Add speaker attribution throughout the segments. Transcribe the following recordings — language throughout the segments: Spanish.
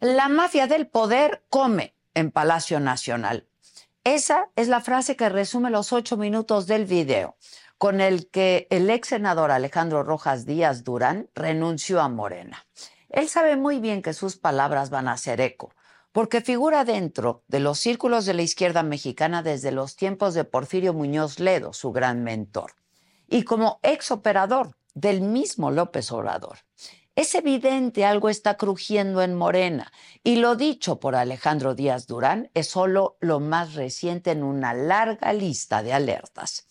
Speaker 1: La mafia del poder come en Palacio Nacional. Esa es la frase que resume los ocho minutos del video con el que el ex senador Alejandro Rojas Díaz Durán renunció a Morena. Él sabe muy bien que sus palabras van a hacer eco, porque figura dentro de los círculos de la izquierda mexicana desde los tiempos de Porfirio Muñoz Ledo, su gran mentor, y como ex operador del mismo López Obrador. Es evidente algo está crujiendo en Morena y lo dicho por Alejandro Díaz Durán es solo lo más reciente en una larga lista de alertas.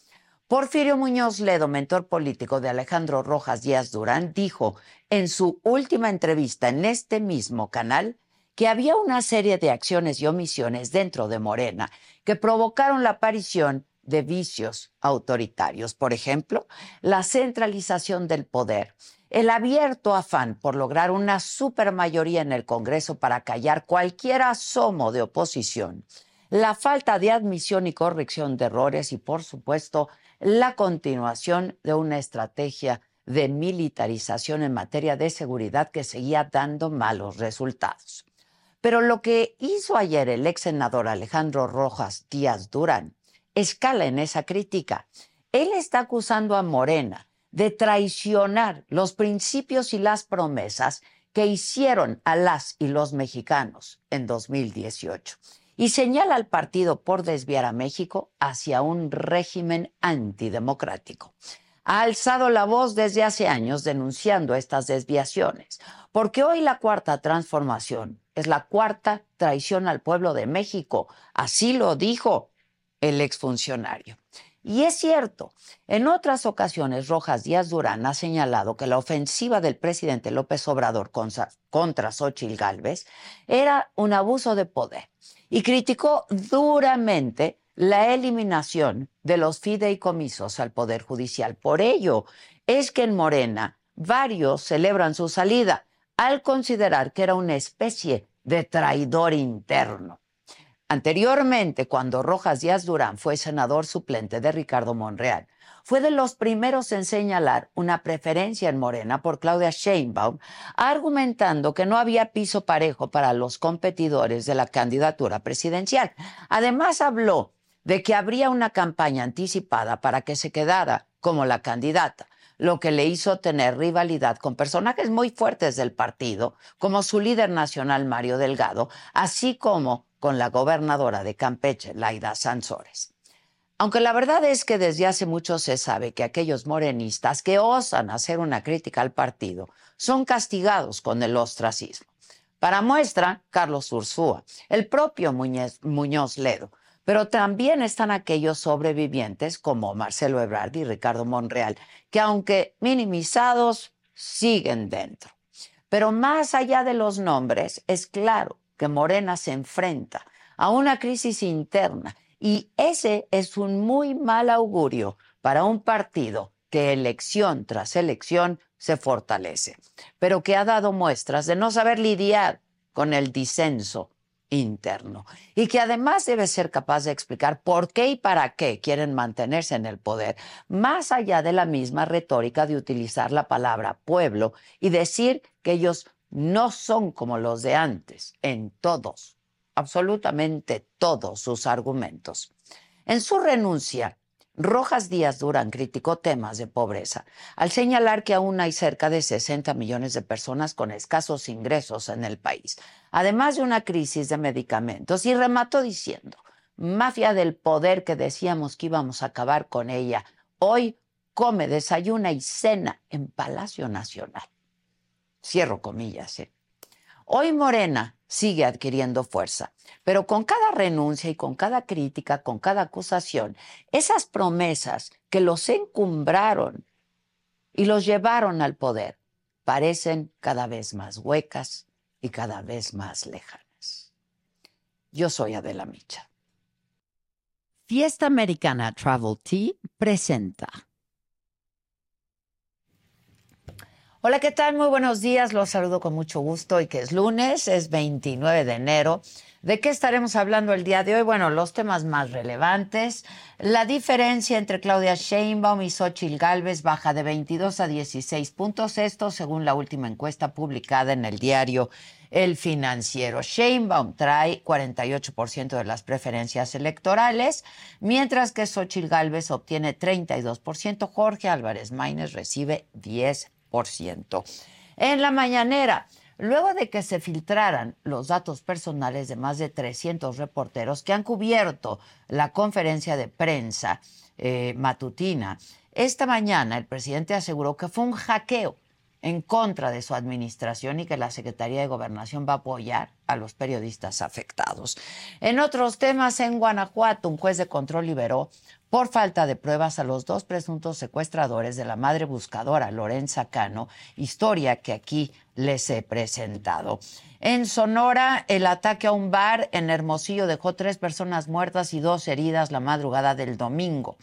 Speaker 1: Porfirio Muñoz Ledo, mentor político de Alejandro Rojas Díaz Durán, dijo en su última entrevista en este mismo canal que había una serie de acciones y omisiones dentro de Morena que provocaron la aparición de vicios autoritarios. Por ejemplo, la centralización del poder, el abierto afán por lograr una supermayoría en el Congreso para callar cualquier asomo de oposición, la falta de admisión y corrección de errores y, por supuesto, la continuación de una estrategia de militarización en materia de seguridad que seguía dando malos resultados. Pero lo que hizo ayer el ex senador Alejandro Rojas Díaz Durán escala en esa crítica. Él está acusando a Morena de traicionar los principios y las promesas que hicieron a las y los mexicanos en 2018 y señala al partido por desviar a México hacia un régimen antidemocrático. Ha alzado la voz desde hace años denunciando estas desviaciones, porque hoy la cuarta transformación es la cuarta traición al pueblo de México. Así lo dijo el exfuncionario. Y es cierto, en otras ocasiones Rojas Díaz Durán ha señalado que la ofensiva del presidente López Obrador contra Xochitl Gálvez era un abuso de poder y criticó duramente la eliminación de los fideicomisos al Poder Judicial. Por ello es que en Morena varios celebran su salida al considerar que era una especie de traidor interno. Anteriormente, cuando Rojas Díaz Durán fue senador suplente de Ricardo Monreal, fue de los primeros en señalar una preferencia en Morena por Claudia Sheinbaum, argumentando que no había piso parejo para los competidores de la candidatura presidencial. Además, habló de que habría una campaña anticipada para que se quedara como la candidata, lo que le hizo tener rivalidad con personajes muy fuertes del partido, como su líder nacional Mario Delgado, así como con la gobernadora de Campeche, Laida Sansores. Aunque la verdad es que desde hace mucho se sabe que aquellos morenistas que osan hacer una crítica al partido son castigados con el ostracismo. Para muestra, Carlos Ursúa, el propio Muñoz, Muñoz Ledo, pero también están aquellos sobrevivientes como Marcelo Ebrard y Ricardo Monreal, que aunque minimizados, siguen dentro. Pero más allá de los nombres, es claro que Morena se enfrenta a una crisis interna. Y ese es un muy mal augurio para un partido que elección tras elección se fortalece, pero que ha dado muestras de no saber lidiar con el disenso interno y que además debe ser capaz de explicar por qué y para qué quieren mantenerse en el poder, más allá de la misma retórica de utilizar la palabra pueblo y decir que ellos no son como los de antes en todos, absolutamente todos sus argumentos. En su renuncia, Rojas Díaz Durán criticó temas de pobreza al señalar que aún hay cerca de 60 millones de personas con escasos ingresos en el país, además de una crisis de medicamentos, y remató diciendo, mafia del poder que decíamos que íbamos a acabar con ella, hoy come, desayuna y cena en Palacio Nacional. Cierro comillas. ¿eh? Hoy Morena sigue adquiriendo fuerza, pero con cada renuncia y con cada crítica, con cada acusación, esas promesas que los encumbraron y los llevaron al poder parecen cada vez más huecas y cada vez más lejanas. Yo soy Adela Micha. Fiesta Americana Travel Tea presenta Hola, ¿qué tal? Muy buenos días. Los saludo con mucho gusto y que es lunes, es 29 de enero. ¿De qué estaremos hablando el día de hoy? Bueno, los temas más relevantes. La diferencia entre Claudia Sheinbaum y Xochitl Galvez baja de 22 a 16 puntos. Esto según la última encuesta publicada en el diario El Financiero. Sheinbaum trae 48% de las preferencias electorales, mientras que Xochitl Galvez obtiene 32%. Jorge Álvarez Maínez recibe 10%. En la mañanera, luego de que se filtraran los datos personales de más de 300 reporteros que han cubierto la conferencia de prensa eh, matutina, esta mañana el presidente aseguró que fue un hackeo en contra de su administración y que la Secretaría de Gobernación va a apoyar a los periodistas afectados. En otros temas, en Guanajuato, un juez de control liberó por falta de pruebas a los dos presuntos secuestradores de la madre buscadora, Lorenza Cano, historia que aquí les he presentado. En Sonora, el ataque a un bar en Hermosillo dejó tres personas muertas y dos heridas la madrugada del domingo.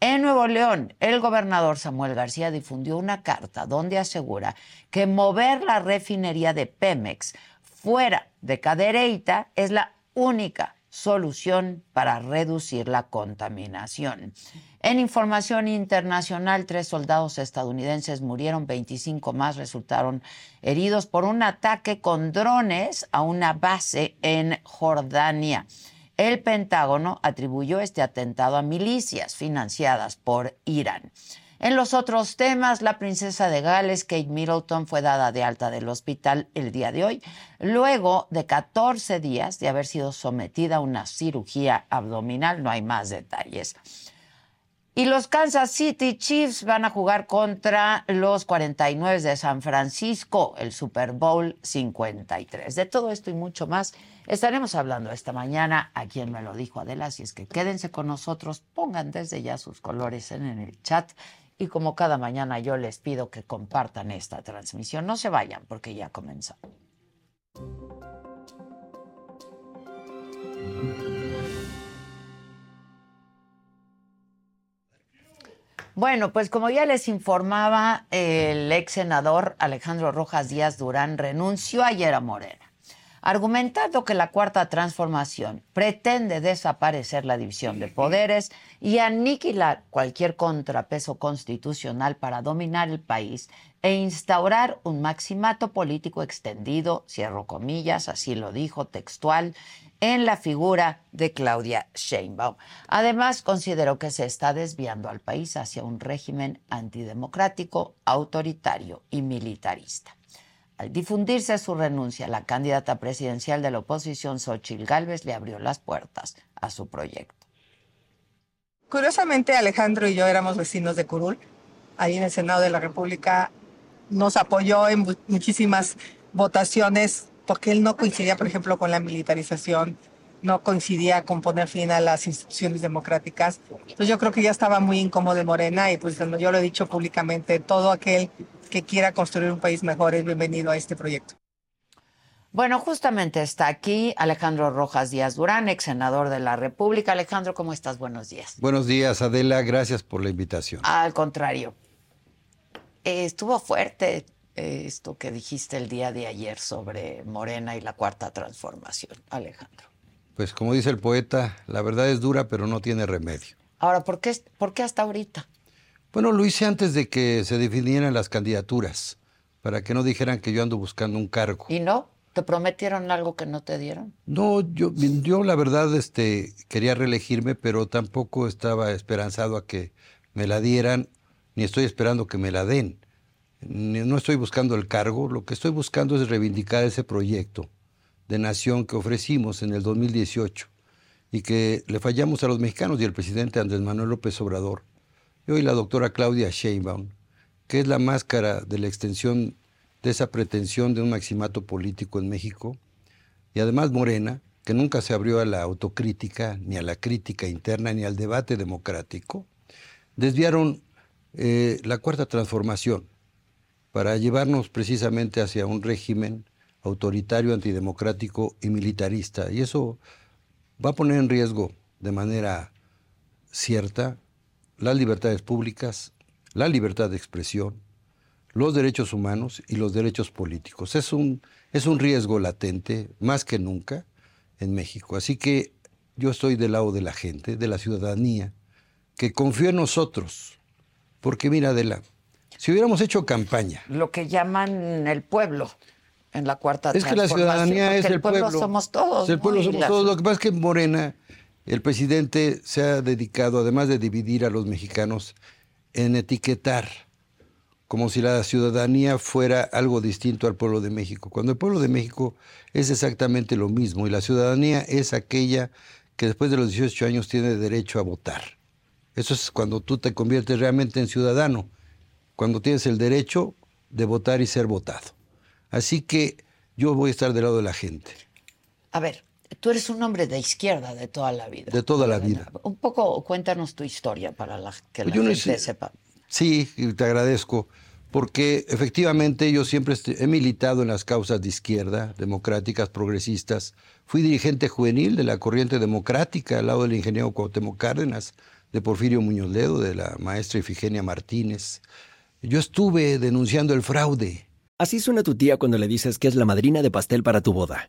Speaker 1: En Nuevo León, el gobernador Samuel García difundió una carta donde asegura que mover la refinería de Pemex fuera de Cadereyta es la única solución para reducir la contaminación. En información internacional, tres soldados estadounidenses murieron, 25 más resultaron heridos por un ataque con drones a una base en Jordania. El Pentágono atribuyó este atentado a milicias financiadas por Irán. En los otros temas, la princesa de Gales, Kate Middleton, fue dada de alta del hospital el día de hoy, luego de 14 días de haber sido sometida a una cirugía abdominal. No hay más detalles. Y los Kansas City Chiefs van a jugar contra los 49 de San Francisco, el Super Bowl 53. De todo esto y mucho más estaremos hablando esta mañana a quien me lo dijo Adela, es que quédense con nosotros, pongan desde ya sus colores en el chat y como cada mañana yo les pido que compartan esta transmisión. No se vayan porque ya comenzó. Bueno, pues como ya les informaba, el ex senador Alejandro Rojas Díaz Durán renunció ayer a Morena argumentando que la cuarta transformación pretende desaparecer la división de poderes y aniquilar cualquier contrapeso constitucional para dominar el país e instaurar un maximato político extendido, cierro comillas, así lo dijo textual, en la figura de Claudia Sheinbaum. Además, consideró que se está desviando al país hacia un régimen antidemocrático, autoritario y militarista. Difundirse su renuncia, la candidata presidencial de la oposición, Xochitl Gálvez, le abrió las puertas a su proyecto.
Speaker 2: Curiosamente, Alejandro y yo éramos vecinos de Curul. Ahí en el Senado de la República nos apoyó en muchísimas votaciones porque él no coincidía, por ejemplo, con la militarización, no coincidía con poner fin a las instituciones democráticas. Entonces yo creo que ya estaba muy incómodo Morena y pues yo lo he dicho públicamente, todo aquel que quiera construir un país mejor es bienvenido a este proyecto.
Speaker 1: Bueno, justamente está aquí Alejandro Rojas Díaz Durán, ex senador de la República. Alejandro, ¿cómo estás? Buenos días.
Speaker 3: Buenos días, Adela. Gracias por la invitación.
Speaker 1: Al contrario. Eh, estuvo fuerte eh, esto que dijiste el día de ayer sobre Morena y la cuarta transformación, Alejandro.
Speaker 3: Pues como dice el poeta, la verdad es dura, pero no tiene remedio.
Speaker 1: Ahora, ¿por qué, por qué hasta ahorita?
Speaker 3: Bueno, lo hice antes de que se definieran las candidaturas, para que no dijeran que yo ando buscando un cargo.
Speaker 1: ¿Y no? ¿Te prometieron algo que no te dieron?
Speaker 3: No, yo, yo la verdad este, quería reelegirme, pero tampoco estaba esperanzado a que me la dieran, ni estoy esperando que me la den. No estoy buscando el cargo, lo que estoy buscando es reivindicar ese proyecto de nación que ofrecimos en el 2018 y que le fallamos a los mexicanos y al presidente Andrés Manuel López Obrador. Y hoy la doctora Claudia Sheinbaum, que es la máscara de la extensión de esa pretensión de un maximato político en México, y además Morena, que nunca se abrió a la autocrítica, ni a la crítica interna, ni al debate democrático, desviaron eh, la cuarta transformación para llevarnos precisamente hacia un régimen autoritario, antidemocrático y militarista. Y eso va a poner en riesgo de manera cierta las libertades públicas, la libertad de expresión, los derechos humanos y los derechos políticos. Es un, es un riesgo latente, más que nunca, en México. Así que yo estoy del lado de la gente, de la ciudadanía, que confío en nosotros. Porque mira, Adela, si hubiéramos hecho campaña.
Speaker 1: Lo que llaman el pueblo en la cuarta
Speaker 3: Es que la ciudadanía es el, pueblo.
Speaker 1: somos todos.
Speaker 3: El pueblo somos todos. Lo que pasa es que en Morena el presidente se ha dedicado, además de dividir a los mexicanos, en etiquetar como si la ciudadanía fuera algo distinto al pueblo de México, cuando el pueblo de México es exactamente lo mismo y la ciudadanía es aquella que después de los 18 años tiene derecho a votar. Eso es cuando tú te conviertes realmente en ciudadano cuando tienes el derecho de votar y ser votado. Así que yo voy a estar del lado de la gente.
Speaker 1: A ver, tú eres un hombre de izquierda de toda la vida.
Speaker 3: De toda la vida.
Speaker 1: Un poco cuéntanos tu historia para la, que pues la gente sepa.
Speaker 3: Sí, te agradezco, porque efectivamente yo siempre he militado en las causas de izquierda, democráticas, progresistas. Fui dirigente juvenil de la corriente democrática al lado del ingeniero Cuauhtémoc Cárdenas, de Porfirio Muñoz Ledo, de la maestra Ifigenia Martínez, yo estuve denunciando el fraude.
Speaker 4: Así suena tu tía cuando le dices que es la madrina de pastel para tu boda.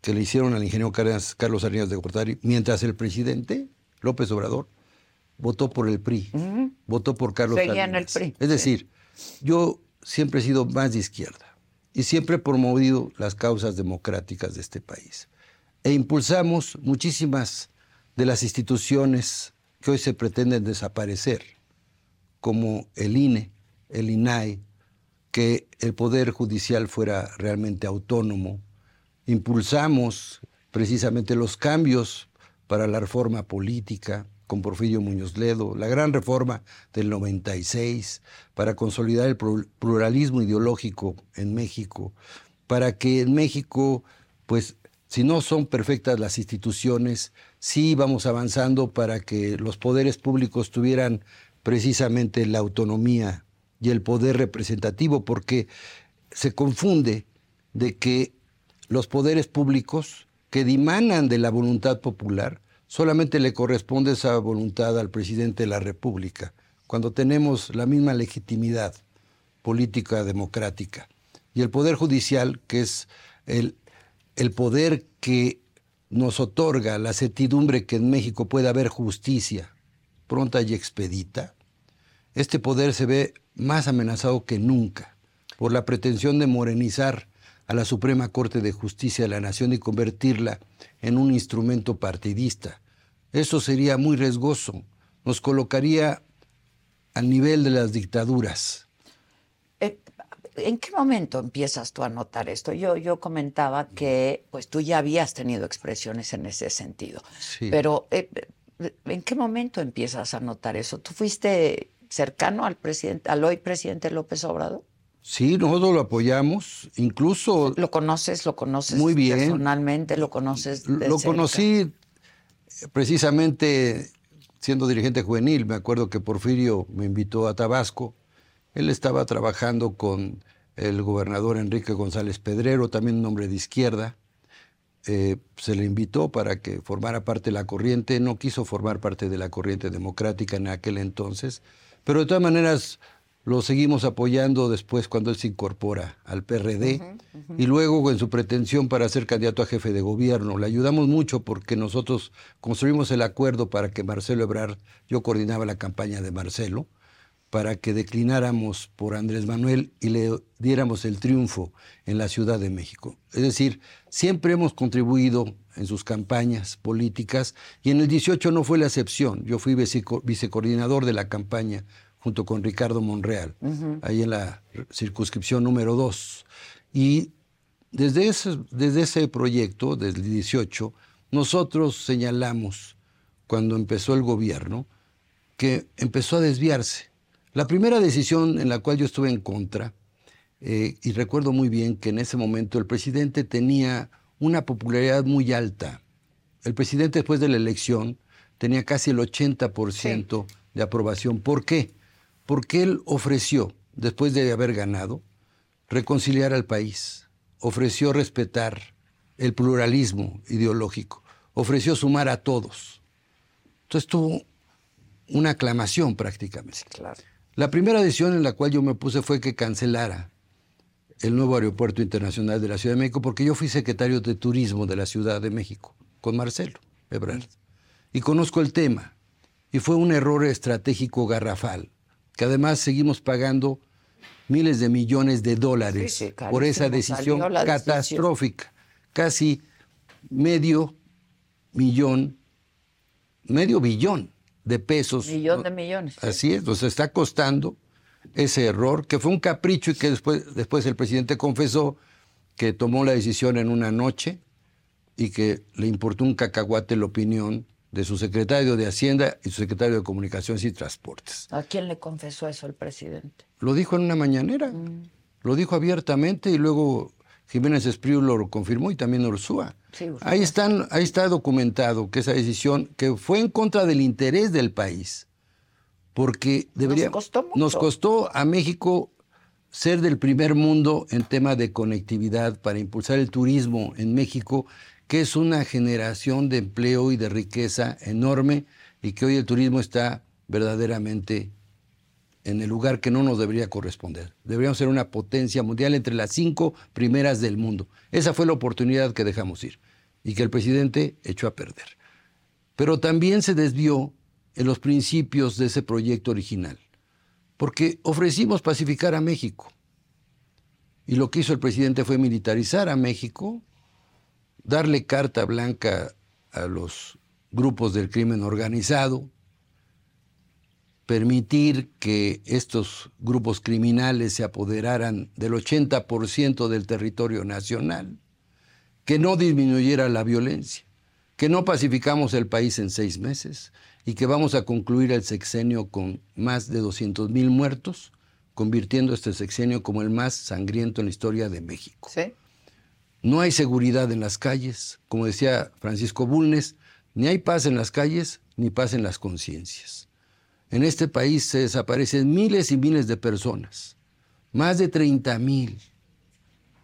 Speaker 3: Que le hicieron al ingeniero Carlos Salinas de Gortari, mientras el presidente López Obrador votó por el PRI, votó por Carlos
Speaker 1: Seguían el PRI.
Speaker 3: Es decir, yo siempre he sido más de izquierda y siempre he promovido las causas democráticas de este país. E impulsamos muchísimas de las instituciones que hoy se pretenden desaparecer, como el INE, el INAI, que el Poder Judicial fuera realmente autónomo, impulsamos precisamente los cambios para la reforma política con Porfirio Muñoz Ledo, la gran reforma del 96 para consolidar el pluralismo ideológico en México, para que en México, pues, si no son perfectas las instituciones, sí vamos avanzando para que los poderes públicos tuvieran precisamente la autonomía y el poder representativo, porque se confunde de que los poderes públicos que dimanan de la voluntad popular, solamente le corresponde esa voluntad al presidente de la República, cuando tenemos la misma legitimidad política democrática. Y el Poder Judicial, que es el, poder que nos otorga la certidumbre que en México puede haber justicia pronta y expedita, este poder se ve más amenazado que nunca por la pretensión de morenizar a la Suprema Corte de Justicia de la Nación y convertirla en un instrumento partidista. Eso sería muy riesgoso, nos colocaría al nivel de las dictaduras.
Speaker 1: Eh, ¿En qué momento empiezas tú a notar esto? Yo, yo comentaba que pues tú ya habías tenido expresiones en ese sentido,
Speaker 3: Sí.
Speaker 1: pero eh, ¿en qué momento empiezas a notar eso? ¿Tú fuiste cercano al presidente, al hoy presidente López Obrador?
Speaker 3: Sí, nosotros lo apoyamos, incluso
Speaker 1: ¿Lo conoces? ¿Lo conoces
Speaker 3: Muy bien.
Speaker 1: personalmente? ¿Lo conoces? de
Speaker 3: lo
Speaker 1: cerca?
Speaker 3: conocí eh, precisamente siendo dirigente juvenil. Me acuerdo que Porfirio me invitó a Tabasco. Él estaba trabajando con el gobernador Enrique González Pedrero, también un hombre de izquierda. Eh, se le invitó para que formara parte de la corriente. No quiso formar parte de la corriente democrática en aquel entonces, pero de todas maneras lo seguimos apoyando después cuando él se incorpora al PRD y luego en su pretensión para ser candidato a jefe de gobierno. Le ayudamos mucho porque nosotros construimos el acuerdo para que Marcelo Ebrard, yo coordinaba la campaña de Marcelo, para que declináramos por Andrés Manuel y le diéramos el triunfo en la Ciudad de México. Es decir, siempre hemos contribuido en sus campañas políticas y en el 18 no fue la excepción. Yo fui viceco- vicecoordinador de la campaña junto con Ricardo Monreal, ahí en la circunscripción número 2. Y desde ese, desde ese proyecto, desde el 18, nosotros señalamos, cuando empezó el gobierno, que empezó a desviarse. La primera decisión en la cual yo estuve en contra, eh, y recuerdo muy bien que en ese momento el presidente tenía una popularidad muy alta. El presidente después de la elección tenía casi el 80% de aprobación. ¿Por qué? Porque él ofreció, después de haber ganado, reconciliar al país, ofreció respetar el pluralismo ideológico, ofreció sumar a todos. Entonces tuvo una aclamación prácticamente.
Speaker 1: Claro.
Speaker 3: La primera decisión en la cual yo me puse fue que cancelara el nuevo aeropuerto internacional de la Ciudad de México, porque yo fui secretario de Turismo de la Ciudad de México, con Marcelo Ebrard, y conozco el tema. Y fue un error estratégico garrafal, que además seguimos pagando miles de millones de dólares
Speaker 1: Sí, sí,
Speaker 3: por esa decisión catastrófica. Casi medio millón, medio billón de pesos.
Speaker 1: Millón de millones. sí.
Speaker 3: Así es, nos está costando ese error, que fue un capricho y que después, después el presidente confesó que tomó la decisión en una noche y que le importó un cacahuate la opinión de su secretario de Hacienda y su secretario de Comunicaciones y Transportes.
Speaker 1: ¿A quién le confesó eso el presidente?
Speaker 3: Lo dijo en una mañanera, lo dijo abiertamente y luego Jiménez Espriu lo confirmó y también Ursúa.
Speaker 1: Sí,
Speaker 3: ahí, están, ahí está documentado que esa decisión, que fue en contra del interés del país, porque debería,
Speaker 1: costó mucho.
Speaker 3: nos costó a México ser del primer mundo en tema de conectividad para impulsar el turismo en México, que es una generación de empleo y de riqueza enorme y que hoy el turismo está verdaderamente en el lugar que no nos debería corresponder. Deberíamos ser una potencia mundial entre las cinco primeras del mundo. Esa fue la oportunidad que dejamos ir y que el presidente echó a perder. Pero también se desvió en los principios de ese proyecto original, porque ofrecimos pacificar a México. Y lo que hizo el presidente fue militarizar a México, darle carta blanca a los grupos del crimen organizado, permitir que estos grupos criminales se apoderaran del 80% del territorio nacional, que no disminuyera la violencia, que no pacificamos el país en seis meses y que vamos a concluir el sexenio con más de 200 mil muertos, convirtiendo este sexenio como el más sangriento en la historia de México.
Speaker 1: Sí.
Speaker 3: No hay seguridad en las calles, como decía Francisco Bulnes, ni hay paz en las calles, ni paz en las conciencias. En este país se desaparecen miles y miles de personas, más de 30 mil,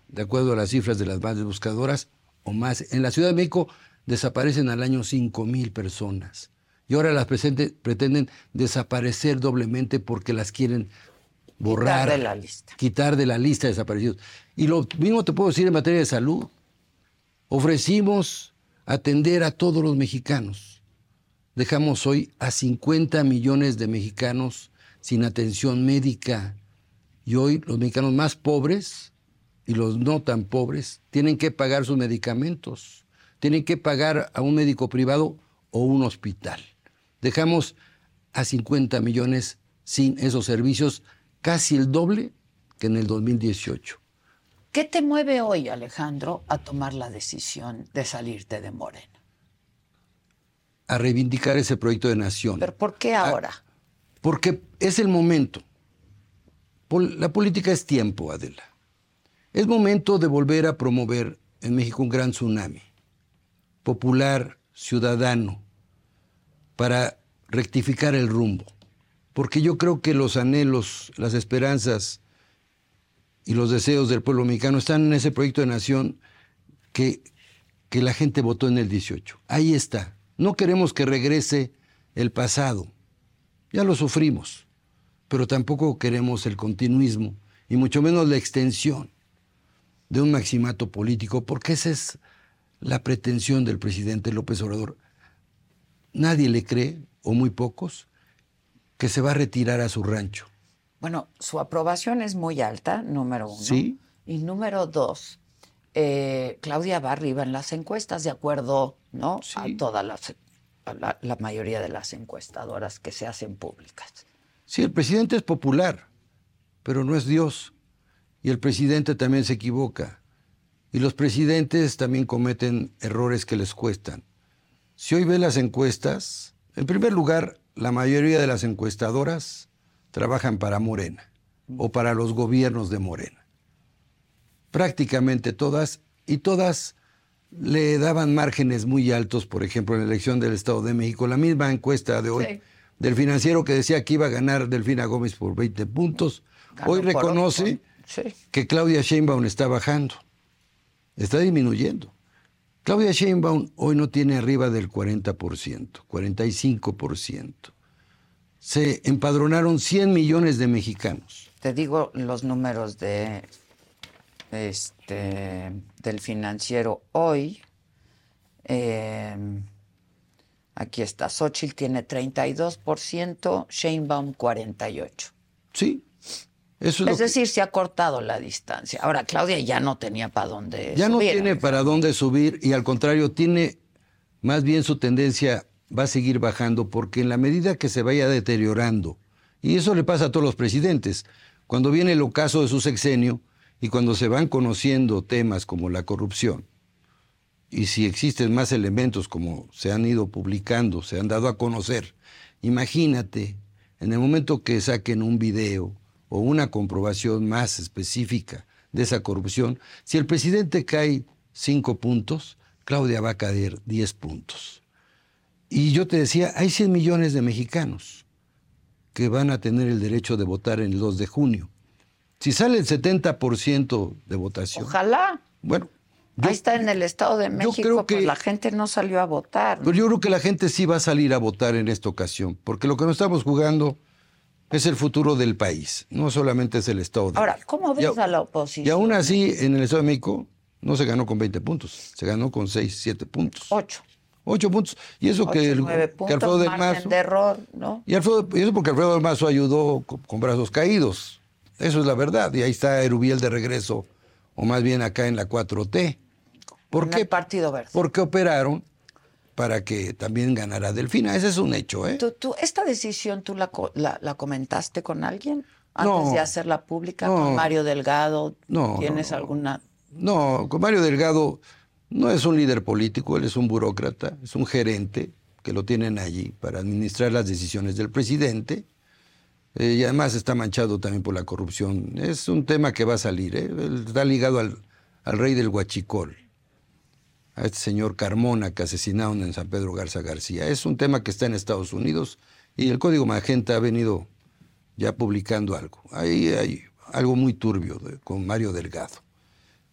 Speaker 3: de acuerdo a las cifras de las bases buscadoras, o más. En la Ciudad de México desaparecen al año 5 mil personas. Y ahora las pretenden desaparecer doblemente porque las quieren borrar.
Speaker 1: de la lista.
Speaker 3: Quitar de la lista de desaparecidos. Y lo mismo te puedo decir en materia de salud. Ofrecimos atender a todos los mexicanos. Dejamos hoy a 50 millones de mexicanos sin atención médica. Y hoy los mexicanos más pobres y los no tan pobres tienen que pagar sus medicamentos. Tienen que pagar a un médico privado o un hospital. Dejamos a 50 millones sin esos servicios, casi el doble que en el 2018.
Speaker 1: ¿Qué te mueve hoy, Alejandro, a tomar la decisión de salirte de Morena?
Speaker 3: A reivindicar ese proyecto de nación.
Speaker 1: ¿Pero por qué ahora?
Speaker 3: Porque es el momento. Pol- La política es tiempo, Adela. Es momento de volver a promover en México un gran tsunami popular, ciudadano, para rectificar el rumbo. Porque yo creo que los anhelos, las esperanzas y los deseos del pueblo mexicano están en ese proyecto de nación que, que la gente votó en el 18. Ahí está. No queremos que regrese el pasado. Ya lo sufrimos. Pero tampoco queremos el continuismo y mucho menos la extensión de un maximato político, porque esa es la pretensión del presidente López Obrador. Nadie le cree, o muy pocos, que se va a retirar a su rancho.
Speaker 1: Bueno, su aprobación es muy alta, número uno.
Speaker 3: Sí.
Speaker 1: Y número dos, eh, Claudia va arriba en las encuestas, de acuerdo ¿no? a todas las, a la, la mayoría de las encuestadoras que se hacen públicas.
Speaker 3: Sí, el presidente es popular, pero no es Dios. Y el presidente también se equivoca. Y los presidentes también cometen errores que les cuestan. Si hoy ve las encuestas, en primer lugar, la mayoría de las encuestadoras trabajan para Morena o para los gobiernos de Morena. Prácticamente todas, y todas le daban márgenes muy altos, por ejemplo, en la elección del Estado de México. La misma encuesta de hoy
Speaker 1: Sí.
Speaker 3: del financiero que decía que iba a ganar Delfina Gómez por 20 puntos,
Speaker 1: Ganó
Speaker 3: hoy reconoce.
Speaker 1: Sí.
Speaker 3: que Claudia Sheinbaum está bajando, está disminuyendo. Claudia Sheinbaum hoy no tiene arriba del 40%, 45%. Se empadronaron 100 millones de mexicanos.
Speaker 1: Te digo los números de este del financiero hoy. Eh, aquí está. Xochitl tiene 32%, Sheinbaum 48%.
Speaker 3: Sí. Eso es,
Speaker 1: Es
Speaker 3: lo que-
Speaker 1: decir, se ha cortado la distancia. Ahora, Claudia ya no tenía para dónde
Speaker 3: ya no
Speaker 1: subir.
Speaker 3: tiene para dónde subir y al contrario tiene más bien su tendencia va a seguir bajando porque en la medida que se vaya deteriorando y eso le pasa a todos los presidentes cuando viene el ocaso de su sexenio y cuando se van conociendo temas como la corrupción y si existen más elementos como se han ido publicando, se han dado a conocer, imagínate en el momento que saquen un video o una comprobación más específica de esa corrupción, si el presidente cae cinco puntos, Claudia va a caer 10 puntos. Y yo te decía, hay 100 millones de mexicanos que van a tener el derecho de votar en el 2 de junio. Si sale el 70% de votación,
Speaker 1: Ojalá.
Speaker 3: bueno, yo-
Speaker 1: Ahí está en el Estado de México,
Speaker 3: creo
Speaker 1: pues
Speaker 3: que-
Speaker 1: la gente no salió a votar.
Speaker 3: Pero yo creo que la gente sí va a salir a votar en esta ocasión, porque lo que nos estamos jugando es el futuro del país, no solamente es el Estado de
Speaker 1: Ahora. ¿cómo ves
Speaker 3: a-
Speaker 1: a la oposición?
Speaker 3: Y aún así, en el Estado de México no se ganó con 20 puntos, se ganó con 6, 7 puntos.
Speaker 1: Ocho.
Speaker 3: 8 puntos. Y eso que,
Speaker 1: Ocho,
Speaker 3: el-
Speaker 1: nueve
Speaker 3: que
Speaker 1: puntos,
Speaker 3: Alfredo del Mazo...
Speaker 1: de error, ¿no?
Speaker 3: Y, Alfredo- y eso porque Alfredo del Mazo ayudó con, con brazos caídos. Eso es la verdad. Y ahí está Erubiel de regreso, o más bien acá en la 4T. ¿Por
Speaker 1: En
Speaker 3: qué?
Speaker 1: el Partido Verde.
Speaker 3: Porque operaron para que también ganara Delfina. Ese es un hecho, ¿eh?
Speaker 1: ¿Tú, tú- esta decisión tú la, co- la, la comentaste con alguien antes
Speaker 3: No.
Speaker 1: de hacerla pública?
Speaker 3: No.
Speaker 1: ¿Con Mario Delgado?
Speaker 3: No,
Speaker 1: ¿Tienes alguna...?
Speaker 3: No, con Mario Delgado no es un líder político, él es un burócrata, es un gerente que lo tienen allí para administrar las decisiones del presidente. Eh, y además está manchado también por la corrupción. Es un tema que va a salir, ¿eh? Está ligado al, al rey del Huachicol, a este señor Carmona que asesinaron en San Pedro Garza García. Es un tema que está en Estados Unidos y el Código Magenta ha venido ya publicando algo. Ahí hay algo muy turbio de- con Mario Delgado.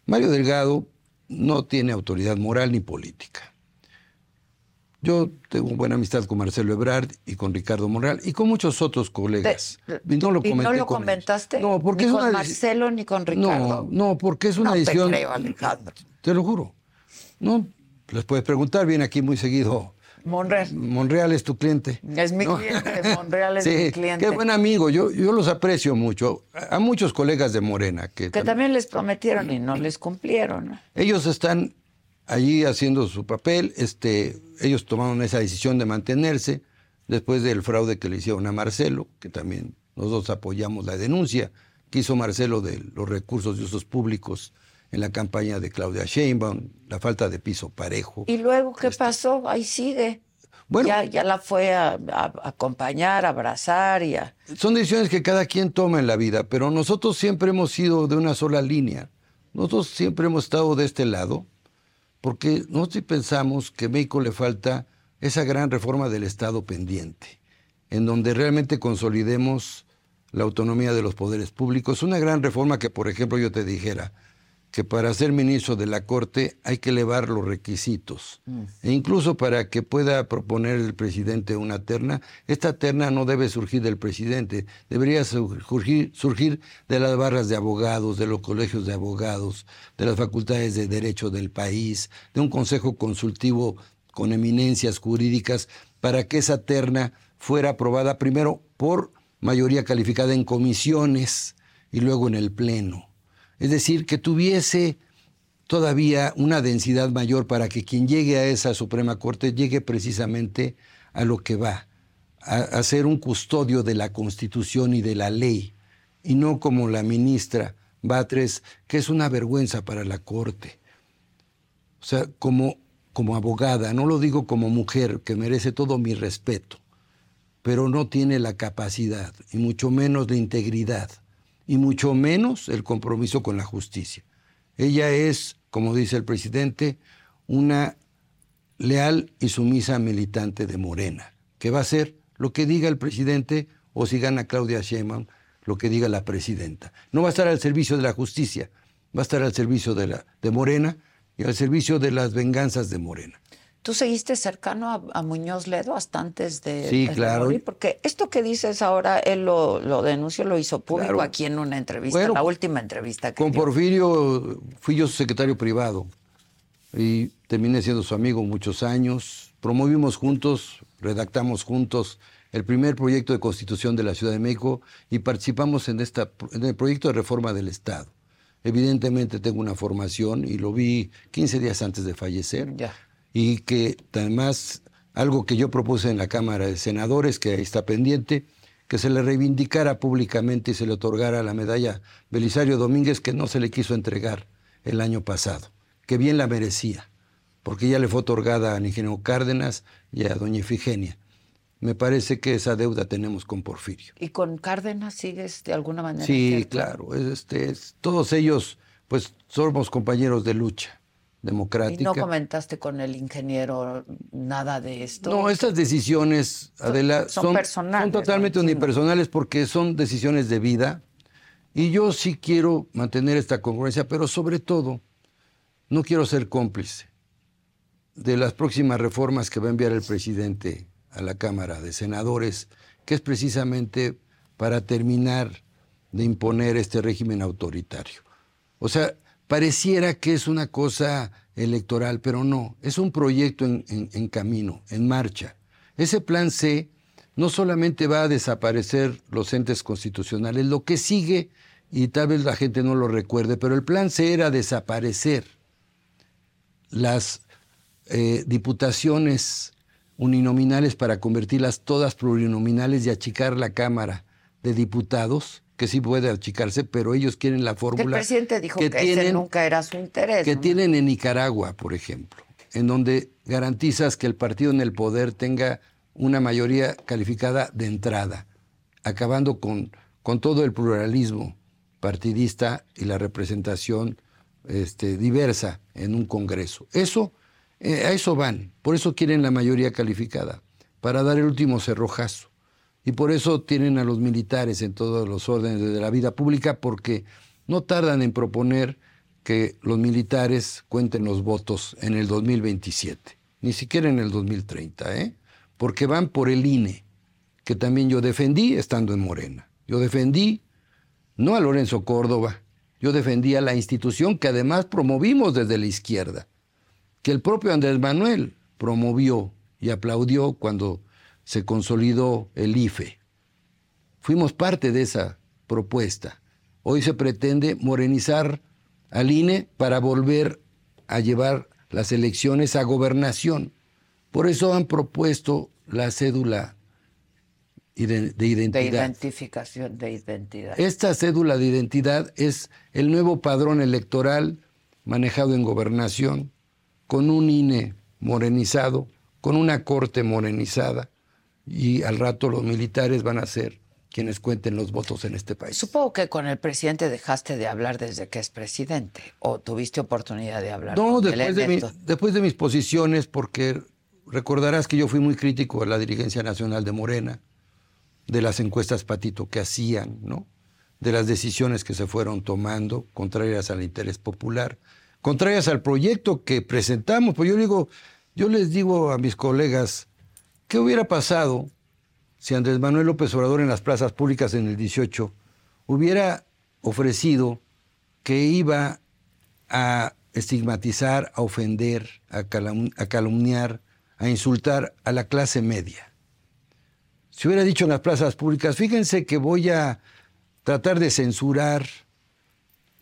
Speaker 3: Mario Delgado no tiene autoridad moral ni política. Yo tengo buena amistad con Marcelo Ebrard y con Ricardo Monreal y con muchos otros colegas.
Speaker 1: De-
Speaker 3: y no lo
Speaker 1: ¿Y
Speaker 3: comenté
Speaker 1: no lo
Speaker 3: con ellos.
Speaker 1: comentaste?
Speaker 3: No, porque
Speaker 1: ni
Speaker 3: es
Speaker 1: con
Speaker 3: una
Speaker 1: Marcelo ni con Ricardo.
Speaker 3: No, no, porque es una
Speaker 1: No te
Speaker 3: decisión.
Speaker 1: creo, Alejandro.
Speaker 3: Te lo juro. No, les puedes preguntar, viene aquí muy seguido.
Speaker 1: Monreal.
Speaker 3: Monreal es tu cliente.
Speaker 1: Es mi
Speaker 3: No.
Speaker 1: cliente, Monreal es
Speaker 3: sí,
Speaker 1: mi cliente.
Speaker 3: Qué buen amigo, yo, yo los aprecio mucho. A, a muchos colegas de Morena que,
Speaker 1: Que
Speaker 3: tam-
Speaker 1: también les prometieron y no les cumplieron.
Speaker 3: ellos están allí haciendo su papel, este, ellos tomaron esa decisión de mantenerse después del fraude que le hicieron a Marcelo, que también nosotros apoyamos la denuncia, que hizo Marcelo de los recursos de usos públicos en la campaña de Claudia Sheinbaum, la falta de piso parejo.
Speaker 1: ¿Y luego qué pasó? Ahí sigue.
Speaker 3: Bueno,
Speaker 1: ya, ya la fue a, a- a acompañar, a abrazar y a...
Speaker 3: Son decisiones que cada quien toma en la vida, pero nosotros siempre hemos sido de una sola línea. Nosotros siempre hemos estado de este lado, porque nosotros pensamos que a México le falta esa gran reforma del Estado pendiente, en donde realmente consolidemos la autonomía de los poderes públicos. Una gran reforma que, por ejemplo, yo te dijera que para ser ministro de la Corte hay que elevar los requisitos. E incluso para que pueda proponer el presidente una terna, esta terna no debe surgir del presidente, debería surgir, surgir de las barras de abogados, de los colegios de abogados, de las facultades de derecho del país, de un consejo consultivo con eminencias jurídicas, para que esa terna fuera aprobada primero por mayoría calificada en comisiones y luego en el Pleno. Es decir, que tuviese todavía una densidad mayor para que quien llegue a esa Suprema Corte llegue precisamente a lo que va, a, ser un custodio de la Constitución y de la ley, y no como la ministra Batres, que es una vergüenza para la Corte. O sea, como, como abogada, no lo digo como mujer, que merece todo mi respeto, pero no tiene la capacidad, y mucho menos la integridad, y mucho menos el compromiso con la justicia. Ella es, como dice el presidente, una leal y sumisa militante de Morena, que va a hacer lo que diga el presidente o si gana Claudia Sheinbaum, lo que diga la presidenta. No va a estar al servicio de la justicia, va a estar al servicio de, la, de Morena y al servicio de las venganzas de Morena.
Speaker 1: ¿Tú seguiste cercano a, a Muñoz Ledo hasta antes de,
Speaker 3: Sí,
Speaker 1: de
Speaker 3: claro.
Speaker 1: morir? Porque esto que dices ahora, él lo, lo denunció, lo hizo público
Speaker 3: Claro.
Speaker 1: aquí en una entrevista,
Speaker 3: Bueno,
Speaker 1: la última entrevista que
Speaker 3: Con
Speaker 1: dio.
Speaker 3: Porfirio fui yo su secretario privado y terminé siendo su amigo muchos años. Promovimos juntos, redactamos juntos el primer proyecto de constitución de la Ciudad de México y participamos en, esta, en el proyecto de reforma del Estado. Evidentemente tengo una formación y lo vi 15 días antes de fallecer.
Speaker 1: Ya.
Speaker 3: Y que además algo que yo propuse en la Cámara de Senadores, que ahí está pendiente, que se le reivindicara públicamente y se le otorgara la medalla Belisario Domínguez que no se le quiso entregar el año pasado, que bien la merecía, porque ya le fue otorgada a Ingeniero Cárdenas y a doña Ifigenia. Me parece que esa deuda tenemos con Porfirio.
Speaker 1: ¿Y con Cárdenas sigues de alguna manera?
Speaker 3: Sí, claro, es- este, es- todos ellos pues somos compañeros de lucha
Speaker 1: ¿Y
Speaker 3: democrática.
Speaker 1: no comentaste con el ingeniero nada de esto?
Speaker 3: No, estas decisiones, Adela,
Speaker 1: son
Speaker 3: son,
Speaker 1: personales,
Speaker 3: son totalmente unipersonales porque son decisiones de vida. Y yo sí quiero mantener esta congruencia, pero sobre todo, no quiero ser cómplice de las próximas reformas que va a enviar el presidente a la Cámara de Senadores, que es precisamente para terminar de imponer este régimen autoritario. O sea, pareciera que es una cosa electoral, pero no, es un proyecto en, camino, en marcha. Ese plan C no solamente va a desaparecer los entes constitucionales, lo que sigue, y tal vez la gente no lo recuerde, pero el plan C era desaparecer las eh, diputaciones uninominales para convertirlas todas plurinominales y achicar la Cámara de Diputados, que sí puede achicarse, pero ellos quieren la
Speaker 1: El
Speaker 3: fórmula
Speaker 1: presidente dijo que, ese
Speaker 3: tienen,
Speaker 1: nunca era su interés.
Speaker 3: que
Speaker 1: ¿no?
Speaker 3: tienen en Nicaragua, por ejemplo, en donde garantizas que el partido en el poder tenga una mayoría calificada de entrada, acabando con, con todo el pluralismo partidista y la representación este, diversa en un Congreso. Eso, eh, a eso van, por eso quieren la mayoría calificada, para dar el último cerrojazo. Y por eso tienen a los militares en todos los órdenes de la vida pública, porque no tardan en proponer que los militares cuenten los votos en el 2027, ni siquiera en el 2030, ¿eh? porque van por el INE, que también yo defendí estando en Morena. Yo defendí no a Lorenzo Córdoba, yo defendí a la institución que además promovimos desde la izquierda, que el propio Andrés Manuel promovió y aplaudió cuando se consolidó el IFE. Fuimos parte de esa propuesta. Hoy se pretende morenizar al INE para volver a llevar las elecciones a gobernación. Por eso han propuesto la cédula de
Speaker 1: De
Speaker 3: identidad.
Speaker 1: identificación, de identidad.
Speaker 3: Esta cédula de identidad es el nuevo padrón electoral manejado en gobernación, con un INE morenizado, con una corte morenizada, y al rato los militares van a ser quienes cuenten los votos en este país.
Speaker 1: Supongo que con el presidente dejaste de hablar desde que es presidente, o tuviste oportunidad de hablar
Speaker 3: No,
Speaker 1: con
Speaker 3: después de, mi- después de mis posiciones, porque recordarás que yo fui muy crítico de la dirigencia nacional de Morena, de las encuestas patito que hacían, ¿no? De las decisiones que se fueron tomando, contrarias al interés popular, contrarias al proyecto que presentamos. Pues yo digo, yo les digo a mis colegas, ¿qué hubiera pasado si Andrés Manuel López Obrador en las plazas públicas en el 18 hubiera ofrecido que iba a estigmatizar, a ofender, a, a calumniar, a insultar a la clase media. Si hubiera dicho en las plazas públicas, fíjense que voy a tratar de censurar,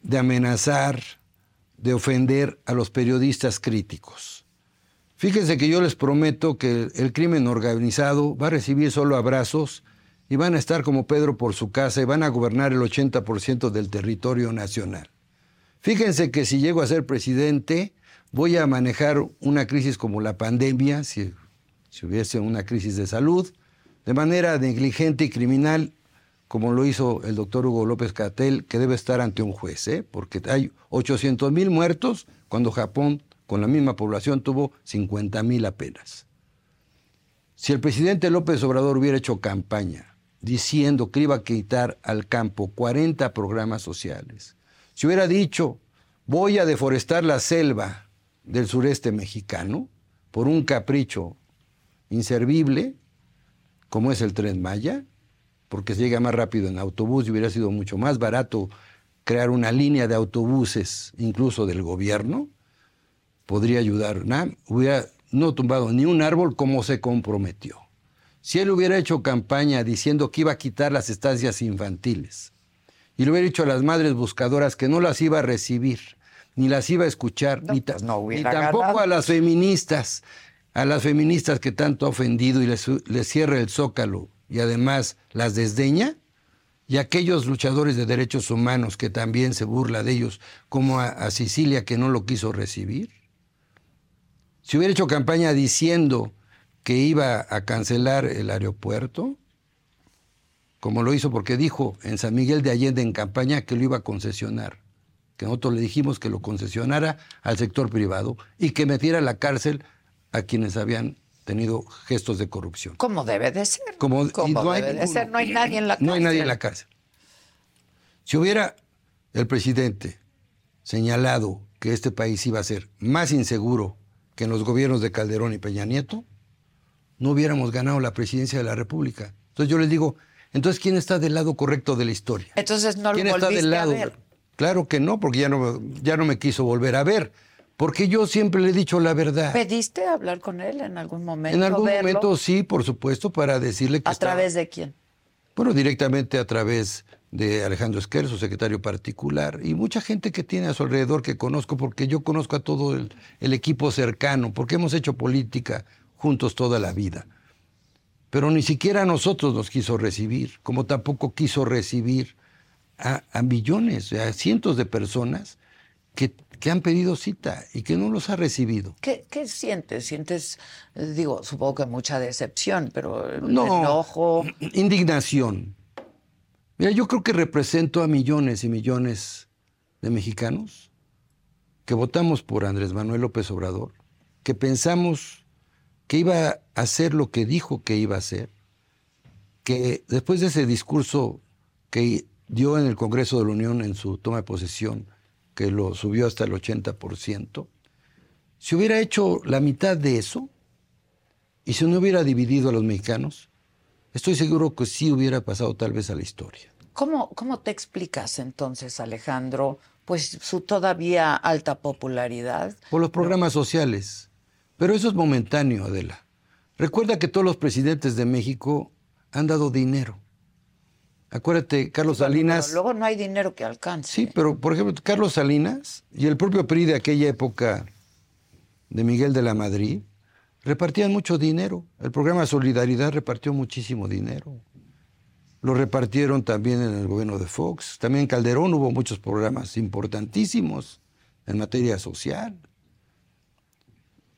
Speaker 3: de amenazar, de ofender a los periodistas críticos. Fíjense que yo les prometo que el, crimen organizado va a recibir solo abrazos y van a estar como Pedro por su casa y van a gobernar el 80% del territorio nacional. Fíjense que si llego a ser presidente, voy a manejar una crisis como la pandemia, si, si hubiese una crisis de salud, de manera negligente y criminal, como lo hizo el doctor Hugo López Catel, que debe estar ante un juez, ¿eh? porque hay 800 mil muertos cuando Japón, con la misma población, tuvo 50 mil apenas. Si el presidente López Obrador hubiera hecho campaña diciendo que iba a quitar al campo 40 programas sociales, si hubiera dicho, voy a deforestar la selva del sureste mexicano por un capricho inservible, como es el tren Maya, porque se llega más rápido en autobús y hubiera sido mucho más barato crear una línea de autobuses, incluso del gobierno, podría ayudar. Nam hubiera no tumbado ni un árbol como se comprometió. Si él hubiera hecho campaña diciendo que iba a quitar las estancias infantiles y le hubiera dicho a las madres buscadoras que no las iba a recibir, ni las iba a escuchar, ni, ta-
Speaker 1: pues no
Speaker 3: ni tampoco
Speaker 1: ganado.
Speaker 3: a las feministas, a las feministas que tanto ha ofendido y les, les cierra el zócalo y además las desdeña, y aquellos luchadores de derechos humanos que también se burla de ellos, como a, a Sicilia que no lo quiso recibir. Si hubiera hecho campaña diciendo que iba a cancelar el aeropuerto, como lo hizo porque dijo en San Miguel de Allende en campaña que lo iba a concesionar, que nosotros le dijimos que lo concesionara al sector privado y que metiera a la cárcel a quienes habían tenido gestos de corrupción.
Speaker 1: Como debe de ser.
Speaker 3: Como, hay
Speaker 1: debe de ser. No hay nadie en la
Speaker 3: No hay nadie en la
Speaker 1: cárcel.
Speaker 3: cárcel. Si hubiera el presidente señalado que este país iba a ser más inseguro que en los gobiernos de Calderón y Peña Nieto, no hubiéramos ganado la presidencia de la República. Entonces yo les digo, entonces ¿quién está del lado correcto de la historia?
Speaker 1: Entonces no lo
Speaker 3: ¿Quién está del
Speaker 1: a
Speaker 3: lado?
Speaker 1: ver.
Speaker 3: Claro que no, porque ya no, ya no me quiso volver a ver. Porque yo siempre le he dicho la verdad.
Speaker 1: ¿Pediste hablar con él en algún momento?
Speaker 3: En algún
Speaker 1: verlo?
Speaker 3: momento sí, por supuesto, para decirle que
Speaker 1: ¿A
Speaker 3: estaba-
Speaker 1: través de quién?
Speaker 3: bueno, directamente a través de Alejandro Esquer, su secretario particular, y mucha gente que tiene a su alrededor que conozco, porque yo conozco a todo el, el equipo cercano, porque hemos hecho política juntos toda la vida. Pero ni siquiera a nosotros nos quiso recibir, como tampoco quiso recibir a, a millones, a cientos de personas que, que han pedido cita y que no los ha recibido.
Speaker 1: ¿Qué, qué sientes? ¿Sientes, digo, supongo que mucha decepción, pero
Speaker 3: No.
Speaker 1: enojo?
Speaker 3: Indignación. Mira, yo creo que represento a millones y millones de mexicanos que votamos por Andrés Manuel López Obrador, que pensamos que iba a hacer lo que dijo que iba a hacer, que después de ese discurso que dio en el Congreso de la Unión en su toma de posesión, que lo subió hasta el 80%, si hubiera hecho la mitad de eso y si no hubiera dividido a los mexicanos, estoy seguro que sí hubiera pasado tal vez a la historia.
Speaker 1: ¿Cómo, ¿Cómo te explicas entonces, Alejandro, pues su todavía alta popularidad?
Speaker 3: Por los programas sociales. Pero eso es momentáneo, Adela. Recuerda que todos los presidentes de México han dado dinero. Acuérdate, Carlos Salinas.
Speaker 1: Pero luego no hay dinero que alcance.
Speaker 3: Sí, pero por ejemplo, Carlos Salinas y el propio PRI de aquella época de Miguel de la Madrid repartían mucho dinero. El programa Solidaridad repartió muchísimo dinero. Lo repartieron también en el gobierno de Fox. También en Calderón hubo muchos programas importantísimos en materia social.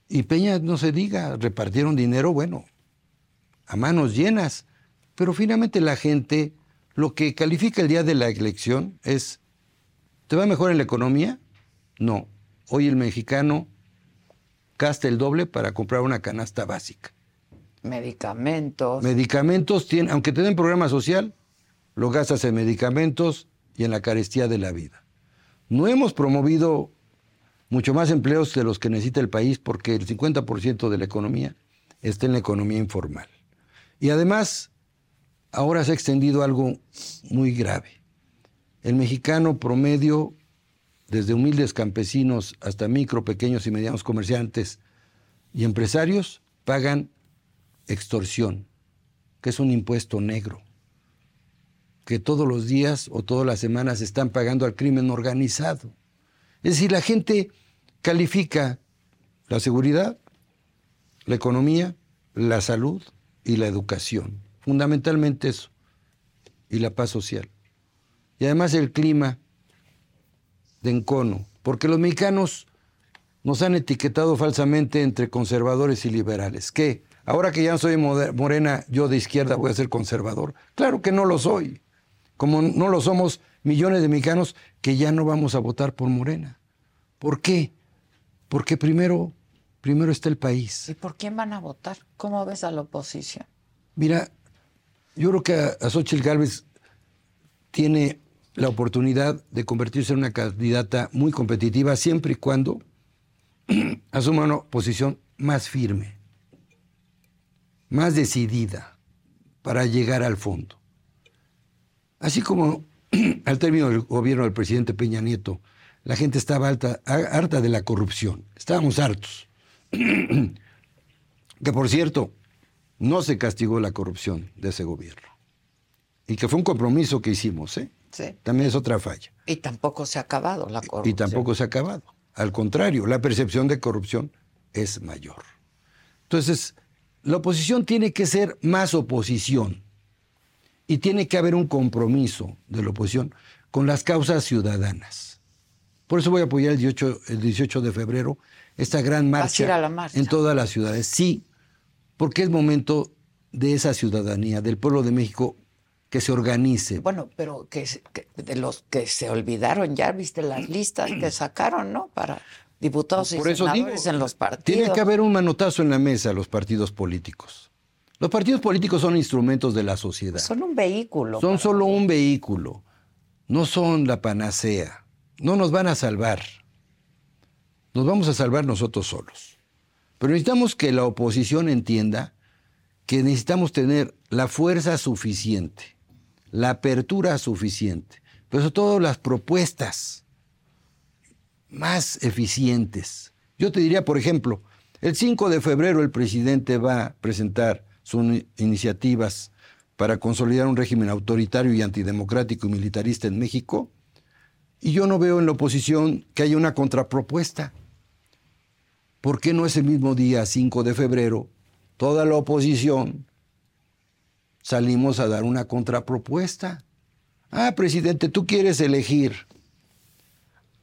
Speaker 3: Y Peña, no se diga, repartieron dinero, bueno, a manos llenas. Pero finalmente la gente, lo que califica el día de la elección es, ¿te va mejor en la economía? No. Hoy el mexicano gasta el doble para comprar una canasta básica.
Speaker 1: Medicamentos.
Speaker 3: Medicamentos, tienen, aunque te den programa social, lo gastas en medicamentos y en la carestía de la vida. No hemos promovido mucho más empleos de los que necesita el país porque el 50% de la economía está en la economía informal. Y además, ahora se ha extendido algo muy grave. El mexicano promedio, desde humildes campesinos hasta micro, pequeños y medianos comerciantes y empresarios, pagan extorsión, que es un impuesto negro, que todos los días o todas las semanas están pagando al crimen organizado. Es decir, la gente califica la seguridad, la economía, la salud y la educación. Fundamentalmente eso. Y la paz social. Y además el clima de encono. Porque los mexicanos nos han etiquetado falsamente entre conservadores y liberales. ¿Qué? Ahora que ya soy morena, yo de izquierda voy a ser conservador. Claro que no lo soy. Como no lo somos millones de mexicanos que ya no vamos a votar por Morena. ¿Por qué? Porque primero, primero está el país.
Speaker 1: ¿Y por quién van a votar? ¿Cómo ves a la oposición?
Speaker 3: Mira, yo creo que a, Xochitl Gálvez tiene la oportunidad de convertirse en una candidata muy competitiva siempre y cuando asuma una posición más firme más decidida para llegar al fondo. Así como al término del gobierno del presidente Peña Nieto, la gente estaba harta de la corrupción. Estábamos hartos. que por cierto, no se castigó la corrupción de ese gobierno. Y que fue un compromiso que hicimos, ¿eh?
Speaker 1: Sí.
Speaker 3: También es otra falla.
Speaker 1: Y tampoco se ha acabado la corrupción.
Speaker 3: Y tampoco se ha acabado. Al contrario, la percepción de corrupción es mayor. Entonces, la oposición tiene que ser más oposición y tiene que haber un compromiso de la oposición con las causas ciudadanas. Por eso voy a apoyar el 18, el 18 de febrero esta gran marcha,
Speaker 1: marcha
Speaker 3: en todas las ciudades. Sí, porque es momento de esa ciudadanía, del pueblo de México, que se organice.
Speaker 1: Bueno, pero que, que, de los que se olvidaron, ya viste las listas que sacaron, ¿no? Para diputados y senadores en los partidos.
Speaker 3: Tiene que haber un manotazo en la mesa los partidos políticos. Los partidos políticos son instrumentos de la sociedad.
Speaker 1: Son un vehículo.
Speaker 3: Son solo un vehículo. No son la panacea. No nos van a salvar. Nos vamos a salvar nosotros solos. Pero necesitamos que la oposición entienda que necesitamos tener la fuerza suficiente, la apertura suficiente, pero sobre todo las propuestas más eficientes. Yo te diría, por ejemplo, el 5 de febrero el presidente va a presentar sus iniciativas para consolidar un régimen autoritario y antidemocrático y militarista en México, y yo no veo en la oposición que haya una contrapropuesta. ¿Por qué no es el mismo día, 5 de febrero, toda la oposición salimos a dar una contrapropuesta? Ah, presidente, tú quieres elegir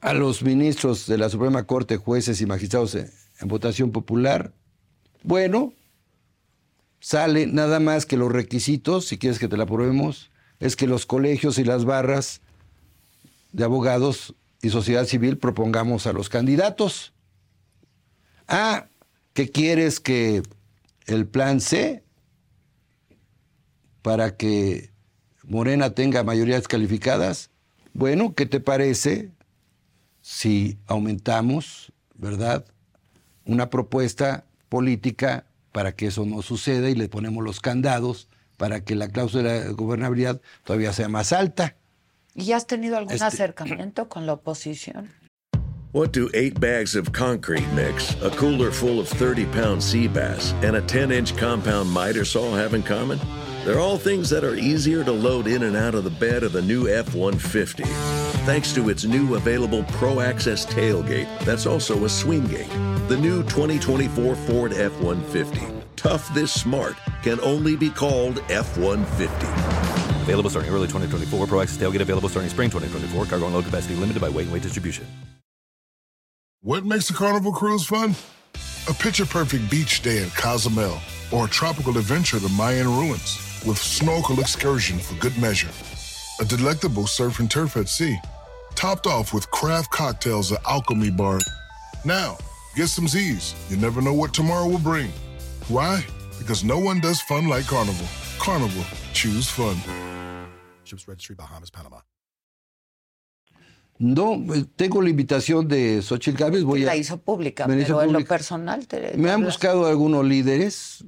Speaker 3: a los ministros de la Suprema Corte, jueces y magistrados en, votación popular, bueno, sale nada más que los requisitos, si quieres que te la probemos, es que los colegios y las barras de abogados y sociedad civil propongamos a los candidatos. Ah, ¿qué quieres que el plan C para que Morena tenga mayorías calificadas? Bueno, ¿qué te parece si aumentamos, ¿verdad?, una propuesta política para que eso no suceda y le ponemos los candados para que la cláusula de gobernabilidad todavía sea más alta.
Speaker 1: ¿Y has tenido algún este... acercamiento con la oposición?
Speaker 5: What do eight bags of concrete mix, a cooler full of 30 pound sea bass, and a 10 inch compound miter saw have in common? They're all things that are easier to load in and out of the bed of the new F 150. Thanks to its new available Pro Access tailgate, that's also a swing gate. The new 2024 Ford F 150. Tough this smart can only be called F 150.
Speaker 6: Available starting early 2024. Pro Access tailgate available starting spring 2024. Cargo and load capacity limited by weight and weight distribution.
Speaker 7: What makes a carnival cruise fun? A picture perfect beach day in Cozumel or a tropical adventure to the Mayan ruins with snorkel excursion for good measure. A delectable surf and turf at sea, topped off with craft cocktails at Alchemy Bar. Now, get some Z's. You never know what tomorrow will bring. Why? Because no one does fun like Carnival. Carnival, choose fun.
Speaker 8: Ships Registry, Bahamas, Panama.
Speaker 3: No, tengo la invitación de Xochitl Gálvez. Voy
Speaker 1: La
Speaker 3: a,
Speaker 1: hizo pública,
Speaker 3: Me la hizo
Speaker 1: pero en lo personal te
Speaker 3: me han buscado algunos líderes.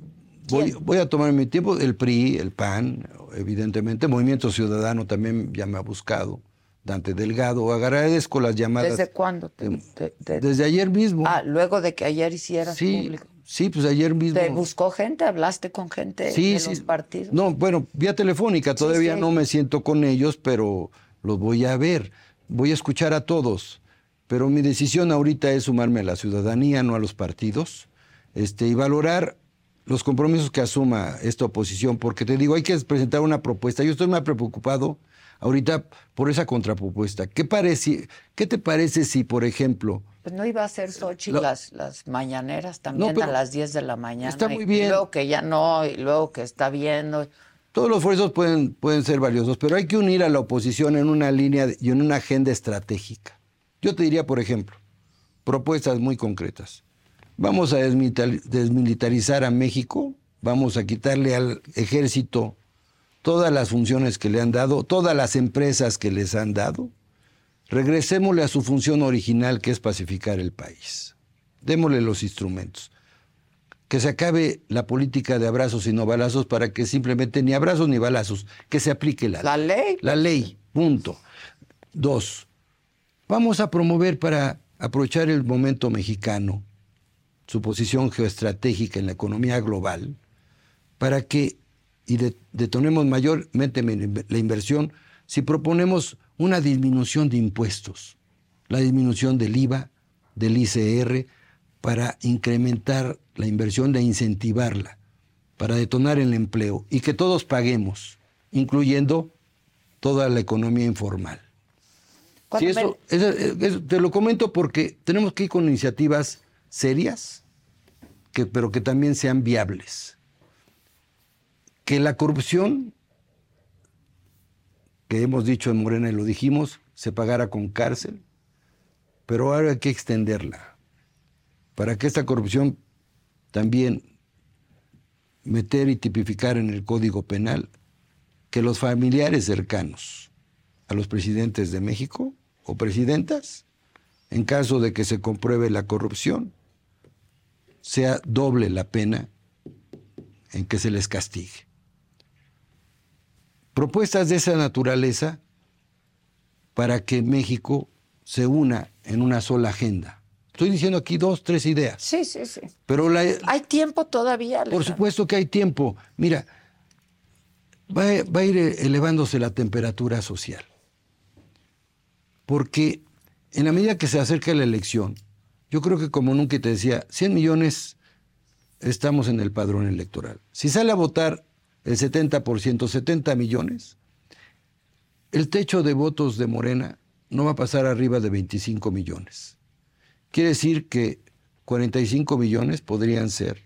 Speaker 3: Voy, voy a tomar mi tiempo. El PRI, el PAN, evidentemente. Movimiento Ciudadano también ya me ha buscado. Dante Delgado. Agradezco las llamadas.
Speaker 1: ¿Desde cuándo? te-
Speaker 3: de-
Speaker 1: te- te-
Speaker 3: Desde ayer mismo.
Speaker 1: Ah, luego de que ayer hicieras
Speaker 3: sí,
Speaker 1: público.
Speaker 3: sí, pues ayer mismo.
Speaker 1: ¿Te buscó gente? ¿Hablaste con gente
Speaker 3: Sí,
Speaker 1: de
Speaker 3: sí.
Speaker 1: los partidos?
Speaker 3: No, bueno, vía telefónica, todavía
Speaker 1: sí.
Speaker 3: no me siento con ellos, pero los voy a ver. Voy a escuchar a todos. Pero mi decisión ahorita es sumarme a la ciudadanía, no a los partidos, este, y valorar los compromisos que asuma esta oposición, porque te digo, hay que presentar una propuesta. Yo estoy más preocupado ahorita por esa contrapropuesta. ¿Qué, parece, ¿Qué te parece si, por ejemplo,
Speaker 1: Pues no iba a ser
Speaker 3: Lo-
Speaker 1: las, las mañaneras también a las 10 de la mañana.
Speaker 3: está
Speaker 1: y-
Speaker 3: muy
Speaker 1: Y
Speaker 3: bien.
Speaker 1: luego que ya no, y luego que está viendo.
Speaker 3: Todos los esfuerzos pueden, pueden ser valiosos, pero hay que unir a la oposición en una línea y en una agenda estratégica. Yo te diría, por ejemplo, propuestas muy concretas. Vamos a desmilitar- desmilitarizar a México, vamos a quitarle al ejército todas las funciones que le han dado, todas las empresas que les han dado. Regresémosle a su función original, que es pacificar el país. Démosle los instrumentos que se acabe la política de abrazos y no balazos para que simplemente ni abrazos ni balazos, que se aplique la,
Speaker 1: La ley.
Speaker 3: La ley, punto. Dos, vamos a promover para aprovechar el momento mexicano, su posición geoestratégica en la economía global, para que y de- detonemos mayormente la inversión si proponemos una disminución de impuestos, la disminución del IVA, del ICR, para incrementar la inversión, de incentivarla, para detonar el empleo y que todos paguemos, incluyendo toda la economía informal. Eso, eso- eso- te lo comento porque tenemos que ir con iniciativas serias, pero que también sean viables. Que la corrupción, que hemos dicho en Morena y lo dijimos, se pagara con cárcel, pero ahora hay que extenderla para que esta corrupción también meter y tipificar en el Código Penal que los familiares cercanos a los presidentes de México o presidentas, en caso de que se compruebe la corrupción, sea doble la pena en que se les castigue. Propuestas de esa naturaleza para que México se una en una sola agenda. Estoy diciendo aquí dos, tres ideas.
Speaker 1: Sí, sí, sí.
Speaker 3: Pero la,
Speaker 1: Hay tiempo todavía.
Speaker 3: por supuesto que hay tiempo. Mira, va, a- va a ir elevándose la temperatura social. Porque en la medida que se acerca la elección, yo creo que como nunca te decía, 100 millones estamos en el padrón electoral. Si sale a votar el 70%, 70 millones, el techo de votos de Morena no va a pasar arriba de 25 millones. Quiere decir que 45 millones podrían ser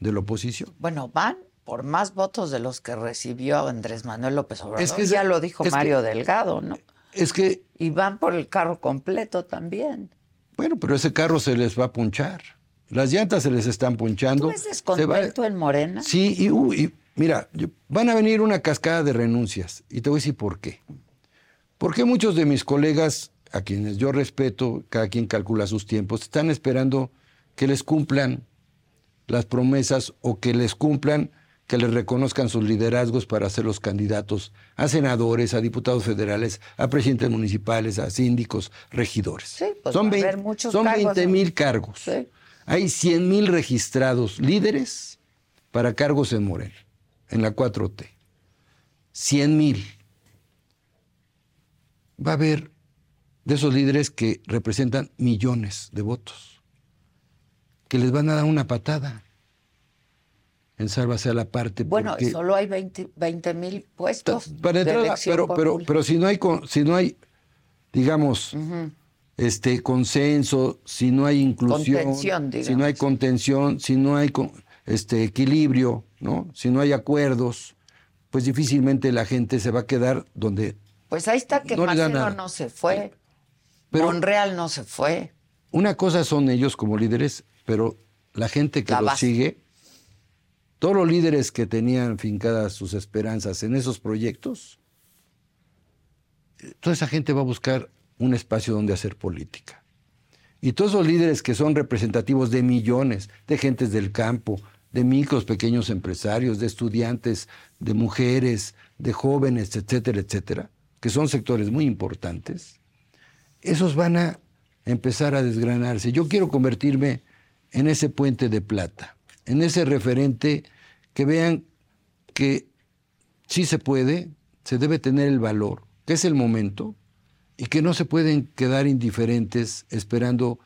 Speaker 3: de la oposición.
Speaker 1: Bueno, van por más votos de los que recibió Andrés Manuel López Obrador.
Speaker 3: Es que
Speaker 1: ya lo dijo
Speaker 3: que-
Speaker 1: Mario Delgado, ¿no?
Speaker 3: Es que,
Speaker 1: Y van por el carro completo también.
Speaker 3: Bueno, pero ese carro se les va a punchar. Las llantas se les están punchando.
Speaker 1: ¿Tú ves
Speaker 3: Se va-
Speaker 1: descontento en Morena?
Speaker 3: Sí, y, uh, y mira, van a venir una cascada de renuncias. Y te voy a decir por qué. Porque muchos de mis colegas, a quienes yo respeto, cada quien calcula sus tiempos, están esperando que les cumplan las promesas o que les cumplan, que les reconozcan sus liderazgos para ser los candidatos a senadores, a diputados federales, a presidentes municipales, a síndicos, regidores.
Speaker 1: Sí, pues
Speaker 3: son
Speaker 1: va a haber
Speaker 3: vein-
Speaker 1: muchos
Speaker 3: son
Speaker 1: cargos,
Speaker 3: 20
Speaker 1: ¿no?
Speaker 3: mil cargos.
Speaker 1: Sí.
Speaker 3: Hay 100 mil registrados líderes para cargos en Morena, en la 4T. 100 mil. Va a haber de esos líderes que representan millones de votos, que les van a dar una patada. En Sálvase a la parte.
Speaker 1: Bueno, solo hay 20 mil puestos.
Speaker 3: para entrar, pero, pero,
Speaker 1: popular.
Speaker 3: pero si no hay, con- si no hay, digamos, este consenso, si no hay inclusión, si no hay contención, si no hay este equilibrio, ¿no? Si no hay acuerdos, pues difícilmente la gente se va a quedar donde.
Speaker 1: Pues ahí está que
Speaker 3: no
Speaker 1: Marcelo no se fue.
Speaker 3: Pero-
Speaker 1: Monreal no se fue.
Speaker 3: Una cosa son ellos como líderes, pero la gente que
Speaker 1: La
Speaker 3: los
Speaker 1: base.
Speaker 3: sigue, todos los líderes que tenían fincadas sus esperanzas en esos proyectos, eh, toda esa gente va a buscar un espacio donde hacer política. Y todos los líderes que son representativos de millones, de gentes del campo, de micros, pequeños empresarios, de estudiantes, de mujeres, de jóvenes, etcétera, etcétera, que son sectores muy importantes, esos van a empezar a desgranarse. Yo quiero convertirme en ese puente de plata, en ese referente que vean que sí se puede, se debe tener el valor, que es el momento, y que no se pueden quedar indiferentes esperando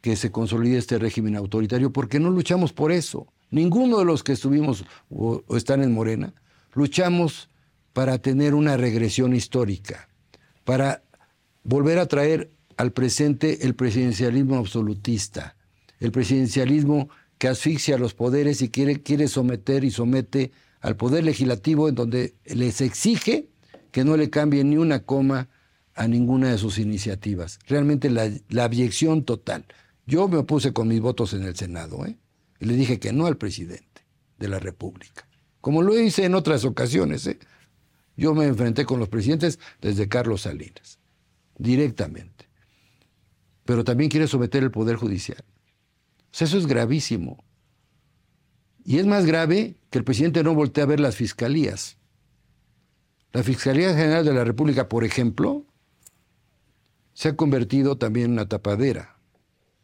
Speaker 3: que se consolide este régimen autoritario, porque no luchamos por eso. Ninguno de los que estuvimos o, o están en Morena luchamos para tener una regresión histórica, para volver a traer al presente el presidencialismo absolutista, el presidencialismo que asfixia los poderes y quiere, quiere someter y somete al poder legislativo en donde les exige que no le cambien ni una coma a ninguna de sus iniciativas. Realmente la, la abyección total. Yo me opuse con mis votos en el Senado ¿eh? y le dije que no al presidente de la República, como lo hice en otras ocasiones. ¿eh? Yo me enfrenté con los presidentes desde Carlos Salinas, directamente. Pero también quiere someter el Poder Judicial. O sea, eso es gravísimo. Y es más grave que el presidente no voltee a ver las fiscalías. La Fiscalía General de la República, por ejemplo, se ha convertido también en una tapadera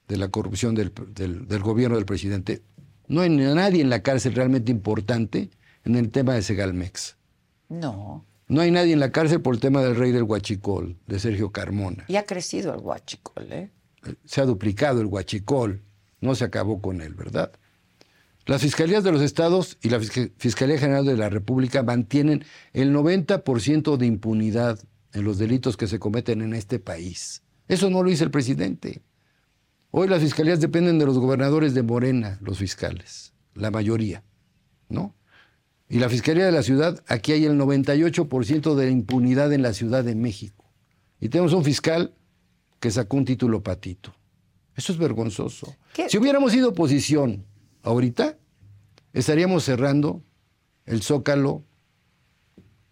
Speaker 3: de la corrupción del, del- del gobierno del presidente. No hay nadie en la cárcel realmente importante en el tema de Segalmex.
Speaker 1: No.
Speaker 3: No hay nadie en la cárcel por el tema del rey del Huachicol, de Sergio Carmona.
Speaker 1: Y ha crecido el guachicol, ¿eh?
Speaker 3: Se ha duplicado el Huachicol, no se acabó con él, ¿verdad? Las fiscalías de los estados y la Fisca- Fiscalía General de la República mantienen el 90% de impunidad en los delitos que se cometen en este país. Eso no lo dice el presidente. Hoy las fiscalías dependen de los gobernadores de Morena, los fiscales, la mayoría, ¿no? Y la Fiscalía de la Ciudad, aquí hay el 98% de impunidad en la Ciudad de México. Y tenemos un fiscal que sacó un título patito. Eso es vergonzoso.
Speaker 1: ¿Qué-
Speaker 3: Si hubiéramos sido oposición ahorita, estaríamos cerrando el Zócalo,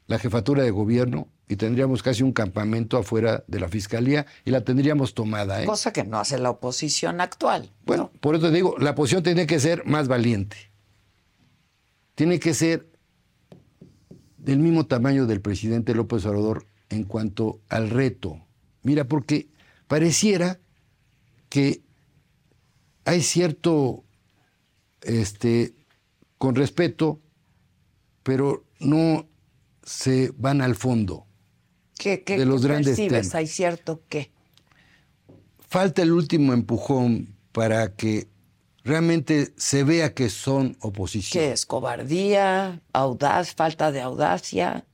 Speaker 3: la jefatura de gobierno, y tendríamos casi un campamento afuera de la fiscalía y la tendríamos tomada. ¿eh?
Speaker 1: Cosa que no hace la oposición actual.
Speaker 3: Bueno, por eso te digo, la posición tiene que ser más valiente. Tiene que ser del mismo tamaño del presidente López Obrador en cuanto al reto. Mira, porque pareciera que hay cierto, este, con respeto, pero no se van al fondo.
Speaker 1: ¿Qué, qué-
Speaker 3: de los
Speaker 1: qué
Speaker 3: grandes temas.
Speaker 1: ¿Hay cierto qué?
Speaker 3: falta el último empujón para que realmente se vea que son oposición.
Speaker 1: ¿Qué es? ¿Cobardía? ¿Audaz? ¿Falta de audacia?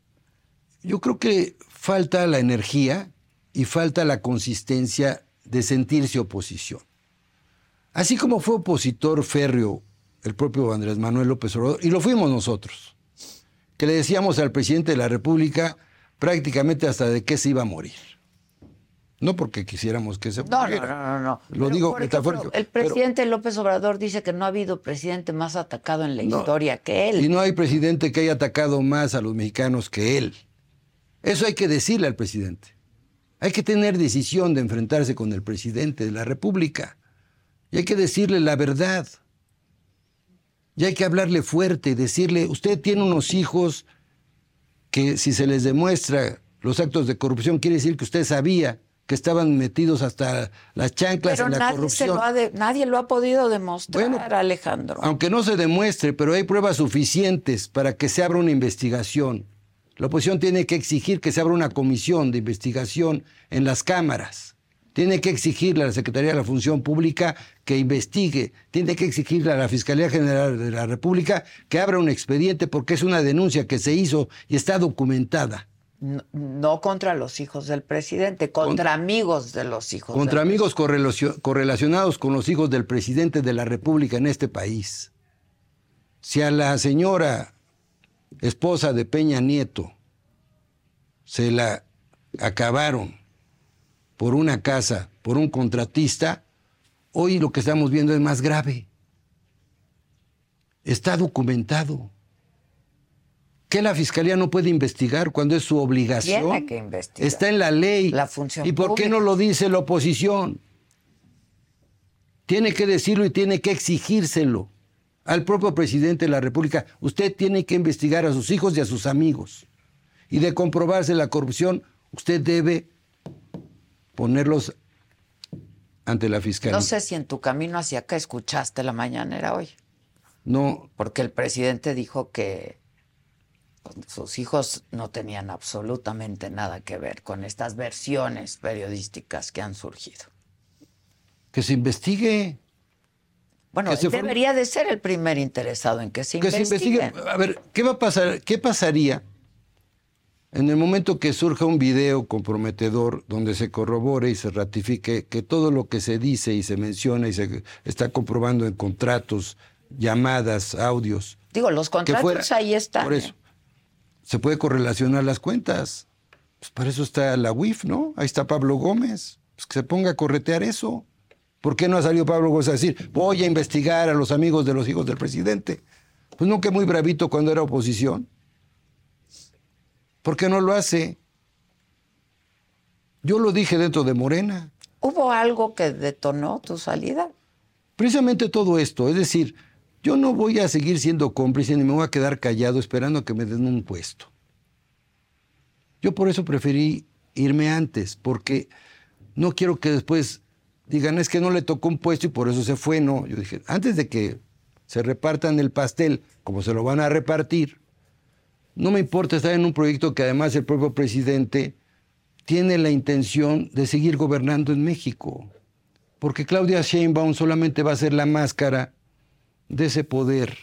Speaker 3: Yo creo que falta la energía y falta la consistencia de sentirse oposición. Así como fue opositor férreo el propio Andrés Manuel López Obrador, y lo fuimos nosotros, que le decíamos al presidente de la República prácticamente hasta de qué se iba a morir. No porque quisiéramos que se
Speaker 1: No, no, no, no. no.
Speaker 3: Lo
Speaker 1: Pero,
Speaker 3: digo metafórico.
Speaker 1: el
Speaker 3: pero-
Speaker 1: presidente López Obrador dice que no ha habido presidente más atacado en la
Speaker 3: No.
Speaker 1: historia que él.
Speaker 3: Y no hay presidente que haya atacado más a los mexicanos que él. Eso hay que decirle al presidente. Hay que tener decisión de enfrentarse con el presidente de la República. Y hay que decirle la verdad. Y hay que hablarle fuerte, decirle, usted tiene unos hijos que si se les demuestra los actos de corrupción, quiere decir que usted sabía que estaban metidos hasta las chanclas
Speaker 1: Pero
Speaker 3: en la
Speaker 1: nadie,
Speaker 3: corrupción.
Speaker 1: lo ha de- nadie lo ha podido demostrar,
Speaker 3: Bueno,
Speaker 1: Alejandro.
Speaker 3: Aunque no se demuestre, pero hay pruebas suficientes para que se abra una investigación. La oposición tiene que exigir que se abra una comisión de investigación en las cámaras tiene que exigirle a la Secretaría de la Función Pública que investigue, tiene que exigirle a la Fiscalía General de la República que abra un expediente porque es una denuncia que se hizo y está documentada.
Speaker 1: No, no contra los hijos del presidente, contra amigos de los hijos.
Speaker 3: Contra
Speaker 1: del
Speaker 3: amigos correlacio- correlacionados con los hijos del presidente de la República en este país. Si a la señora esposa de Peña Nieto se la acabaron por una casa, por un contratista, hoy lo que estamos viendo es más grave. Está documentado. ¿Que la fiscalía no puede investigar cuando es su obligación?
Speaker 1: Tiene que investigar.
Speaker 3: Está en la ley.
Speaker 1: La función
Speaker 3: ¿Y por qué no lo dice la oposición? Tiene que decirlo y tiene que exigírselo al propio presidente de la República. Usted tiene que investigar a sus hijos y a sus amigos. Y de comprobarse la corrupción, usted debe ponerlos ante la fiscalía.
Speaker 1: No sé si en tu camino hacia acá escuchaste la mañanera hoy,
Speaker 3: No,
Speaker 1: porque el presidente dijo que pues, sus hijos no tenían absolutamente nada que ver con estas versiones periodísticas que han surgido.
Speaker 3: que se investigue.
Speaker 1: Bueno, él debería de ser el primer interesado en que se
Speaker 3: que se
Speaker 1: investigue.
Speaker 3: A ver, ¿qué va a pasar? ¿Qué pasaría en el momento que surja un video comprometedor donde se corrobore y se ratifique que todo lo que se dice y se menciona y se está comprobando en contratos, llamadas, audios,
Speaker 1: Digo, los contratos
Speaker 3: fuera-
Speaker 1: ahí están.
Speaker 3: Por eso. Se puede correlacionar las cuentas. Pues para eso está la UIF, ¿no? Ahí está Pablo Gómez. Pues que se ponga a corretear eso. ¿Por qué no ha salido Pablo Gómez a decir, voy a investigar a los amigos de los hijos del presidente? Pues que muy bravito cuando era oposición. ¿Por qué no lo hace? Yo lo dije dentro de Morena.
Speaker 1: ¿Hubo algo que detonó tu salida?
Speaker 3: Precisamente todo esto, es decir, yo no voy a seguir siendo cómplice ni me voy a quedar callado esperando a que me den un puesto. Yo por eso preferí irme antes, porque no quiero que después digan es que no le tocó un puesto y por eso se fue. No, yo dije, antes de que se repartan el pastel como se lo van a repartir, no me importa estar en un proyecto que además el propio presidente tiene la intención de seguir gobernando en México porque Claudia Sheinbaum solamente va a ser la máscara de ese poder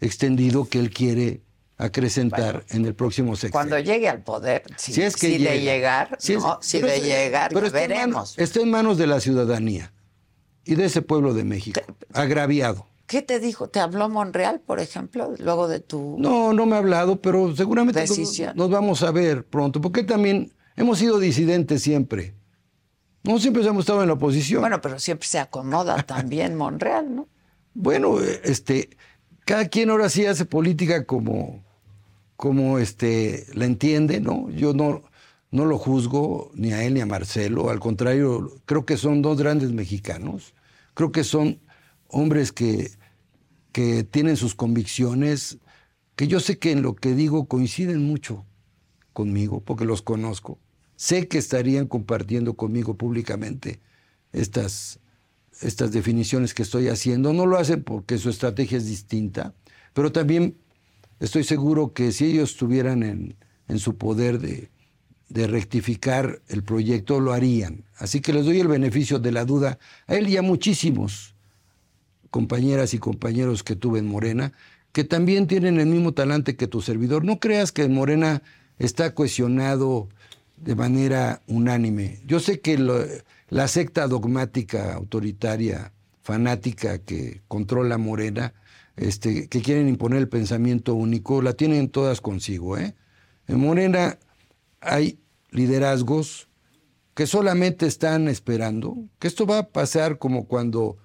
Speaker 3: extendido que él quiere acrecentar en el próximo sexenio.
Speaker 1: Cuando llegue al poder, si,
Speaker 3: Si es que
Speaker 1: si de
Speaker 3: llega.
Speaker 1: llegar,
Speaker 3: Si es-
Speaker 1: no, si de
Speaker 3: es-
Speaker 1: llegar,
Speaker 3: pero está en
Speaker 1: veremos.
Speaker 3: está en manos de la ciudadanía y de ese pueblo de México, agraviado.
Speaker 1: ¿Qué te dijo? ¿Te habló Monreal, por ejemplo, luego de tu...
Speaker 3: No, no me ha hablado, pero seguramente nos, vamos a ver pronto, porque también hemos sido disidentes siempre. No siempre hemos estado en la oposición.
Speaker 1: Bueno, pero siempre se acomoda también Monreal, ¿no?
Speaker 3: Bueno, este, cada quien ahora sí hace política como, como este, la entiende, ¿no? Yo no, no lo juzgo ni a él ni a Marcelo, al contrario, creo que son dos grandes mexicanos, creo que son hombres que, que tienen sus convicciones, que yo sé que en lo que digo coinciden mucho conmigo, porque los conozco. Sé que estarían compartiendo conmigo públicamente estas, estas definiciones que estoy haciendo. No lo hacen porque su estrategia es distinta, pero también estoy seguro que si ellos estuvieran en, en su poder de, de rectificar el proyecto, lo harían. Así que les doy el beneficio de la duda a él y a muchísimos compañeras y compañeros que tuve en Morena, que también tienen el mismo talante que tu servidor. No creas que en Morena está cohesionado de manera unánime. Yo sé que la secta dogmática, autoritaria, fanática que controla Morena, este, que quieren imponer el pensamiento único, la tienen todas consigo. ¿eh? En Morena hay liderazgos que solamente están esperando, que esto va a pasar como cuando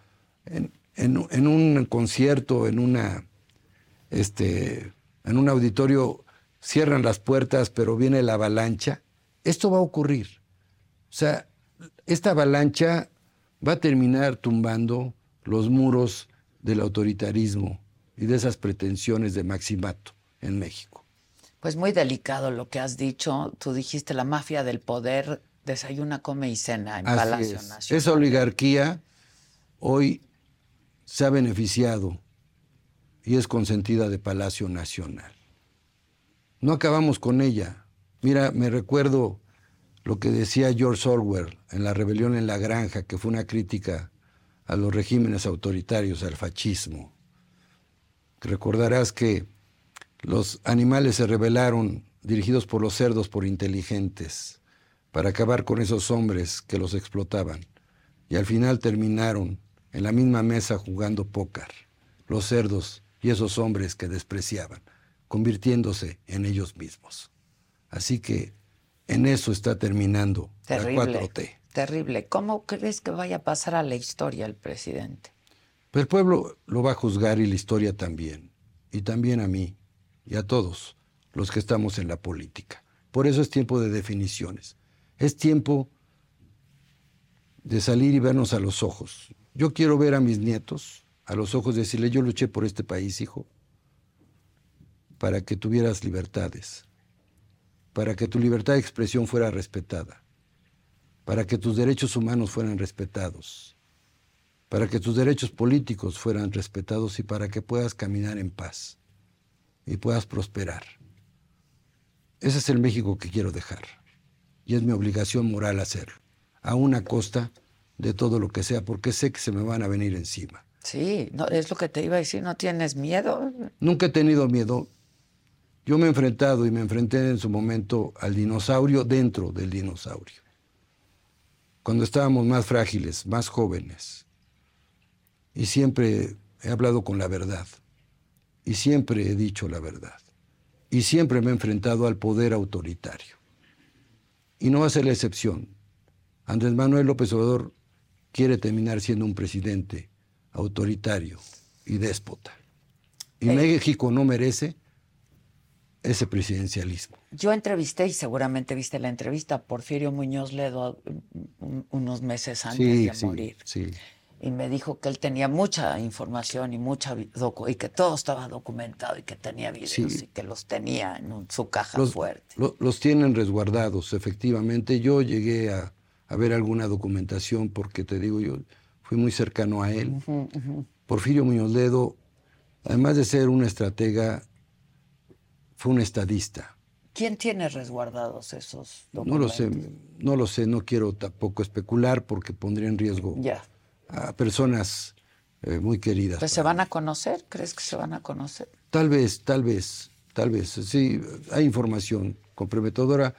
Speaker 3: en, en- un concierto, en una este, en un auditorio cierran las puertas, pero viene la avalancha. Esto va a ocurrir. O sea, esta avalancha va a terminar tumbando los muros del autoritarismo y de esas pretensiones de maximato en México.
Speaker 1: Pues muy delicado lo que has dicho. Tú dijiste la mafia del poder desayuna, come y cena en
Speaker 3: Así
Speaker 1: Palacio
Speaker 3: es.
Speaker 1: Nacional.
Speaker 3: Esa oligarquía hoy se ha beneficiado y es consentida de Palacio Nacional. No acabamos con ella. Mira, me recuerdo lo que decía George Orwell en La rebelión en la granja, que fue una crítica a los regímenes autoritarios, al fascismo. Recordarás que los animales se rebelaron dirigidos por los cerdos por inteligentes para acabar con esos hombres que los explotaban y al final terminaron en la misma mesa jugando póker, los cerdos y esos hombres que despreciaban, convirtiéndose en ellos mismos. Así que en eso está terminando
Speaker 1: Terrible.
Speaker 3: la 4T.
Speaker 1: Terrible. ¿Cómo crees que vaya a pasar a la historia el presidente?
Speaker 3: El pueblo lo va a juzgar y la historia también, y también a mí y a todos los que estamos en la política. Por eso es tiempo de definiciones. Es tiempo de salir y vernos a los ojos. Yo quiero ver a mis nietos a los ojos y decirle, yo luché por este país, hijo, para que tuvieras libertades, para que tu libertad de expresión fuera respetada, para que tus derechos humanos fueran respetados, para que tus derechos políticos fueran respetados y para que puedas caminar en paz y puedas prosperar. Ese es el México que quiero dejar y es mi obligación moral hacerlo, a una costa de todo lo que sea, porque sé que se me van a venir encima.
Speaker 1: Sí, no, es lo que te iba a decir, ¿no tienes miedo?
Speaker 3: Nunca he tenido miedo. Yo me he enfrentado y me enfrenté en su momento al dinosaurio dentro del dinosaurio. Cuando estábamos más frágiles, más jóvenes. Y siempre he hablado con la verdad. Y siempre he dicho la verdad. Y siempre me he enfrentado al poder autoritario. Y no va a ser la excepción. Andrés Manuel López Obrador quiere terminar siendo un presidente autoritario y déspota. Y México no merece ese presidencialismo.
Speaker 1: Yo entrevisté, y seguramente viste la entrevista, a Porfirio Muñoz Ledo un- unos meses antes
Speaker 3: Sí,
Speaker 1: de
Speaker 3: sí,
Speaker 1: morir.
Speaker 3: sí.
Speaker 1: Y me dijo que él tenía mucha información y mucha docu- y que todo estaba documentado y que tenía videos
Speaker 3: Sí.
Speaker 1: y que los tenía en su caja
Speaker 3: Los,
Speaker 1: fuerte.
Speaker 3: lo- los tienen resguardados, efectivamente. Yo llegué a, a ver alguna documentación porque te digo, yo fui muy cercano a él. Porfirio Muñoz Ledo, además de ser un estratega, fue un estadista.
Speaker 1: ¿Quién tiene resguardados esos
Speaker 3: No
Speaker 1: documentos?
Speaker 3: lo sé, no lo sé, no quiero tampoco especular porque pondría en riesgo
Speaker 1: Ya.
Speaker 3: A personas eh, muy queridas.
Speaker 1: Pues se van a conocer, ¿crees que se van a conocer?
Speaker 3: Tal vez, tal vez, tal vez. Sí, hay información comprometedora,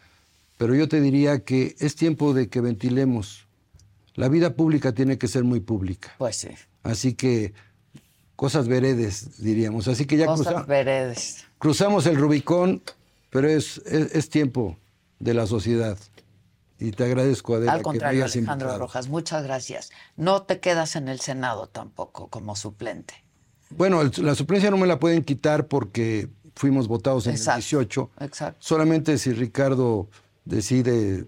Speaker 3: pero yo te diría que es tiempo de que ventilemos. La vida pública tiene que ser muy pública.
Speaker 1: Pues sí.
Speaker 3: Así que cosas veredes, diríamos. Así que ya
Speaker 1: Cosas
Speaker 3: cruza-
Speaker 1: veredes.
Speaker 3: cruzamos el Rubicón, pero es, es, es tiempo de la sociedad. Y te agradezco, Adela,
Speaker 1: Al
Speaker 3: que me
Speaker 1: contrario, Alejandro
Speaker 3: invitado.
Speaker 1: Rojas, muchas gracias. No te quedas en el Senado tampoco como suplente.
Speaker 3: Bueno, el- la suplencia no me la pueden quitar porque fuimos votados en
Speaker 1: Exacto,
Speaker 3: el 18.
Speaker 1: exacto.
Speaker 3: Solamente si Ricardo decide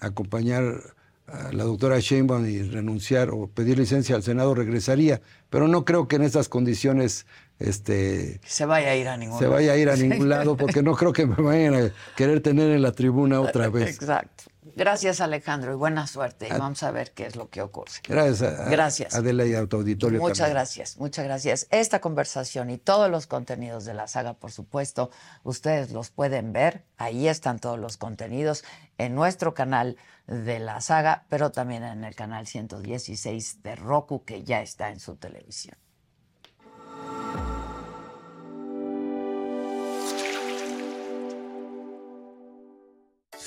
Speaker 3: acompañar a la doctora Sheinbaum y renunciar o pedir licencia al Senado, regresaría. Pero no creo que en estas condiciones este,
Speaker 1: Se vaya a ir a ningún
Speaker 3: se vaya a ir a ningún lado porque no creo que me vayan a querer tener en la tribuna otra vez.
Speaker 1: Exacto. Gracias, Alejandro, y buena suerte. Y vamos a ver qué es lo que ocurre.
Speaker 3: Gracias a, a-
Speaker 1: Gracias.
Speaker 3: Adela y a tu auditorio
Speaker 1: Muchas
Speaker 3: también.
Speaker 1: gracias, muchas gracias. Esta conversación y todos los contenidos de la saga, por supuesto, ustedes los pueden ver. Ahí están todos los contenidos en nuestro canal de la saga, pero también en el canal 116 de Roku, que ya está en su televisión.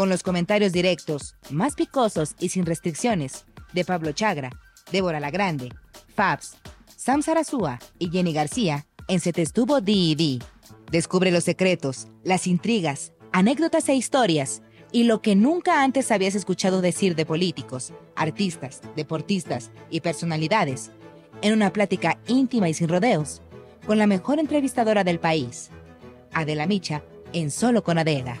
Speaker 9: con los comentarios directos, más picosos y sin restricciones, de Pablo Chagra, Débora La Grande, Fabs, Sam Sarasúa y Jenny García en Se te estuvo D&D. Descubre los secretos, las intrigas, anécdotas e historias y lo que nunca antes habías escuchado decir de políticos, artistas, deportistas y personalidades en una plática íntima y sin rodeos con la mejor entrevistadora del país, Adela Micha, en Solo con Adela.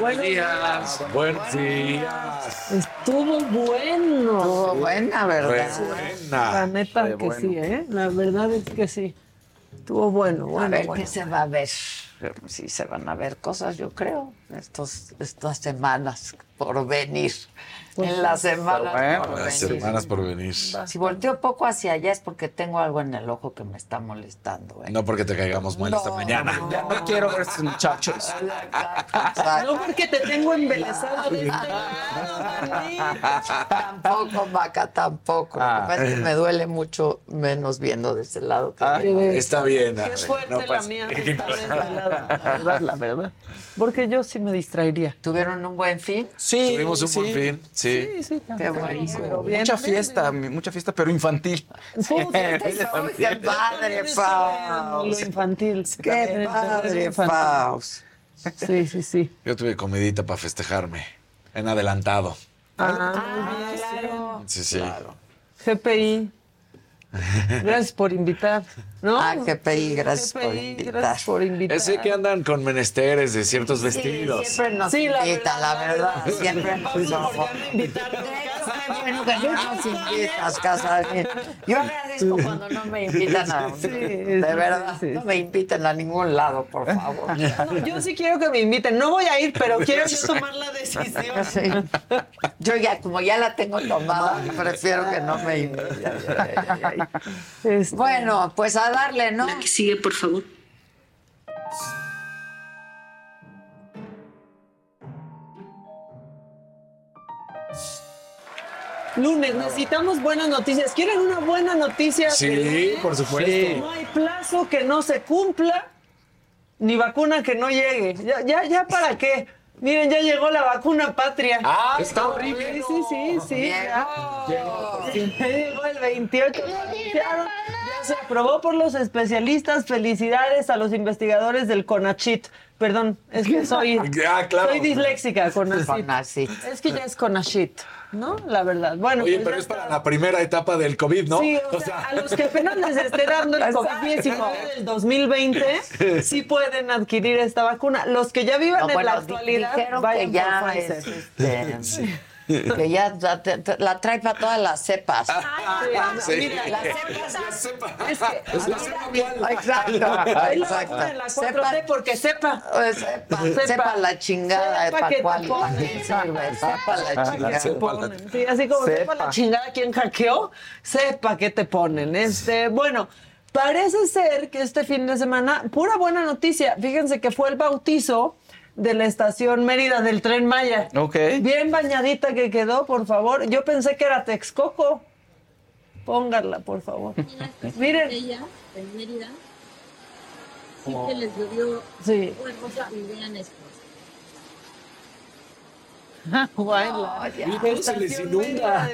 Speaker 10: Buenos días. Buenos días.
Speaker 11: Estuvo bueno.
Speaker 1: Estuvo buena, ¿verdad?
Speaker 10: buena.
Speaker 11: La neta
Speaker 10: Re
Speaker 11: que
Speaker 10: bueno.
Speaker 11: sí, ¿eh? La verdad es que sí. Estuvo bueno,
Speaker 1: A ver
Speaker 11: bueno.
Speaker 1: qué se va a ver. Sí, se van a ver cosas, yo creo, estos, estas semanas por venir.
Speaker 11: Pues
Speaker 1: en las semanas
Speaker 10: Bueno,
Speaker 1: por
Speaker 10: las
Speaker 1: venir.
Speaker 10: semanas por venir.
Speaker 1: Si volteo poco hacia allá es porque tengo algo en el ojo que me está molestando. ¿eh?
Speaker 10: No porque te caigamos mal esta
Speaker 1: No,
Speaker 10: mañana.
Speaker 1: no.
Speaker 10: Ya no quiero ver a estos muchachos.
Speaker 11: No porque te tengo embelesada de este
Speaker 1: tampoco, Maca, tampoco.
Speaker 10: Ah.
Speaker 1: Es que me duele mucho menos viendo de ese lado. que-
Speaker 10: Está bien.
Speaker 11: Qué fuerte
Speaker 10: no
Speaker 11: la
Speaker 10: pasa-
Speaker 11: mía que está de este lado, la verdad, la verdad. Porque yo sí me distraería.
Speaker 1: ¿Tuvieron un buen fin?
Speaker 12: Sí,
Speaker 10: Tuvimos un buen
Speaker 12: sí.
Speaker 10: fin. Sí.
Speaker 11: Sí, sí,
Speaker 1: Qué buenísimo.
Speaker 11: bien,
Speaker 12: mucha
Speaker 11: bien,
Speaker 12: fiesta, mucha fiesta, pero infantil.
Speaker 1: ¡Qué padre,
Speaker 11: Lo
Speaker 1: Faust!
Speaker 11: infantil.
Speaker 1: ¡Qué padre. Faust!
Speaker 11: Sí, sí, sí.
Speaker 10: Yo tuve comidita para festejarme. En adelantado.
Speaker 11: Ah, muy bien.
Speaker 10: Sí, sí.
Speaker 11: GPI. Gracias por invitar. ¿No?
Speaker 1: Ah, por
Speaker 11: GPI,
Speaker 1: invitar.
Speaker 11: Gracias por invitar.
Speaker 10: Ese que andan con menesteres de ciertos vestidos.
Speaker 1: Siempre nos
Speaker 11: Sí, la
Speaker 1: invita, la verdad. Siempre nos
Speaker 11: Vamos por ya me invitaron.
Speaker 1: Qué bueno que no nos invitas, Casarín. Yo agradezco cuando no me invitan a...
Speaker 11: Sí,
Speaker 1: De verdad,
Speaker 11: sí,
Speaker 1: no me inviten a ningún lado, por favor.
Speaker 11: No, yo sí quiero que me inviten. No voy a ir, pero quiero yo tomar la decisión.
Speaker 1: Sí. Yo ya, como ya la tengo tomada, prefiero que no me inviten.
Speaker 11: Este,
Speaker 1: Bueno, pues a darle, ¿no?
Speaker 13: La que sigue, por favor.
Speaker 11: Lunes, necesitamos buenas noticias. ¿Quieren una buena noticia?
Speaker 10: Sí, por supuesto.
Speaker 11: No hay plazo que no se cumpla, ni vacuna que no llegue. Ya, ya, ya para qué. Miren, ya llegó la vacuna patria.
Speaker 10: Ah, está horrible.
Speaker 11: Sí, sí, sí, sí. Ya, ya llegó el 28. lo anunciaron, Ya se aprobó por los especialistas. Felicidades a los investigadores del CONACHIT. Perdón, es que soy,
Speaker 10: Ah, claro.
Speaker 11: soy disléxica, CONACHIT.
Speaker 1: Conacit.
Speaker 11: Es que ya es CONACHIT, ¿no? La verdad. Bueno,
Speaker 10: Oye,
Speaker 11: pues
Speaker 10: pero es para la primera etapa del COVID, ¿no?
Speaker 11: Sí, o, sea, a los que apenas les esté dando el COVID-19 del 2020, sí pueden adquirir esta vacuna. Los que ya vivan
Speaker 1: No,
Speaker 11: en
Speaker 1: bueno,
Speaker 11: la actualidad, vayan
Speaker 1: que ya
Speaker 11: por
Speaker 1: es,
Speaker 11: Pfizer.
Speaker 1: este, que ya ya te- te- la trae para todas las cepas.
Speaker 10: Sí.
Speaker 1: Mira, las cepas.
Speaker 11: Es que,
Speaker 10: Es la cepa vial.
Speaker 1: Exacto,
Speaker 11: ahí la la
Speaker 1: exacto.
Speaker 11: 4T porque sepa.
Speaker 1: Sepa,
Speaker 11: Sepa.
Speaker 1: sepa la chingada
Speaker 11: Sepa
Speaker 1: para
Speaker 11: que te
Speaker 1: cuál
Speaker 11: ponen.
Speaker 1: para qué sirve, sepa la
Speaker 11: Sepa
Speaker 1: chingada.
Speaker 11: ponen. Sí, así como sepa.
Speaker 1: Sepa.
Speaker 11: la chingada quién hackeó, sepa qué te ponen. Este, bueno, parece ser que este fin de semana, pura buena noticia. Fíjense que fue el bautizo de la estación Mérida del Tren Maya.
Speaker 12: Ok.
Speaker 11: Bien bañadita que quedó, por favor. Yo pensé que era Texcoco. Pónganla, por favor. Miren.
Speaker 13: Ella, en Mérida, sí que les dio
Speaker 11: Sí.
Speaker 13: esto.
Speaker 11: Guayla.
Speaker 1: ya.
Speaker 10: ¿Cómo se les inunda?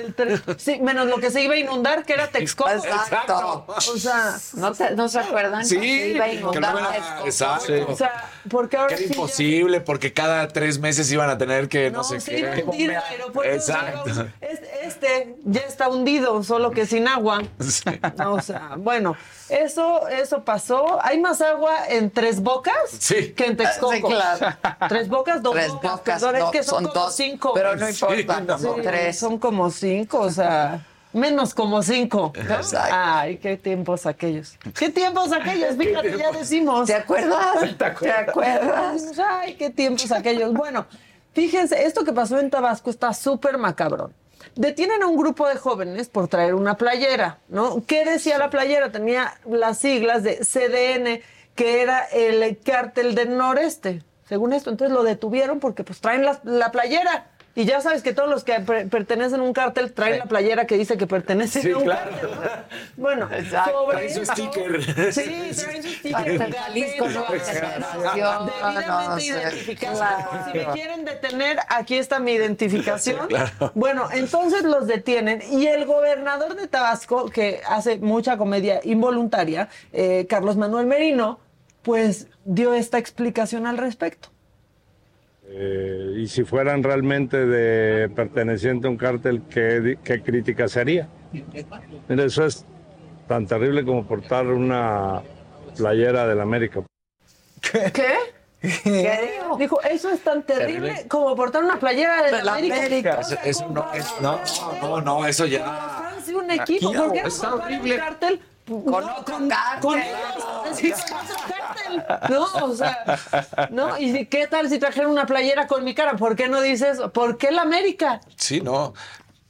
Speaker 11: Sí, menos lo que se iba a inundar, que era Texcoco.
Speaker 1: Exacto.
Speaker 11: O sea,
Speaker 1: ¿No, se- ¿No se acuerdan?
Speaker 10: Sí,
Speaker 1: que se iba a
Speaker 10: que
Speaker 1: inundar
Speaker 10: no era- exacto.
Speaker 11: o sea, porque ahora
Speaker 10: Que era
Speaker 11: sí ya-
Speaker 10: imposible porque cada tres meses iban a tener que no,
Speaker 11: No,
Speaker 10: sé
Speaker 11: se
Speaker 10: qué.
Speaker 11: iba a hundir el aeropuerto.
Speaker 10: Exacto.
Speaker 11: Este, este ya está hundido, solo que sin agua.
Speaker 10: Sí.
Speaker 11: O sea, bueno, eso, eso pasó. ¿Hay más agua en Tres Bocas
Speaker 10: Sí.
Speaker 11: que en Texcoco?
Speaker 1: Sí, claro.
Speaker 11: Tres Bocas, dos
Speaker 1: Tres
Speaker 11: bocas.
Speaker 1: bocas,
Speaker 11: perdón,
Speaker 1: no,
Speaker 11: es que son,
Speaker 1: son
Speaker 11: como
Speaker 1: dos,
Speaker 11: cinco.
Speaker 1: pero no importa,
Speaker 10: no.
Speaker 11: Sí,
Speaker 1: tres.
Speaker 11: Son como cinco, o sea, menos como cinco.
Speaker 1: Exacto.
Speaker 11: Ay, qué tiempos aquellos. ¿Qué tiempos aquellos? Fíjate, ya decimos.
Speaker 1: ¿Te acuerdas? ¿Te acuerdas?
Speaker 11: Ay, qué tiempos aquellos. Bueno, fíjense, esto que pasó en Tabasco está súper macabrón. Detienen a un grupo de jóvenes por traer una playera, ¿no? ¿Qué decía la playera? Tenía las siglas de CDN, que era el cártel del noreste, según esto. Entonces lo detuvieron porque pues traen la, la playera. Y ya sabes que todos los que per- pertenecen a un cártel traen la playera que dice que pertenece
Speaker 10: Sí,
Speaker 11: a un
Speaker 10: claro.
Speaker 11: cártel. Bueno,
Speaker 1: Exacto.
Speaker 11: sobre
Speaker 10: Traen su sticker.
Speaker 11: Sí, traen su sticker.
Speaker 1: Cártel Jalisco,
Speaker 11: Debidamente
Speaker 1: no sé.
Speaker 11: identificados.
Speaker 1: Claro.
Speaker 11: Si me quieren detener, aquí está mi identificación.
Speaker 10: Claro.
Speaker 11: Bueno, entonces los detienen y el gobernador de Tabasco, que hace mucha comedia involuntaria, eh, Carlos Manuel Merino, pues dio esta explicación al respecto.
Speaker 14: Eh, y si fueran realmente de perteneciente a un cártel, ¿qué, di- qué crítica sería? Mira, eso es tan terrible como portar una playera del América.
Speaker 11: ¿Qué? ¿Qué dijo? Dijo, eso es tan terrible,
Speaker 10: Terrible.
Speaker 11: como portar una playera de,
Speaker 1: De la América.
Speaker 11: Sea,
Speaker 10: Eso, eso no, es, no, no, no, eso ya.
Speaker 11: fans de un equipo,
Speaker 10: Aquí,
Speaker 11: ¿por qué
Speaker 10: está
Speaker 11: no comprar
Speaker 10: horrible.
Speaker 11: un cártel?
Speaker 1: Con otro cártel.
Speaker 11: Con ellos, sí, con otro cártel. No, o sea, no, y si- qué tal si trajeron una playera con mi cara, ¿por qué no dices, ¿por qué la América?
Speaker 10: Sí, no.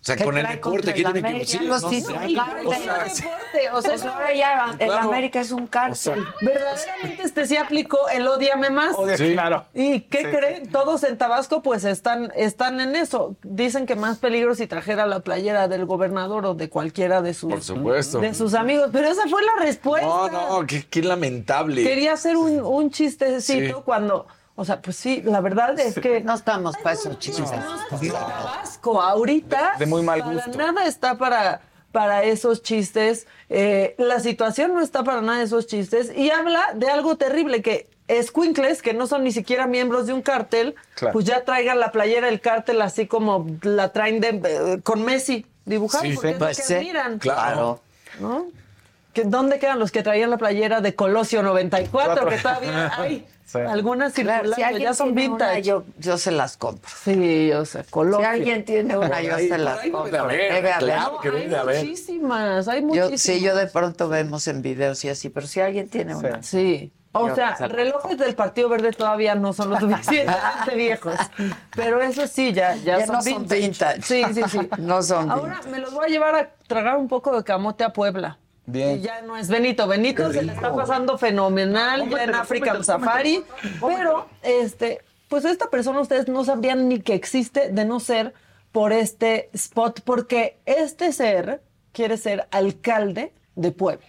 Speaker 10: O sea,
Speaker 1: ¿Qué
Speaker 10: con el deporte,
Speaker 1: contra
Speaker 10: ¿qué
Speaker 1: el
Speaker 10: tiene que sí, no.
Speaker 1: ¿no? Claro,
Speaker 11: el
Speaker 1: claro.
Speaker 11: deporte, o sea,
Speaker 1: Pues ahora ya el
Speaker 10: Claro.
Speaker 1: América es un cárcel.
Speaker 11: verdaderamente este sí aplicó el odiame más.
Speaker 10: Sí.
Speaker 12: Claro.
Speaker 11: ¿Y qué creen? Todos en Tabasco pues están, están en eso. Dicen que más peligro si trajera la playera del gobernador o de cualquiera de sus,
Speaker 10: Por supuesto.
Speaker 11: de sus amigos. Pero esa fue la respuesta.
Speaker 10: No, no, qué, qué lamentable.
Speaker 11: Quería hacer un, un chistecito
Speaker 10: Sí.
Speaker 11: cuando, o sea, pues sí, la verdad es que
Speaker 1: No estamos para esos chistes.
Speaker 11: Tabasco ahorita
Speaker 12: De muy mal
Speaker 11: para
Speaker 12: gusto.
Speaker 11: nada está para para esos chistes. Eh, la situación no está para nada de esos chistes y habla de algo terrible que escuincles que no son ni siquiera miembros de un cártel,
Speaker 12: Claro.
Speaker 11: pues ya traigan la playera del cártel así como la traen de, eh, con Messi dibujado
Speaker 10: Sí.
Speaker 11: porque es lo
Speaker 1: Pues
Speaker 11: que
Speaker 1: sí,
Speaker 11: admiran,
Speaker 10: Claro.
Speaker 11: ¿no? ¿Que- ¿Dónde quedan los que traían la playera de Colosio 94 que todavía hay?
Speaker 12: Sí.
Speaker 11: Algunas
Speaker 1: Claro,
Speaker 11: circulando,
Speaker 1: si alguien
Speaker 11: ya son
Speaker 1: tiene una,
Speaker 11: vintage.
Speaker 1: yo, yo se las compro.
Speaker 11: Sí, o sea, Colosio.
Speaker 1: Si alguien tiene una, yo se las compro. Debe haber.
Speaker 10: claro.
Speaker 11: hay muchísimas, hay
Speaker 1: Yo,
Speaker 11: muchísimas.
Speaker 1: sí, yo de pronto vemos en videos y así, pero si alguien tiene una.
Speaker 11: Sí. O
Speaker 1: Yo
Speaker 11: sea, relojes del Partido Verde todavía no son lo suficientemente viejos. Pero eso sí, ya, ya,
Speaker 1: Ya
Speaker 11: son,
Speaker 1: no son
Speaker 11: vintage.
Speaker 1: vintage.
Speaker 11: Sí, sí, sí.
Speaker 1: No son
Speaker 11: Ahora me los voy a llevar a tragar un poco de camote a Puebla.
Speaker 12: Bien.
Speaker 11: Y ya no es Benito. Benito se le está pasando fenomenal ya en African Safari. Pero, este, pues esta persona ustedes no sabrían ni que existe de no ser por este spot, porque este ser quiere ser alcalde de Puebla.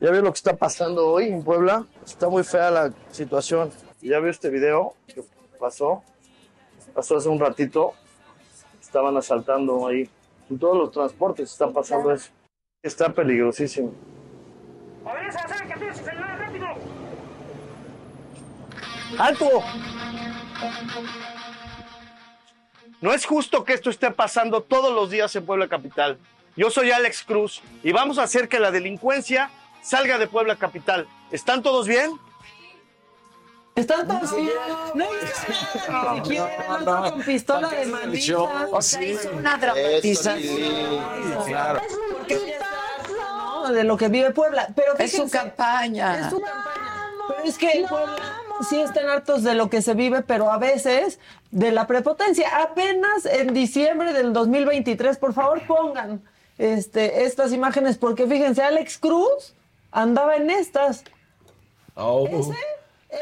Speaker 15: Ya vio lo que está pasando hoy en Puebla. Está muy fea la situación. Ya vio este video que pasó. Pasó hace un ratito. Estaban asaltando ahí. En todos los transportes está pasando eso. Está peligrosísimo. ¡Alto! No es justo que esto esté pasando todos los días en Puebla Capital. Yo soy Alex Cruz y vamos a hacer que la delincuencia salga de Puebla Capital. ¿Están todos bien?
Speaker 11: Están todos bien. No hizo nada, ni siquiera el otro con pistola de manita.
Speaker 1: O sea, hizo una dramatización.
Speaker 10: Claro.
Speaker 11: Es ¿no? de lo que vive Puebla. Pero
Speaker 1: Es su campaña.
Speaker 11: Es su campaña. Pero es que sí están hartos de lo que se vive, pero a veces de la prepotencia. Apenas en diciembre del 2023, por favor, pongan este, estas imágenes, porque fíjense, Alex Cruz andaba en estas.
Speaker 10: Oh.
Speaker 11: Ese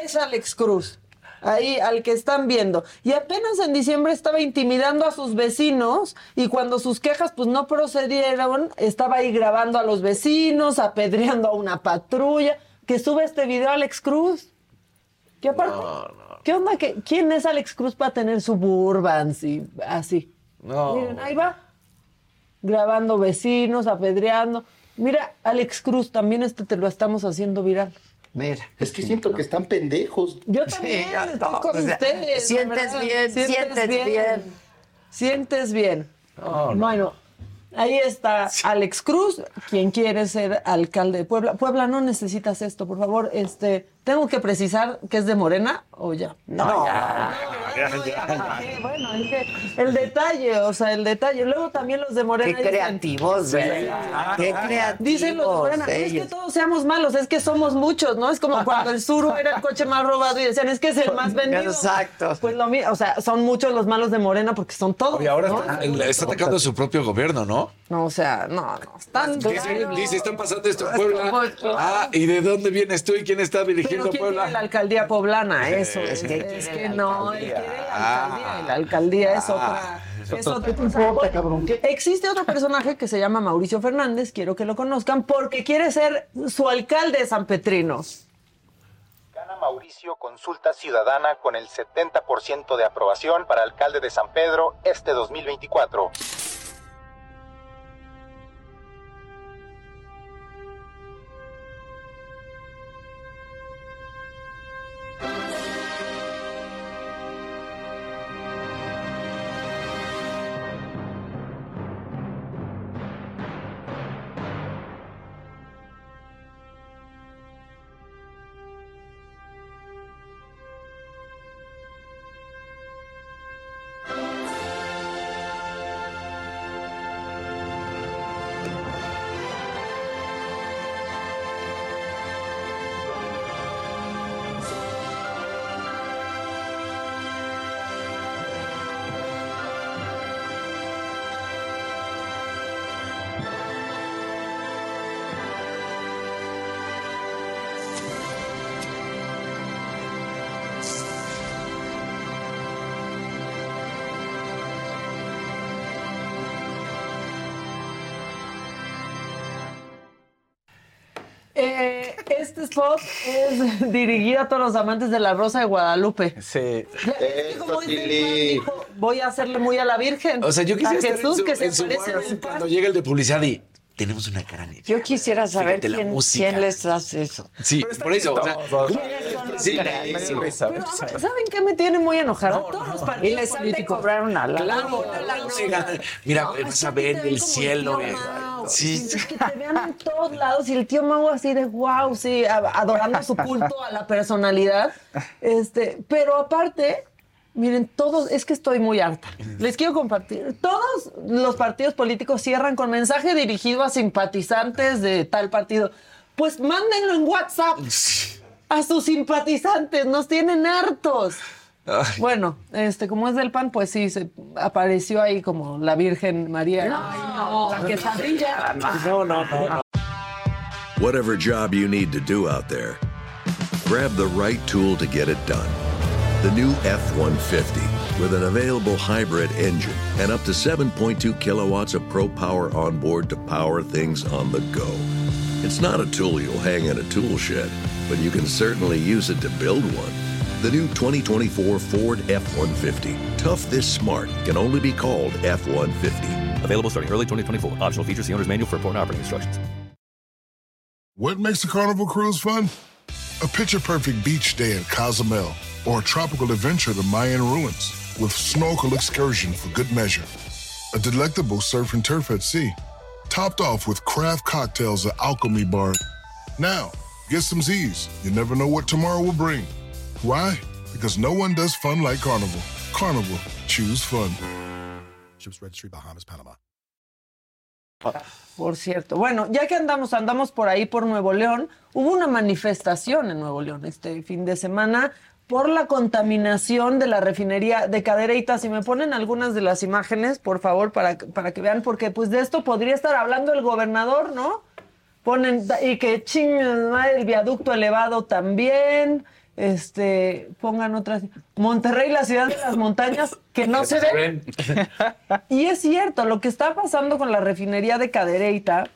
Speaker 11: es Alex Cruz. Ahí, al que están viendo. Y apenas en diciembre estaba intimidando a sus vecinos y cuando sus quejas pues no procedieron, estaba ahí grabando a los vecinos, apedreando a una patrulla. Que sube este video Alex Cruz. ¿Qué aparte? ¿Qué onda? ¿Qué- ¿Quién es Alex Cruz para tener suburbans y así?
Speaker 10: No.
Speaker 11: Miren, ahí va. Grabando vecinos, apedreando. Mira, Alex Cruz, también este te lo estamos haciendo viral.
Speaker 1: Mira.
Speaker 16: Es que siento que están pendejos.
Speaker 11: Yo también
Speaker 1: no,
Speaker 11: con
Speaker 1: o sea,
Speaker 11: ustedes.
Speaker 1: sientes bien, sientes bien.
Speaker 11: Sientes bien. Bueno, ahí está Alex Cruz, quien quiere ser alcalde de Puebla. Puebla, no necesitas esto, por favor. Este, tengo que precisar que es de Morena o ya.
Speaker 1: No, ya.
Speaker 11: Sí, bueno, es que el detalle, o sea, el detalle. Luego también los de Morena.
Speaker 1: Qué
Speaker 11: dicen-
Speaker 1: creativos, ¿verdad? Qué creativos.
Speaker 11: Dicen los de Morena, no es que
Speaker 1: ellos.
Speaker 11: todos seamos malos, es que somos muchos, ¿no? Es como cuando el Suru era el coche más robado y decían, es que es el más vendido.
Speaker 1: Exacto.
Speaker 11: Pues lo mismo, o sea, son muchos los malos de Morena porque son todos.
Speaker 10: Y ahora
Speaker 11: ¿no?
Speaker 10: está, está atacando a su propio gobierno, ¿no?
Speaker 11: No, o sea, no, no, están
Speaker 10: Dice, dice, están pasando esto en Puebla. Ah, ¿y de dónde vienes tú y quién está
Speaker 11: Pero
Speaker 10: dirigiendo
Speaker 11: ¿quién
Speaker 10: Puebla?
Speaker 11: quiere la alcaldía poblana? Eso,
Speaker 10: Eh,
Speaker 11: es que,
Speaker 10: ¿quién
Speaker 11: es que no, él quiere la
Speaker 10: Ah.
Speaker 11: alcaldía. la alcaldía es otra. Es otro Existe otro personaje que se llama Mauricio Fernández, quiero que lo conozcan, porque quiere ser su alcalde de San Petrino.
Speaker 17: Gana Mauricio Consulta Ciudadana con el 70% de aprobación para alcalde de San Pedro este 2024.
Speaker 11: Spot es dirigido a todos los amantes de la Rosa de Guadalupe.
Speaker 10: Sí.
Speaker 11: Como dice el man, dijo, Voy a hacerle muy a la Virgen.
Speaker 10: O sea, yo quisiera
Speaker 11: a
Speaker 10: estar
Speaker 11: Jesús
Speaker 10: en su,
Speaker 11: que se
Speaker 10: en su
Speaker 11: parece
Speaker 10: cuando llega el de publicidad y tenemos una cara neta.
Speaker 1: Yo quisiera saber
Speaker 10: la
Speaker 1: quién, quién les hace eso.
Speaker 10: Sí, por eso. O sea, sí,
Speaker 11: Pero, ¿saben- ¿Saben qué me tiene muy enojada? Todos los partidos
Speaker 1: Y les han de cobrar una lana.
Speaker 10: Claro, no se gana. Mira, vas a ver el cielo. eh. Sí.
Speaker 11: Que te vean en todos lados y el tío Mau así de wow, sí, adorando su culto a la personalidad. Este, pero aparte, miren, todos, es que estoy muy harta. Les quiero compartir. Todos los partidos políticos cierran con mensaje dirigido a simpatizantes de tal partido. Pues mándenlo en WhatsApp a sus simpatizantes, nos tienen hartos. Bueno, este, como es del pan, pues sí, se apareció ahí como la Virgen María. Ay, no, la quesadilla.
Speaker 10: No, no, no. no.
Speaker 5: Whatever job you need to do out there, grab the right tool to get it done. The new F 150 with an available hybrid engine and up to 7.2 kilowatts of pro power on board to power things on the go. It's not a tool you'll hang in a tool shed, but you can certainly use it to build one. The new 2024 Ford F 150. Tough this smart can only be called F 150.
Speaker 6: Available starting early 2024. Optional features, the owner's manual for important operating instructions.
Speaker 7: What makes a carnival cruise fun? A picture perfect beach day at Cozumel or a tropical adventure to Mayan ruins with snorkel excursion for good measure. A delectable surf and turf at sea, topped off with craft cocktails at Alchemy Bar. Now, get some Z's. You never know what tomorrow will bring. Why? Because no one does fun like Carnival. Carnival, choose fun.
Speaker 18: Ships Registry, Bahamas, Panama.
Speaker 11: Por cierto. Bueno, ya que andamos, andamos por ahí por Nuevo León, hubo una manifestación en Nuevo León este fin de semana por la contaminación de la refinería de Cadereyta. Si me ponen algunas de las imágenes, por favor, para, para que vean, porque pues de esto podría estar hablando el gobernador, ¿no? Ponen, y que chingan el viaducto elevado también. Este, pongan otras. Monterrey, la ciudad de las montañas, que no se ve. Y es cierto, lo que está pasando con la refinería de Cadereyta,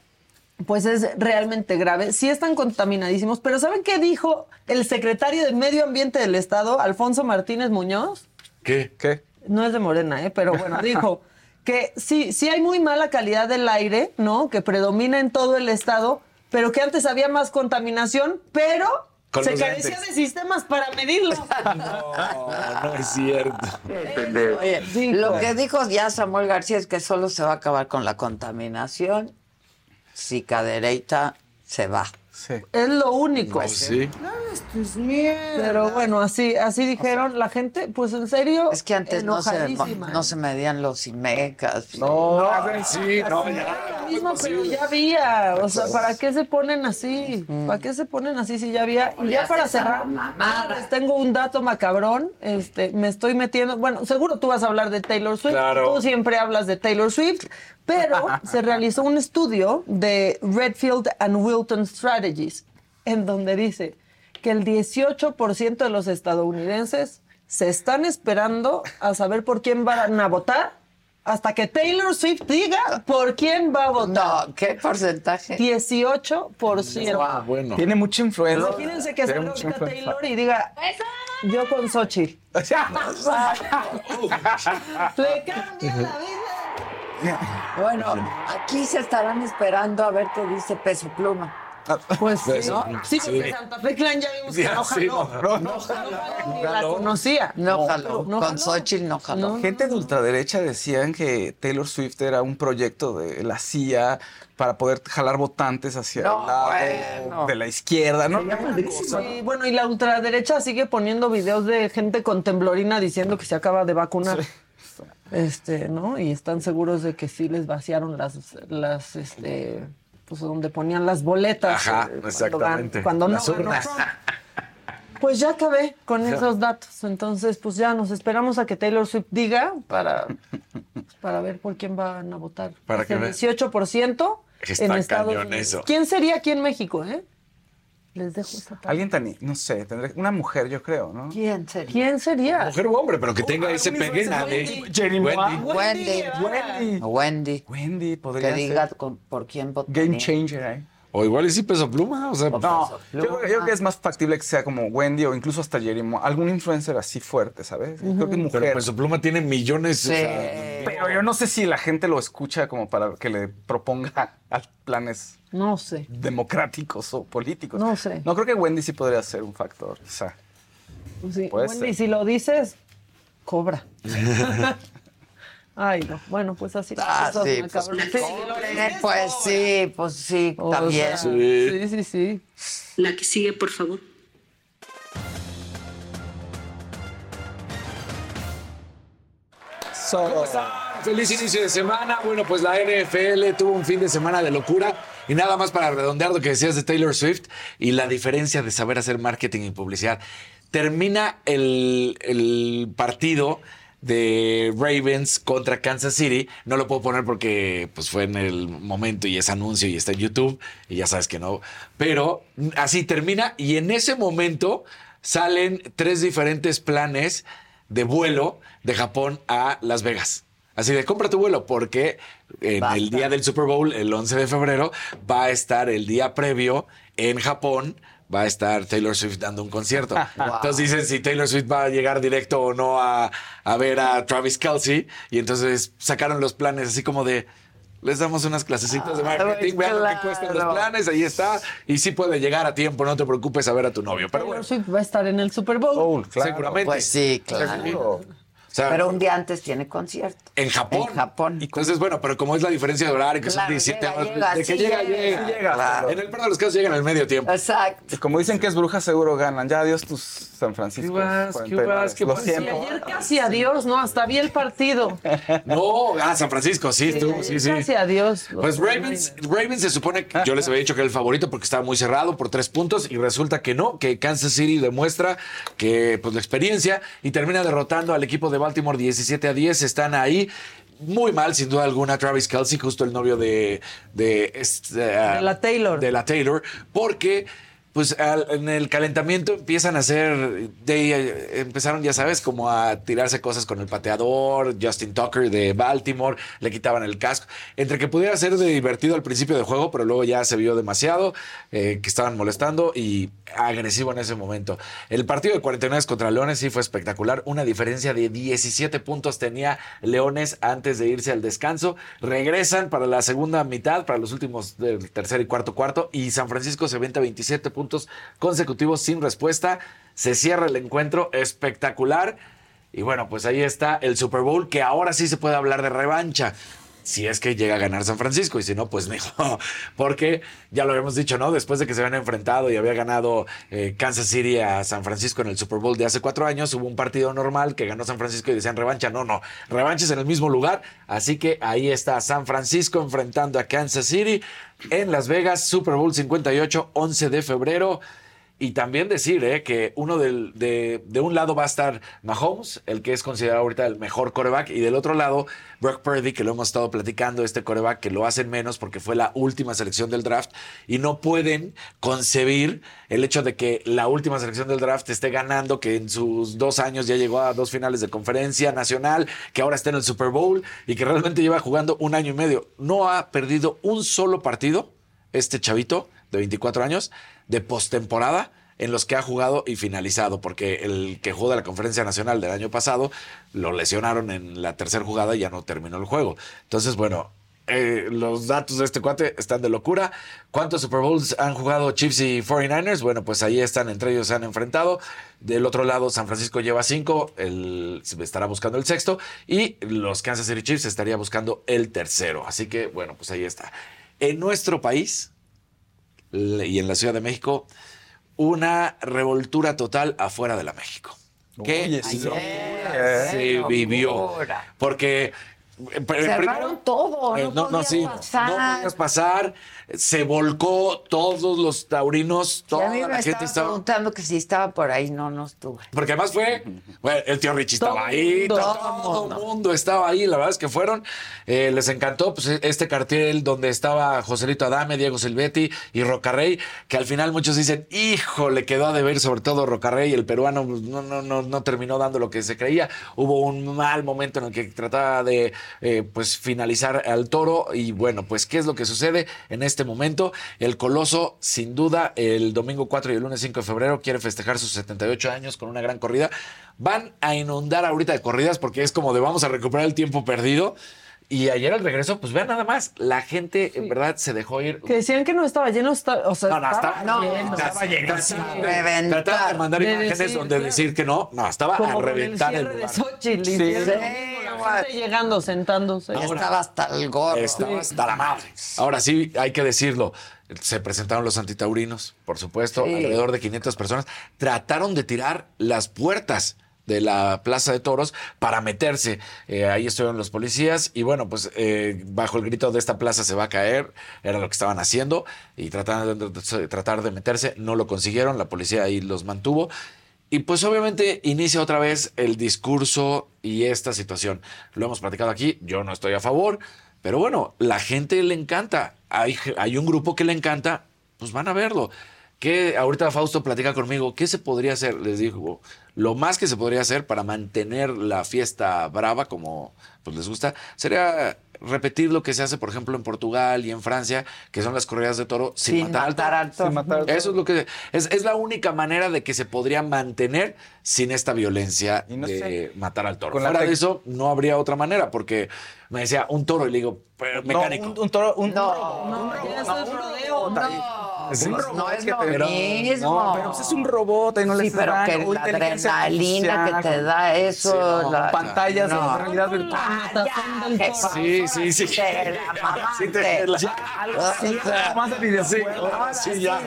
Speaker 11: pues es realmente grave. Sí están contaminadísimos, pero ¿saben qué dijo el secretario de Medio Ambiente del Estado, Alfonso Martínez Muñoz?
Speaker 10: ¿Qué? ¿Qué?
Speaker 11: No es de Morena, ¿eh? pero bueno, dijo que sí, sí hay muy mala calidad del aire, ¿no? Que predomina en todo el Estado, pero que antes había más contaminación, pero
Speaker 10: Con
Speaker 11: se carecía de sistemas para medirlo.
Speaker 10: No, no es cierto.
Speaker 1: Oye, lo que dijo ya Samuel García es que solo se va a acabar con la contaminación si Cadereyta se va.
Speaker 11: Es lo único.
Speaker 1: Pues sí.
Speaker 11: Pero bueno, así, así dijeron la gente, pues en serio.
Speaker 1: Es que antes no se,
Speaker 11: enojadísima.
Speaker 1: no se medían los IMECAS.
Speaker 10: No, sí, no,
Speaker 11: Lo mismo, pero ya había. O sea, ¿para qué se ponen así? ¿Para qué se ponen así si ya había? Y ya para cerrar, les tengo un dato macabrón. Este, me estoy metiendo. Bueno, seguro tú vas a hablar de Taylor Swift.
Speaker 10: Claro.
Speaker 11: Tú siempre hablas de Taylor Swift. Pero se realizó un estudio de Redfield and Wilton Strategies, en donde dice que el 18% de los estadounidenses se están esperando a saber por quién van a votar hasta que Taylor Swift diga por quién va a votar.
Speaker 1: No, ¿qué porcentaje?
Speaker 11: 18%.
Speaker 12: Ah, bueno. Tiene mucha influencia.
Speaker 11: Imagínense que salga ahorita. Taylor y diga, yo con Xochitl. Le cambia la vida.
Speaker 1: Bueno, aquí se estarán esperando a ver qué dice Peso Pluma.
Speaker 11: Pues sí, ¿no? Sí, porque. Santa Fe Clan ya vimos que no jaló.
Speaker 1: no,
Speaker 11: No jaló, ni la conocía.
Speaker 1: No jaló.
Speaker 11: no
Speaker 1: Con. Xochitl no jaló.
Speaker 12: Gente de ultraderecha decían que Taylor Swift era un proyecto de la CIA para poder jalar votantes hacia
Speaker 11: No,
Speaker 12: el lado de la izquierda, ¿no?
Speaker 11: Sí, bueno, y la ultraderecha sigue poniendo videos de gente con temblorina diciendo que se acaba de vacunar. Este, ¿no? Y están seguros de que sí les vaciaron las, las, este, pues donde ponían las boletas.
Speaker 10: Ajá,
Speaker 11: eh, cuando
Speaker 10: exactamente.
Speaker 11: Cuando, no
Speaker 10: urnas.
Speaker 11: Pues ya acabé con
Speaker 10: Ya.
Speaker 11: esos datos. Entonces, pues ya nos esperamos a que Taylor Swift diga para, para ver por quién van a votar.
Speaker 10: Para
Speaker 11: Es
Speaker 10: que
Speaker 11: el
Speaker 10: vea.
Speaker 11: 18%
Speaker 10: Está
Speaker 11: en Estados Unidos.
Speaker 10: eso.
Speaker 11: ¿Quién sería aquí en México, eh? Les dejo esa parte.
Speaker 12: Alguien tan, no sé, tendré una mujer, yo creo, ¿no?
Speaker 11: ¿Quién sería? ¿Quién sería?
Speaker 10: Mujer o hombre, pero que tenga ese pegue de
Speaker 12: Jenny
Speaker 10: Wendy.
Speaker 1: Wendy.
Speaker 12: Wendy.
Speaker 1: Wendy.
Speaker 12: Wendy podría
Speaker 1: Que diga
Speaker 12: ser.
Speaker 1: con- por quién votar.
Speaker 12: Game changer, ¿eh?
Speaker 10: O igual y sí peso pluma, o sea,
Speaker 12: No, yo, creo- yo creo que es más factible que sea como Wendy o incluso hasta Jeremy, algún influencer así fuerte, ¿sabes? Creo que mujer.
Speaker 10: Pero Peso Pluma tiene millones. o sea,
Speaker 12: Pero yo no sé si la gente lo escucha como para que le proponga planes
Speaker 11: No sé.
Speaker 12: democráticos o políticos.
Speaker 11: No sé.
Speaker 12: No creo que Wendy sí podría ser un factor, quizá.
Speaker 11: Sí,
Speaker 12: Puede
Speaker 11: Wendy,
Speaker 12: ser.
Speaker 11: si lo dices, cobra. Ay, no. Bueno, pues así.
Speaker 1: Ah,
Speaker 11: cosas
Speaker 1: sí,
Speaker 11: macabras.
Speaker 1: pues,
Speaker 11: Sí,
Speaker 1: Eh, Pues sí, pues sí,
Speaker 11: o
Speaker 1: también.
Speaker 11: sea, sí, sí, sí.
Speaker 13: La que sigue, por favor.
Speaker 10: ¿Cómo están? Feliz inicio de semana. Bueno, pues la NFL tuvo un fin de semana de locura. Y nada más para redondear lo que decías de Taylor Swift y la diferencia de saber hacer marketing y publicidad. Termina el, el partido de Ravens contra Kansas City. No lo puedo poner porque pues, fue en el momento y es anuncio y está en YouTube. Y ya sabes que no. Pero así termina y en ese momento salen tres diferentes planes de vuelo de Japón a Las Vegas. Así de compra tu vuelo porque en el día del Super Bowl, el 11 de febrero, va a estar el día previo en Japón. Va a estar Taylor Swift dando un concierto. Entonces dicen si Taylor Swift va a llegar directo o no a, a ver a Travis Kelsey. Y entonces sacaron los planes así como de. Les damos unas clasecitas de marketing, vean lo que cuestan los planes, ahí está. Y sí puede llegar a tiempo, no te preocupes a ver a tu novio. Pero bueno,
Speaker 11: Taylor Swift va a estar en el Super Bowl.
Speaker 10: seguramente.
Speaker 1: Pues sí, claro.
Speaker 10: Seguro. O sea,
Speaker 1: Pero un día antes tiene concierto.
Speaker 10: en Japón.
Speaker 1: En Japón.
Speaker 10: Entonces, bueno, pero como es la diferencia de horario, que son
Speaker 1: Claro,
Speaker 10: 17
Speaker 1: llega,
Speaker 10: horas,
Speaker 1: llega,
Speaker 10: de que
Speaker 1: sí
Speaker 10: llega,
Speaker 1: llega,
Speaker 10: llega.
Speaker 1: sí llega, claro.
Speaker 10: En el peor de los casos llega en el medio tiempo.
Speaker 1: Exacto.
Speaker 12: Y como dicen que es bruja, seguro ganan. Ya adiós tus San Francisco.
Speaker 10: ¿Qué vas? ¿Qué
Speaker 12: 49.
Speaker 10: vas? ¿Qué
Speaker 12: Lo
Speaker 10: vas?
Speaker 12: siento.
Speaker 11: Y ayer casi adiós, ¿no? Hasta vi el partido.
Speaker 10: No, ah, San Francisco, sí, tú, sí, sí.
Speaker 11: Casi adiós.
Speaker 10: Pues Ravens, Ravens se supone que yo les había dicho que era el favorito porque estaba muy cerrado por tres puntos y resulta que no, que Kansas City demuestra que pues la experiencia y termina derrotando al equipo de Baltimore 17 a 10. Están ahí muy mal, sin duda alguna, Travis Kelsey, justo el novio de, de, este,
Speaker 11: De la Taylor.
Speaker 10: de la Taylor, porque pues al- en el calentamiento empiezan a hacer, de, empezaron ya sabes, como a tirarse cosas con el pateador, Justin Tucker de Baltimore, le quitaban el casco, entre que pudiera ser de divertido al principio del juego, pero luego ya se vio demasiado, eh, que estaban molestando y agresivo en ese momento. El partido de 49 contra Leones sí fue espectacular, una diferencia de 17 puntos tenía Leones antes de irse al descanso, regresan para la segunda mitad, para los últimos del tercer y cuarto cuarto, y San Francisco se venta 27 puntos consecutivos sin respuesta, se cierra el encuentro espectacular, y bueno, pues ahí está el Super Bowl, que ahora sí se puede hablar de revancha. Si es que llega a ganar San Francisco, y si no, pues no. Porque ya lo habíamos dicho, ¿no? Después de que se habían enfrentado y había ganado eh, Kansas City a San Francisco en el Super Bowl de hace cuatro años, hubo un partido normal que ganó San Francisco y decían revancha. No, no, revanches en el mismo lugar. Así que ahí está San Francisco enfrentando a Kansas City en Las Vegas, Super Bowl 58, 11 de febrero. Y también decir eh, que uno del- de, de un lado va a estar Mahomes, el que es considerado ahorita el mejor coreback, y del otro lado Brock Purdy, que lo hemos estado platicando, este coreback que lo hacen menos porque fue la última selección del draft, y no pueden concebir el hecho de que la última selección del draft esté ganando, que en sus dos años ya llegó a dos finales de conferencia nacional, que ahora está en el Super Bowl y que realmente lleva jugando un año y medio. No ha perdido un solo partido este chavito de 24 años de postemporada en los que ha jugado y finalizado, porque el que jugó de la conferencia nacional del año pasado lo lesionaron en la tercera jugada y ya no terminó el juego. Entonces, bueno, eh, los datos de este cuate están de locura. ¿Cuántos Super Bowls han jugado Chiefs y 49ers? Bueno, pues ahí están, entre ellos se han enfrentado. Del otro lado, San Francisco lleva cinco, el, estará buscando el sexto, y los Kansas City Chiefs estaría buscando el tercero. Así que, bueno, pues ahí está. En nuestro país y en la Ciudad de México, una revoltura total afuera de la México. ¿Qué
Speaker 12: Oye, sí.
Speaker 10: lo-
Speaker 12: Ayer,
Speaker 10: se vivió?
Speaker 1: locura.
Speaker 10: Porque eh,
Speaker 1: Cerraron todo,
Speaker 10: eh,
Speaker 1: no,
Speaker 10: no, no,
Speaker 1: podía
Speaker 10: sí,
Speaker 1: pasar.
Speaker 10: no podías pasar. Se volcó todos los taurinos,
Speaker 1: Y
Speaker 10: toda
Speaker 1: a mí me
Speaker 10: la gente estaba.
Speaker 1: preguntando que si estaba por ahí, no, no estuve.
Speaker 10: Porque además fue, bueno, el tío Richie
Speaker 1: Todo
Speaker 10: estaba ahí,
Speaker 1: mundo.
Speaker 10: todo, el mundo estaba ahí, la verdad es que fueron, eh, les encantó pues, este cartel donde estaba Joselito Adame, Diego Silvetti y Rocarrey, que al final muchos dicen, hijo, le quedó a deber sobre todo Rocarrey, el peruano pues, no, no, no, no terminó dando lo que se creía, hubo un mal momento en el que trataba de eh, pues finalizar al toro y bueno, pues ¿qué es lo que sucede en este momento? El Coloso, sin duda, el domingo 4 y el lunes 5 de febrero quiere festejar sus 78 años con una gran corrida. Van a inundar ahorita de corridas porque es como de vamos a recuperar el tiempo perdido. Y ayer al regreso, pues vean nada más, la gente en verdad se dejó ir.
Speaker 11: Que decían que no estaba lleno, está- o sea,
Speaker 10: No, no,
Speaker 11: estaba,
Speaker 10: estaba,
Speaker 11: lleno.
Speaker 10: estaba llenísimo.
Speaker 1: Reventar.
Speaker 10: Trataban de mandar
Speaker 11: De
Speaker 10: imágenes
Speaker 11: decir,
Speaker 10: donde
Speaker 11: claro.
Speaker 10: decir que no, no, estaba
Speaker 11: Como
Speaker 10: a
Speaker 11: con el
Speaker 10: reventar el
Speaker 11: cierre de
Speaker 10: lugar.
Speaker 11: Xochitl,
Speaker 10: Sí. Sí.
Speaker 11: la gente llegando, sentándose.
Speaker 1: Estaba hasta el gorro.
Speaker 10: Estaba hasta la madre. Ahora sí, hay que decirlo. Se presentaron los antitaurinos, por supuesto,
Speaker 1: Sí.
Speaker 10: alrededor de 500 personas. Trataron de tirar las puertas de la Plaza de Toros para meterse. Eh, ahí estuvieron los policías y bueno, pues eh, bajo el grito de esta plaza se va a caer, era lo que estaban haciendo y trataron de, de- tratar de meterse, no lo consiguieron, la policía ahí los mantuvo. Y pues obviamente inicia otra vez el discurso y esta situación. Lo hemos platicado aquí, yo no estoy a favor, pero bueno, la gente le encanta. Hay, hay un grupo que le encanta, pues van a verlo. Que ahorita Fausto platica conmigo, ¿qué se podría hacer? Les digo, lo más que se podría hacer para mantener la fiesta brava, como pues les gusta, sería repetir lo que se hace, por ejemplo, en Portugal y en Francia, que son las corridas de toro sin,
Speaker 1: Sin
Speaker 10: matar,
Speaker 1: matar
Speaker 10: al toro.
Speaker 1: toro. Sin matar al toro.
Speaker 10: Eso es lo que es, es la única manera de que se podría mantener sin esta violencia
Speaker 12: no
Speaker 10: de
Speaker 12: sé,
Speaker 10: matar al toro.
Speaker 12: con la
Speaker 10: Fuera de eso, no habría otra manera, porque me decía un toro y le digo, pero mecánico.
Speaker 12: No, un, un toro, un
Speaker 1: No,
Speaker 11: No, rodeo.
Speaker 1: no,
Speaker 12: Es un robot
Speaker 1: no es
Speaker 12: que
Speaker 1: lo
Speaker 12: te-
Speaker 1: mismo.
Speaker 12: No, pero pues es un robot y no le
Speaker 1: Sí, pero que la adrenalina que te da eso.
Speaker 12: Sí, no,
Speaker 1: la-
Speaker 12: pantallas
Speaker 1: no.
Speaker 12: en realidad virtual.
Speaker 1: ¿Qué
Speaker 10: Sí, sí, sí.
Speaker 1: Te la.
Speaker 10: Sí, te la-
Speaker 1: Sí, te-
Speaker 12: Más de videojuegos.
Speaker 10: Sí, ya.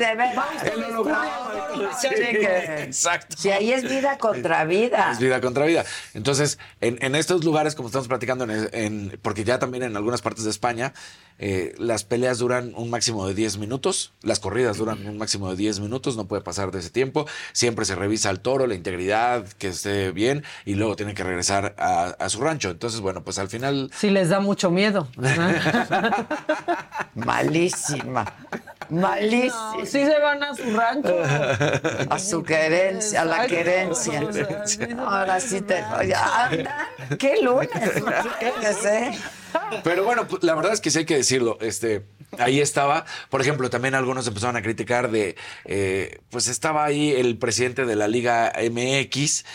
Speaker 1: Sí, de que-
Speaker 10: exacto.
Speaker 1: Si ahí es vida contra vida.
Speaker 10: Es vida contra vida. Entonces, en, en estos lugares, como estamos platicando, en, en- porque ya también en algunas partes de España, eh, las peleas duran un máximo de 10 minutos, las corridas duran un máximo de 10 minutos, no puede pasar de ese tiempo. Siempre se revisa al toro, la integridad, que esté bien, y luego tiene que regresar a, a su rancho. Entonces, bueno, pues al final.
Speaker 11: Sí les da mucho miedo.
Speaker 1: Malísima. Malísima.
Speaker 11: No, sí se van a su rancho.
Speaker 1: A su querencia, a la querencia. Ahora sí te. Anda. ¿Qué lunes? ¿Qué sé?
Speaker 10: Pero bueno, pues, la verdad es que sí hay que decirlo. Este, ahí estaba, por ejemplo, también algunos empezaron a criticar de, eh, pues estaba ahí el presidente de la Liga MX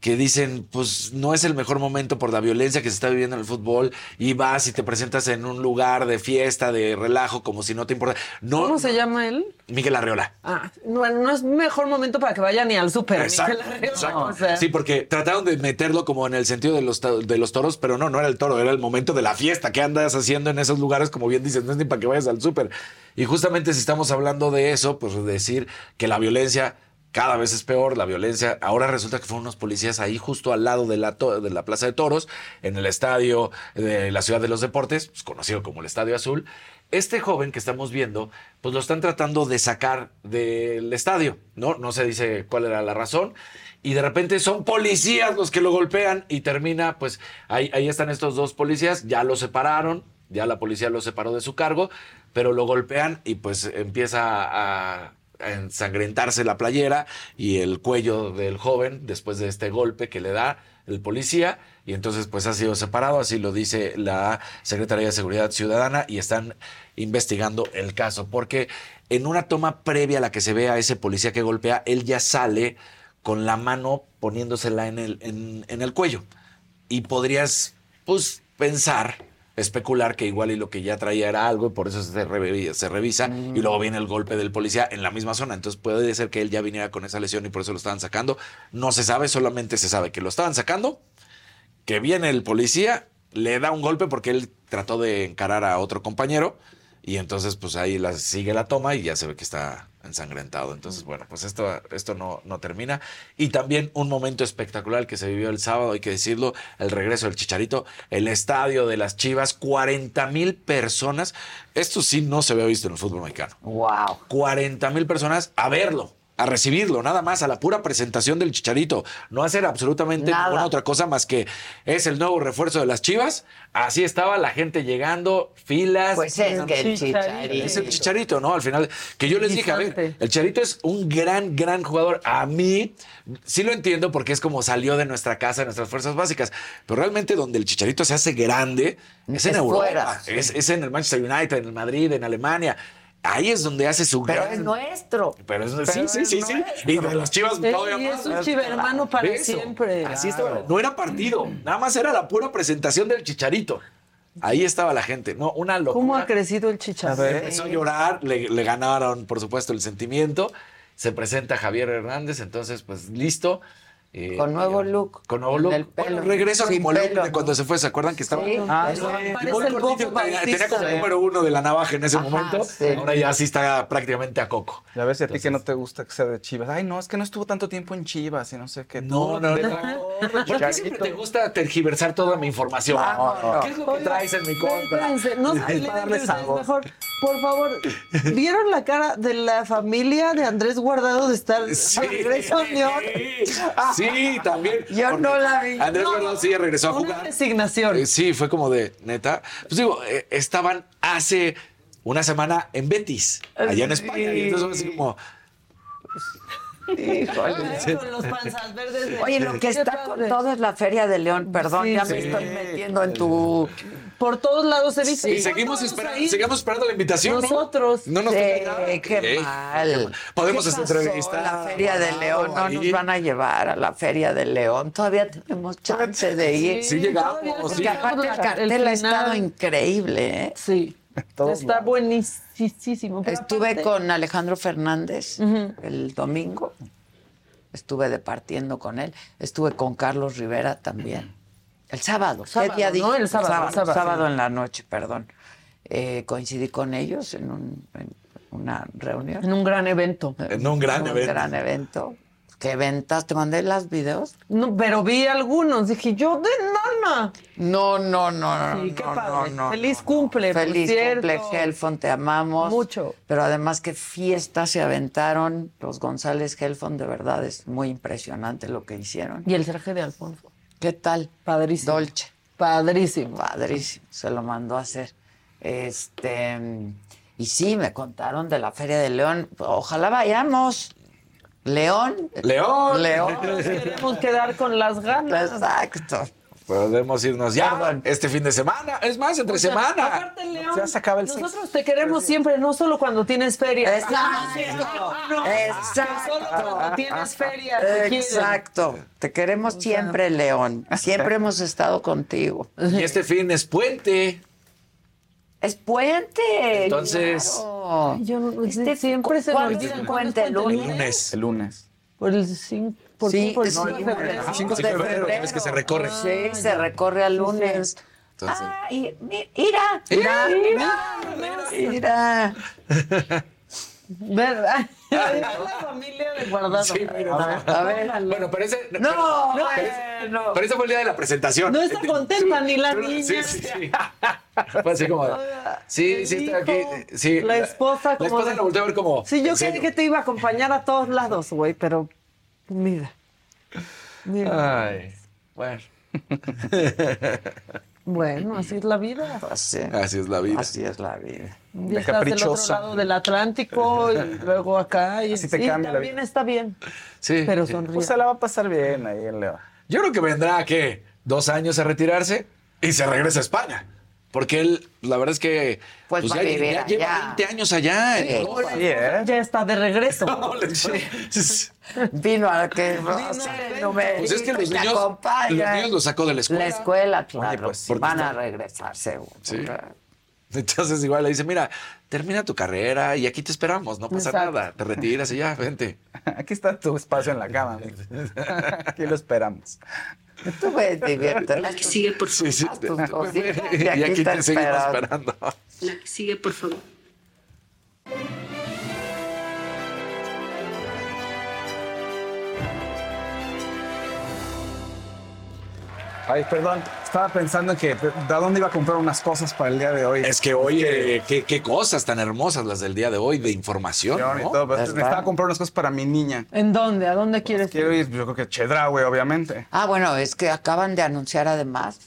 Speaker 10: que dicen, pues no es el mejor momento por la violencia que se está viviendo en el fútbol y vas y te presentas en un lugar de fiesta, de relajo, como si no te importa. No,
Speaker 11: ¿Cómo se llama él?
Speaker 10: Miguel Arreola.
Speaker 11: Ah, no, no es mejor momento para que vaya ni al súper.
Speaker 10: Exacto,
Speaker 11: Miguel Arreola,
Speaker 10: exacto.
Speaker 11: o sea.
Speaker 10: Sí, porque trataron de meterlo como en el sentido de los, de los toros, pero no, no era el toro, era el momento de la fiesta. ¿Qué andas haciendo en esos lugares? Como bien dices, no es ni para que vayas al súper. Y justamente si estamos hablando de eso, pues decir que la violencia cada vez es peor, la violencia. Ahora resulta que fueron unos policías ahí justo al lado de la, de la Plaza de Toros, en el estadio de la Ciudad de los Deportes, pues, conocido como el Estadio Azul. este joven que estamos viendo, pues lo están tratando de sacar del estadio, ¿no? No se dice cuál era la razón. Y de repente son policías los que lo golpean y termina, pues ahí, ahí están estos dos policías, ya lo separaron, ya la policía lo separó de su cargo, pero lo golpean y pues empieza a, ensangrentarse la playera y el cuello del joven después de este golpe que le da el policía. Y entonces pues ha sido separado, así lo dice la Secretaría de Seguridad Ciudadana y están investigando el caso porque en una toma previa a la que se ve a ese policía que golpea, él ya sale con la mano poniéndosela en el, en el cuello. Y podrías pues pensar especular que igual y lo que ya traía era algo y por eso se, se revisa y luego viene el golpe del policía en la misma zona. Entonces puede ser que él ya viniera con esa lesión y por eso lo estaban sacando. No se sabe, solamente se sabe que lo estaban sacando, que viene el policía, le da un golpe porque él trató de encarar a otro compañero y entonces pues ahí la, sigue la toma y ya se ve que está ensangrentado. Entonces, bueno, pues esto, esto no, no termina. Y también un momento espectacular que se vivió el sábado, hay que decirlo, el regreso del Chicharito, el estadio de las Chivas, 40 mil personas. Esto sí no se había visto en el fútbol mexicano.
Speaker 1: Wow.
Speaker 10: 40 mil personas a verlo. A recibirlo, nada más, a la pura presentación del chicharito. No hacer absolutamente
Speaker 1: Nada.
Speaker 10: ninguna otra cosa más que es el nuevo refuerzo de las chivas. Así estaba la gente llegando, filas.
Speaker 1: Pues es que el Chicharito.
Speaker 10: Es el chicharito, ¿no? Al final, que yo les dije, a ver, el chicharito es un gran, gran jugador. A mí, sí lo entiendo porque es como salió de nuestra casa, de nuestras fuerzas básicas. Pero realmente donde el chicharito se hace grande es en
Speaker 1: Es
Speaker 10: Europa.
Speaker 1: fuera, sí.
Speaker 10: es, es en el Manchester United, en el Madrid, en Alemania. Ahí es donde hace su
Speaker 1: Pero
Speaker 10: gran...
Speaker 1: es nuestro.
Speaker 10: Pero es, sí,
Speaker 1: Pero
Speaker 10: sí,
Speaker 1: es
Speaker 10: sí, sí.
Speaker 1: nuestro.
Speaker 10: Y de las chivas
Speaker 11: Eh,
Speaker 10: todavía
Speaker 11: y
Speaker 10: más.
Speaker 11: es un chivermano para
Speaker 10: Eso.
Speaker 11: siempre.
Speaker 10: Así estaba. No era partido, nada más era la pura presentación del chicharito. Ahí estaba la gente, ¿no? Una locura.
Speaker 11: ¿Cómo ha crecido el chicharito?
Speaker 10: Empezó a llorar, le, le ganaron, por supuesto, el sentimiento. Se presenta Javier Hernández, entonces, pues listo. Eh,
Speaker 1: Con nuevo look.
Speaker 10: Con nuevo look.
Speaker 1: el pelo.
Speaker 10: Bueno, regresa
Speaker 1: Sin
Speaker 10: como look
Speaker 1: pelo,
Speaker 10: de cuando se fue. ¿Se acuerdan que estaba?
Speaker 1: Sí.
Speaker 10: Ah,
Speaker 11: el
Speaker 10: tenía, tenía como
Speaker 11: Bautista.
Speaker 10: número uno de la navaja en ese
Speaker 1: Ajá,
Speaker 10: momento.
Speaker 1: sí.
Speaker 10: Ahora ya sí está prácticamente a coco.
Speaker 12: Ya ves, y a ti que no te gusta que sea de Chivas. Ay, no, es que no estuvo tanto tiempo en Chivas y no sé qué.
Speaker 10: No, no, no. ¿Por qué siempre te gusta tergiversar toda mi información?
Speaker 1: Vámonos.
Speaker 10: ¿Qué es lo que traes en mi contra?
Speaker 11: No
Speaker 10: para sabor.
Speaker 11: mejor. Por favor, ¿vieron la cara de la familia de Andrés Guardado de estar
Speaker 10: Sí.
Speaker 11: regreso a?
Speaker 10: Sí, también.
Speaker 1: Yo
Speaker 10: Porque
Speaker 1: no la vi.
Speaker 10: Andrés
Speaker 11: No,
Speaker 10: sí regresó a
Speaker 11: Una
Speaker 10: jugar.
Speaker 11: designación.
Speaker 10: Eh, sí, fue como de neta. Pues digo, eh, estaban hace una semana en Betis, allá en España. Y entonces fue así como.
Speaker 11: Ay, Con los panzas verdes. de-
Speaker 1: Oye, lo que está con todo es la Feria de León. Perdón,
Speaker 11: Sí,
Speaker 1: ya
Speaker 11: sí.
Speaker 1: me estoy metiendo en tu...
Speaker 11: Por todos lados he visto.
Speaker 10: Y seguimos,
Speaker 11: ahí.
Speaker 10: seguimos esperando la invitación. ¿no?
Speaker 11: Nosotros.
Speaker 10: No nos
Speaker 1: Sí, qué mal.
Speaker 10: Podemos
Speaker 1: ¿Qué
Speaker 10: entrevistas.
Speaker 1: La Feria de León no nos van a llevar a la Feria de León. Todavía tenemos chance de ir.
Speaker 10: Sí, llegamos.
Speaker 1: Porque aparte el
Speaker 11: El
Speaker 1: cartel ha estado increíble, ¿eh?
Speaker 11: Sí. Está buenísimo. Pero
Speaker 1: Estuve
Speaker 11: aparte-
Speaker 1: con Alejandro Fernández el domingo. Estuve departiendo con él. Estuve con Carlos Rivera también. El sábado. ¿Qué
Speaker 11: Sábado,
Speaker 1: día dije?
Speaker 11: ¿no? El sábado,
Speaker 1: sábado,
Speaker 11: sábado, sí.
Speaker 1: en la noche, perdón. Eh, coincidí con ellos en, un- en una reunión.
Speaker 11: En un gran evento.
Speaker 10: En un gran
Speaker 1: En
Speaker 10: evento.
Speaker 1: gran evento. ¿Qué ventas? ¿Te mandé los videos?
Speaker 11: No, pero vi algunos. Dije, yo de nana.
Speaker 1: No, no, no, no.
Speaker 11: Sí, qué
Speaker 1: no,
Speaker 11: padre.
Speaker 1: no, no,
Speaker 11: Feliz cumple,
Speaker 1: Feliz cumple, Helfon, te amamos.
Speaker 11: Mucho.
Speaker 1: Pero además qué fiesta se aventaron los González Helfon, de verdad es muy impresionante lo que hicieron.
Speaker 11: Y el traje de Alfonso.
Speaker 1: ¿Qué tal?
Speaker 11: Padrísimo.
Speaker 1: Dolce.
Speaker 11: Padrísimo.
Speaker 1: Padrísimo, se lo mandó a hacer. Este, y sí, me contaron de la Feria de León. Ojalá vayamos. León.
Speaker 10: León.
Speaker 1: León.
Speaker 11: Queremos quedar con las ganas.
Speaker 1: Exacto.
Speaker 10: Podemos irnos ya este fin de semana. Es más, entre semana.
Speaker 11: Aparte, León,
Speaker 12: Ya se acaba el
Speaker 11: nosotros te queremos siempre, no solo cuando tienes feria.
Speaker 1: Exacto.
Speaker 11: No,
Speaker 1: Exacto.
Speaker 11: Solo cuando tienes feria. te quieren.
Speaker 1: Exacto. Te queremos siempre, León. Siempre hemos estado contigo.
Speaker 10: Y este fin es puente.
Speaker 1: Es puente.
Speaker 10: Entonces-
Speaker 1: claro.
Speaker 11: Yo no-
Speaker 1: Este
Speaker 11: siempre se me
Speaker 1: ¿cuándo
Speaker 11: olvida
Speaker 1: el
Speaker 11: cuándo
Speaker 1: puente?
Speaker 11: es
Speaker 1: ¿El
Speaker 11: puente?
Speaker 10: El
Speaker 1: lunes?
Speaker 10: lunes.
Speaker 12: El lunes.
Speaker 11: Por el 5 por
Speaker 1: Sí,
Speaker 11: por el
Speaker 1: sí,
Speaker 11: 5 de febrero.
Speaker 10: el 5 de febrero, es que se recorre.
Speaker 1: Sí, se recorre al lunes.
Speaker 10: Entonces-
Speaker 1: Ah, y, mi- mira,
Speaker 10: Mira,
Speaker 1: mira, mira.
Speaker 11: ¿Verdad? la familia de guardado.
Speaker 10: Sí, mira,
Speaker 11: a ver,
Speaker 10: a ver. Bueno, pero ese.
Speaker 11: No,
Speaker 10: pero,
Speaker 11: bueno.
Speaker 10: pero ese fue el día de la presentación.
Speaker 11: No está contenta ni la niña.
Speaker 10: Sí, sí, sí. Fue así como. Sí, sí, está aquí. Sí,
Speaker 11: La esposa
Speaker 10: La
Speaker 11: como
Speaker 10: esposa
Speaker 11: de-
Speaker 10: la volteó a ver como.
Speaker 11: Sí, yo
Speaker 10: ¿en
Speaker 11: creí que te iba a acompañar a todos lados, güey, pero mira. Mira.
Speaker 10: Ay, bueno.
Speaker 11: Bueno, así es la vida.
Speaker 10: Así es la vida.
Speaker 1: Así es la vida.
Speaker 11: Un día estás del otro lado del Atlántico y luego acá. Y,
Speaker 12: Así te
Speaker 11: y
Speaker 12: cambia la
Speaker 11: también está bien.
Speaker 10: Sí.
Speaker 11: Pero sonríe.
Speaker 12: Pues se la va a pasar bien ahí en León.
Speaker 10: Yo creo que vendrá, ¿qué? Dos años a retirarse y se regresa a España. Porque él, la verdad es que.
Speaker 1: Pues va
Speaker 10: ya, ya lleva
Speaker 1: allá.
Speaker 10: 20 años allá. en
Speaker 1: Sí.
Speaker 12: ¿eh?
Speaker 11: Ya está de regreso.
Speaker 1: Vino a que a hacer el numerito
Speaker 10: Pues es que los niños, los niños los sacó de la escuela.
Speaker 1: La escuela, claro.
Speaker 10: pues, porque
Speaker 1: Van a regresar, seguro.
Speaker 10: Sí. Entonces igual le dice, mira, termina tu carrera y aquí te esperamos, no pasa
Speaker 12: Exacto.
Speaker 10: nada. Te retiras y ya, vente.
Speaker 12: Aquí está tu espacio en la cama. Aquí lo esperamos.
Speaker 1: Tú ves, diviértete.
Speaker 13: La que sigue, por favor.
Speaker 10: Sí, sí.
Speaker 1: Haz tus cositas
Speaker 10: Y
Speaker 1: y aquí
Speaker 10: aquí
Speaker 1: te
Speaker 10: te seguimos
Speaker 1: esperando.
Speaker 10: esperando.
Speaker 13: La que sigue, por favor.
Speaker 12: Ay, perdón. Estaba pensando que de dónde iba a comprar unas cosas para el día de hoy.
Speaker 10: Es que oye, qué, qué cosas tan hermosas las del día de hoy de información.
Speaker 12: Y
Speaker 10: ¿no?
Speaker 12: todo, pero necesitaba comprar unas cosas para mi niña.
Speaker 11: ¿En dónde? ¿A dónde quieres
Speaker 12: Quiero ir, yo creo que Chedraui, obviamente.
Speaker 1: Ah, bueno, es que acaban de anunciar además,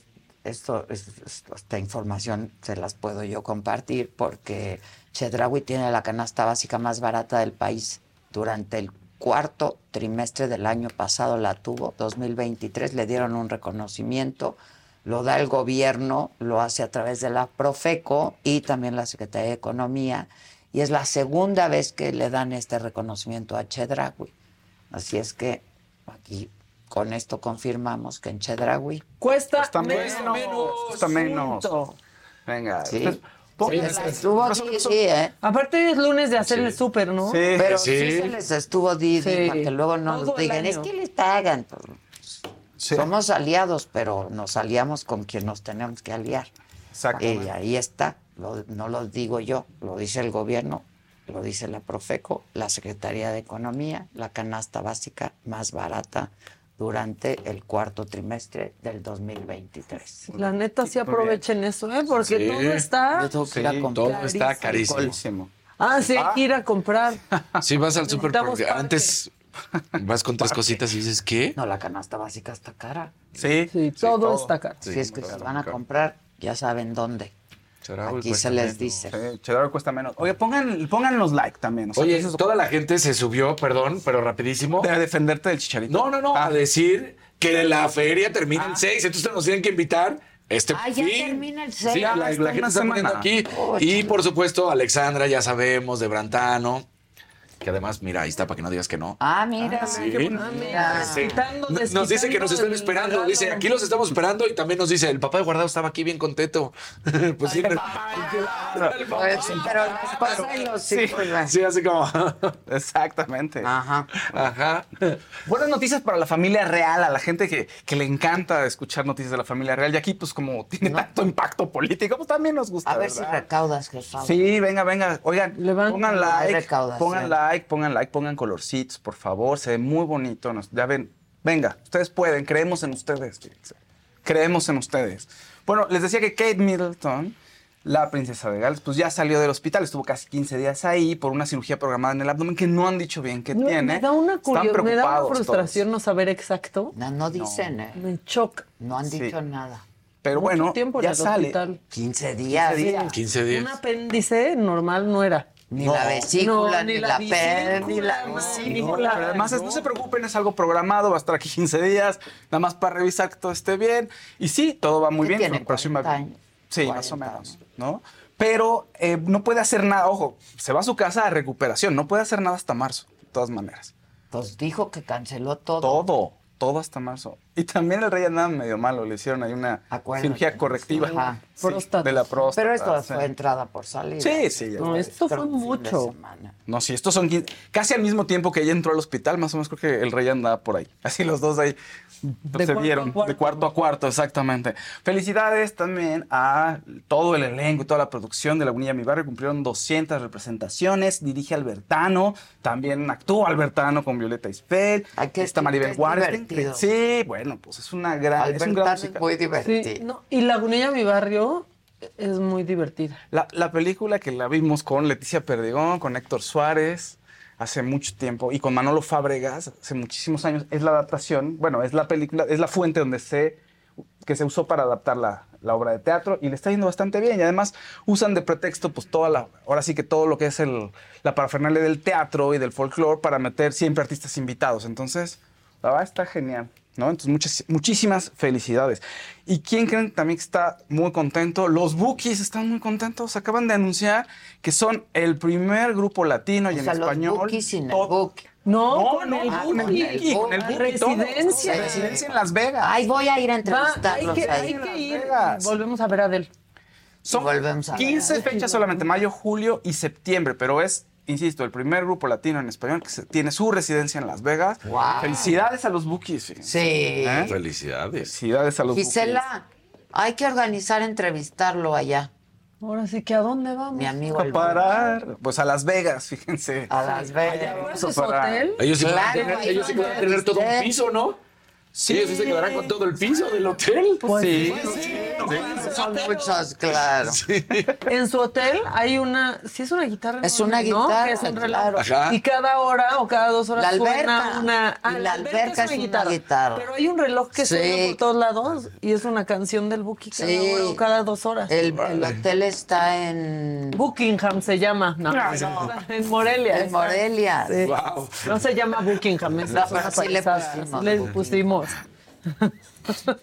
Speaker 1: esto, es- es- esta información se las puedo yo compartir porque Chedraui tiene la canasta básica más barata del país. Durante el cuarto trimestre del año pasado la tuvo, 2023, le dieron un reconocimiento, lo da el gobierno, lo hace a través de la Profeco y también la Secretaría de Economía, y es la segunda vez que le dan este reconocimiento a Chedraui. Así es que aquí con esto confirmamos que en Chedraui
Speaker 11: Cuesta,
Speaker 12: Cuesta
Speaker 11: menos.
Speaker 12: menos. Cuesta menos. Venga.
Speaker 1: Sí.
Speaker 12: pues,
Speaker 1: estuvo sí, ¿eh?
Speaker 11: Aparte es lunes de hacerle súper, ¿no?
Speaker 12: Sí.
Speaker 1: Pero sí. se les estuvo Didi
Speaker 11: Sí.
Speaker 1: para que luego no
Speaker 11: Todo
Speaker 1: nos
Speaker 11: el
Speaker 1: digan, es que les pagan. Pues,
Speaker 12: Sí.
Speaker 1: Somos aliados, pero nos aliamos con quien nos tenemos que aliar.
Speaker 12: Exactamente.
Speaker 1: Y ahí está, lo- no lo digo yo, lo dice el gobierno, lo dice la Profeco, la Secretaría de Economía, la canasta básica más barata durante el cuarto trimestre del 2023.
Speaker 11: La neta sí aprovechen eso, ¿eh? Porque
Speaker 10: Sí.
Speaker 11: todo está...
Speaker 10: Sí, todo está carísimo.
Speaker 12: Carísimo.
Speaker 11: Ah, sí, hay que ir a comprar.
Speaker 10: Sí, vas al súper porque
Speaker 11: parque.
Speaker 10: antes vas con tres cositas y dices, ¿qué?
Speaker 1: No, la canasta básica está cara.
Speaker 12: Sí.
Speaker 11: Sí, todo está caro.
Speaker 1: Si es que se van a comprar, ya saben dónde.
Speaker 10: Chedraui
Speaker 1: Aquí se les
Speaker 10: menos.
Speaker 1: dice.
Speaker 12: Sí, cuesta menos. Oye, pongan, pongan los like también. o sea,
Speaker 10: Oye,
Speaker 12: eso es-
Speaker 10: toda la gente se subió, perdón, pero rapidísimo.
Speaker 12: Debe defenderte del chicharito.
Speaker 10: No, no, no,
Speaker 12: Ah.
Speaker 10: a decir que la feria termina el 6, entonces nos tienen que invitar este
Speaker 1: Ah, ya
Speaker 10: fin.
Speaker 1: termina el
Speaker 10: Sí,
Speaker 1: 6.
Speaker 10: la, la
Speaker 12: está
Speaker 10: gente está poniendo aquí.
Speaker 1: Oh,
Speaker 10: y por supuesto, Alexandra, ya sabemos, de Brantano. Que además, mira, ahí está para que no digas que no.
Speaker 1: Ah, mira.
Speaker 10: sí.
Speaker 1: mira.
Speaker 10: Sí. Nos dice que nos están esperando. Dice, aquí los estamos esperando. Y también nos dice, el papá de guardado estaba aquí bien contento. pues sí,
Speaker 1: Pues sí, pero la esposa y los hijos.
Speaker 10: sí, así como.
Speaker 12: Exactamente.
Speaker 1: Ajá.
Speaker 10: Ajá.
Speaker 12: Buenas noticias para la familia real, a la gente que, que le encanta escuchar noticias de la familia real. Y aquí, pues, como tiene tanto impacto político, pues también nos gusta.
Speaker 1: A ver si recaudas, Jesús.
Speaker 12: Sí, venga, venga. Oigan,
Speaker 11: Levanta
Speaker 12: pongan like,
Speaker 1: recaudación.
Speaker 12: pongan like, pongan like, pongan colorcitos, por favor. Se ve muy bonito. Nos- ya ven, venga, ustedes pueden, creemos en ustedes. fíjense. Creemos en ustedes. Bueno, les decía que Kate Middleton, la princesa de Gales, pues ya salió del hospital. Estuvo casi 15 días ahí por una cirugía programada en el abdomen que no han dicho bien qué
Speaker 11: No,
Speaker 12: tiene.
Speaker 11: Me da una curiosidad, me da una frustración no saber exacto.
Speaker 1: No, no dicen, ¿eh?
Speaker 11: Me choca.
Speaker 1: No han
Speaker 12: Sí.
Speaker 1: dicho nada.
Speaker 12: Pero
Speaker 11: Mucho
Speaker 12: bueno,
Speaker 11: tiempo
Speaker 12: ya sale.
Speaker 11: hospital.
Speaker 1: 15 días.
Speaker 12: 15 días.
Speaker 10: 15 días.
Speaker 11: Un apéndice normal no era.
Speaker 1: Ni
Speaker 12: No.
Speaker 1: la vesícula,
Speaker 11: No,
Speaker 1: ni,
Speaker 11: ni
Speaker 1: la,
Speaker 11: la
Speaker 1: per, ni la
Speaker 11: vesícula, no,
Speaker 12: pero además, no se preocupen, es algo programado, va a estar aquí 15 días, nada más para revisar que todo esté bien. Y sí, todo va muy
Speaker 1: ¿Qué
Speaker 12: bien.
Speaker 1: tiene,
Speaker 12: su recuperación va
Speaker 1: 40
Speaker 12: bien.
Speaker 1: años?
Speaker 12: Sí,
Speaker 1: 40
Speaker 12: más o menos,
Speaker 1: años.
Speaker 12: ¿no? Pero eh, no puede hacer nada, ojo, se va a su casa a recuperación, no puede hacer nada hasta marzo, de todas maneras.
Speaker 1: Pues dijo que canceló todo.
Speaker 12: Todo, todo hasta marzo. Y también el rey andaba medio malo, le hicieron ahí una
Speaker 1: Acuérdate.
Speaker 12: cirugía correctiva
Speaker 1: Ajá.
Speaker 12: Sí, de la próstata.
Speaker 1: Pero esto
Speaker 12: sí.
Speaker 1: fue entrada por salida.
Speaker 12: Sí, sí. ya
Speaker 11: No, esto fue mucho.
Speaker 12: No, sí, estos son quin- casi al mismo tiempo que ella entró al hospital, más o menos creo que el rey andaba por ahí. Así los dos ahí se vieron,
Speaker 11: cuarto.
Speaker 12: de cuarto a cuarto, exactamente. Felicidades también a todo el elenco y toda la producción de Lagunilla Mi Barrio. Cumplieron 200 representaciones, dirige Albertano, también actúa Albertano con Violeta Isfel. está
Speaker 1: es-
Speaker 12: Maribel increíble. Sí, bueno, pues es una gran... es un gran musical.
Speaker 1: muy divertido.
Speaker 11: Sí, no, y Lagunilla, mi barrio, es muy divertida.
Speaker 12: La, la película que la vimos con Leticia Perdigón, con Héctor Suárez, hace mucho tiempo, y con Manolo Fábregas, hace muchísimos años, es la adaptación, bueno, es la película, es la fuente donde se, que se usó para adaptar la, la obra de teatro, y le está yendo bastante bien, y además usan de pretexto, pues toda la, ahora sí que todo lo que es el, la parafernalia del teatro y del folclore para meter siempre artistas invitados, entonces, la verdad está genial. ¿No? Entonces, muchas, muchísimas felicidades. ¿Y quién creen también que está muy contento? Los Bookies están muy contentos. Acaban de anunciar que son el primer grupo latino y
Speaker 1: O
Speaker 12: en
Speaker 1: sea, los
Speaker 12: español.
Speaker 1: Bookies sin el Bookie.
Speaker 11: No,
Speaker 12: No,
Speaker 11: con
Speaker 12: no,
Speaker 11: el
Speaker 12: ah, con el
Speaker 11: Bookie.
Speaker 12: Bookie, con el todo.
Speaker 11: Residencia.
Speaker 12: Residencia en Las Vegas.
Speaker 1: Ay, voy a ir a
Speaker 11: Va, hay
Speaker 1: entrevistarlos
Speaker 11: que,
Speaker 1: ahí.
Speaker 11: hay que ir. Volvemos a ver a Adel.
Speaker 12: Son
Speaker 1: volvemos a ver.
Speaker 12: 15 fechas solamente, mayo, julio y septiembre, pero es, insisto, el primer grupo latino en español que se- tiene su residencia en Las Vegas.
Speaker 1: Wow.
Speaker 12: Felicidades a los Bookies.
Speaker 1: Sí.
Speaker 12: ¿Eh?
Speaker 6: Felicidades.
Speaker 12: Felicidades a los
Speaker 1: Gisela, hay que organizar entrevistarlo allá.
Speaker 11: Ahora sí que a dónde vamos.
Speaker 1: Mi amigo.
Speaker 12: A parar, pues a Las Vegas, fíjense.
Speaker 1: A Las Vegas.
Speaker 12: Vamos a
Speaker 11: ¿Es hotel?
Speaker 6: Ellos sí,
Speaker 1: Claro,
Speaker 6: van a tener,
Speaker 1: ahí
Speaker 6: ellos sí
Speaker 1: van a
Speaker 6: tener todo un piso, ¿no?
Speaker 12: Sí.
Speaker 6: Ellos sí se quedarán con todo el piso del hotel.
Speaker 11: Pues
Speaker 12: sí.
Speaker 1: Son muchos, claro.
Speaker 11: En su hotel hay una, sí es una guitarra.
Speaker 1: Es una
Speaker 11: ¿no?
Speaker 1: guitarra,
Speaker 11: Que es un reloj.
Speaker 1: claro.
Speaker 11: Y cada hora o cada dos horas
Speaker 1: La alberca.
Speaker 11: suena una. ah,
Speaker 1: Y la alberca es una guitarra.
Speaker 11: Pero hay un reloj que
Speaker 1: Sí.
Speaker 11: suena por todos lados y es una canción del Buki cada
Speaker 1: Sí.
Speaker 11: hora o cada dos horas.
Speaker 1: El, el hotel está en,
Speaker 11: Buckingham se llama. No, en Morelia.
Speaker 1: en Morelia.
Speaker 11: Sí.
Speaker 6: Wow.
Speaker 11: No se llama Buckingham. es
Speaker 1: No,
Speaker 11: una
Speaker 1: pero sí le pusimos
Speaker 11: Sí le
Speaker 1: Buckingham.
Speaker 11: pusimos.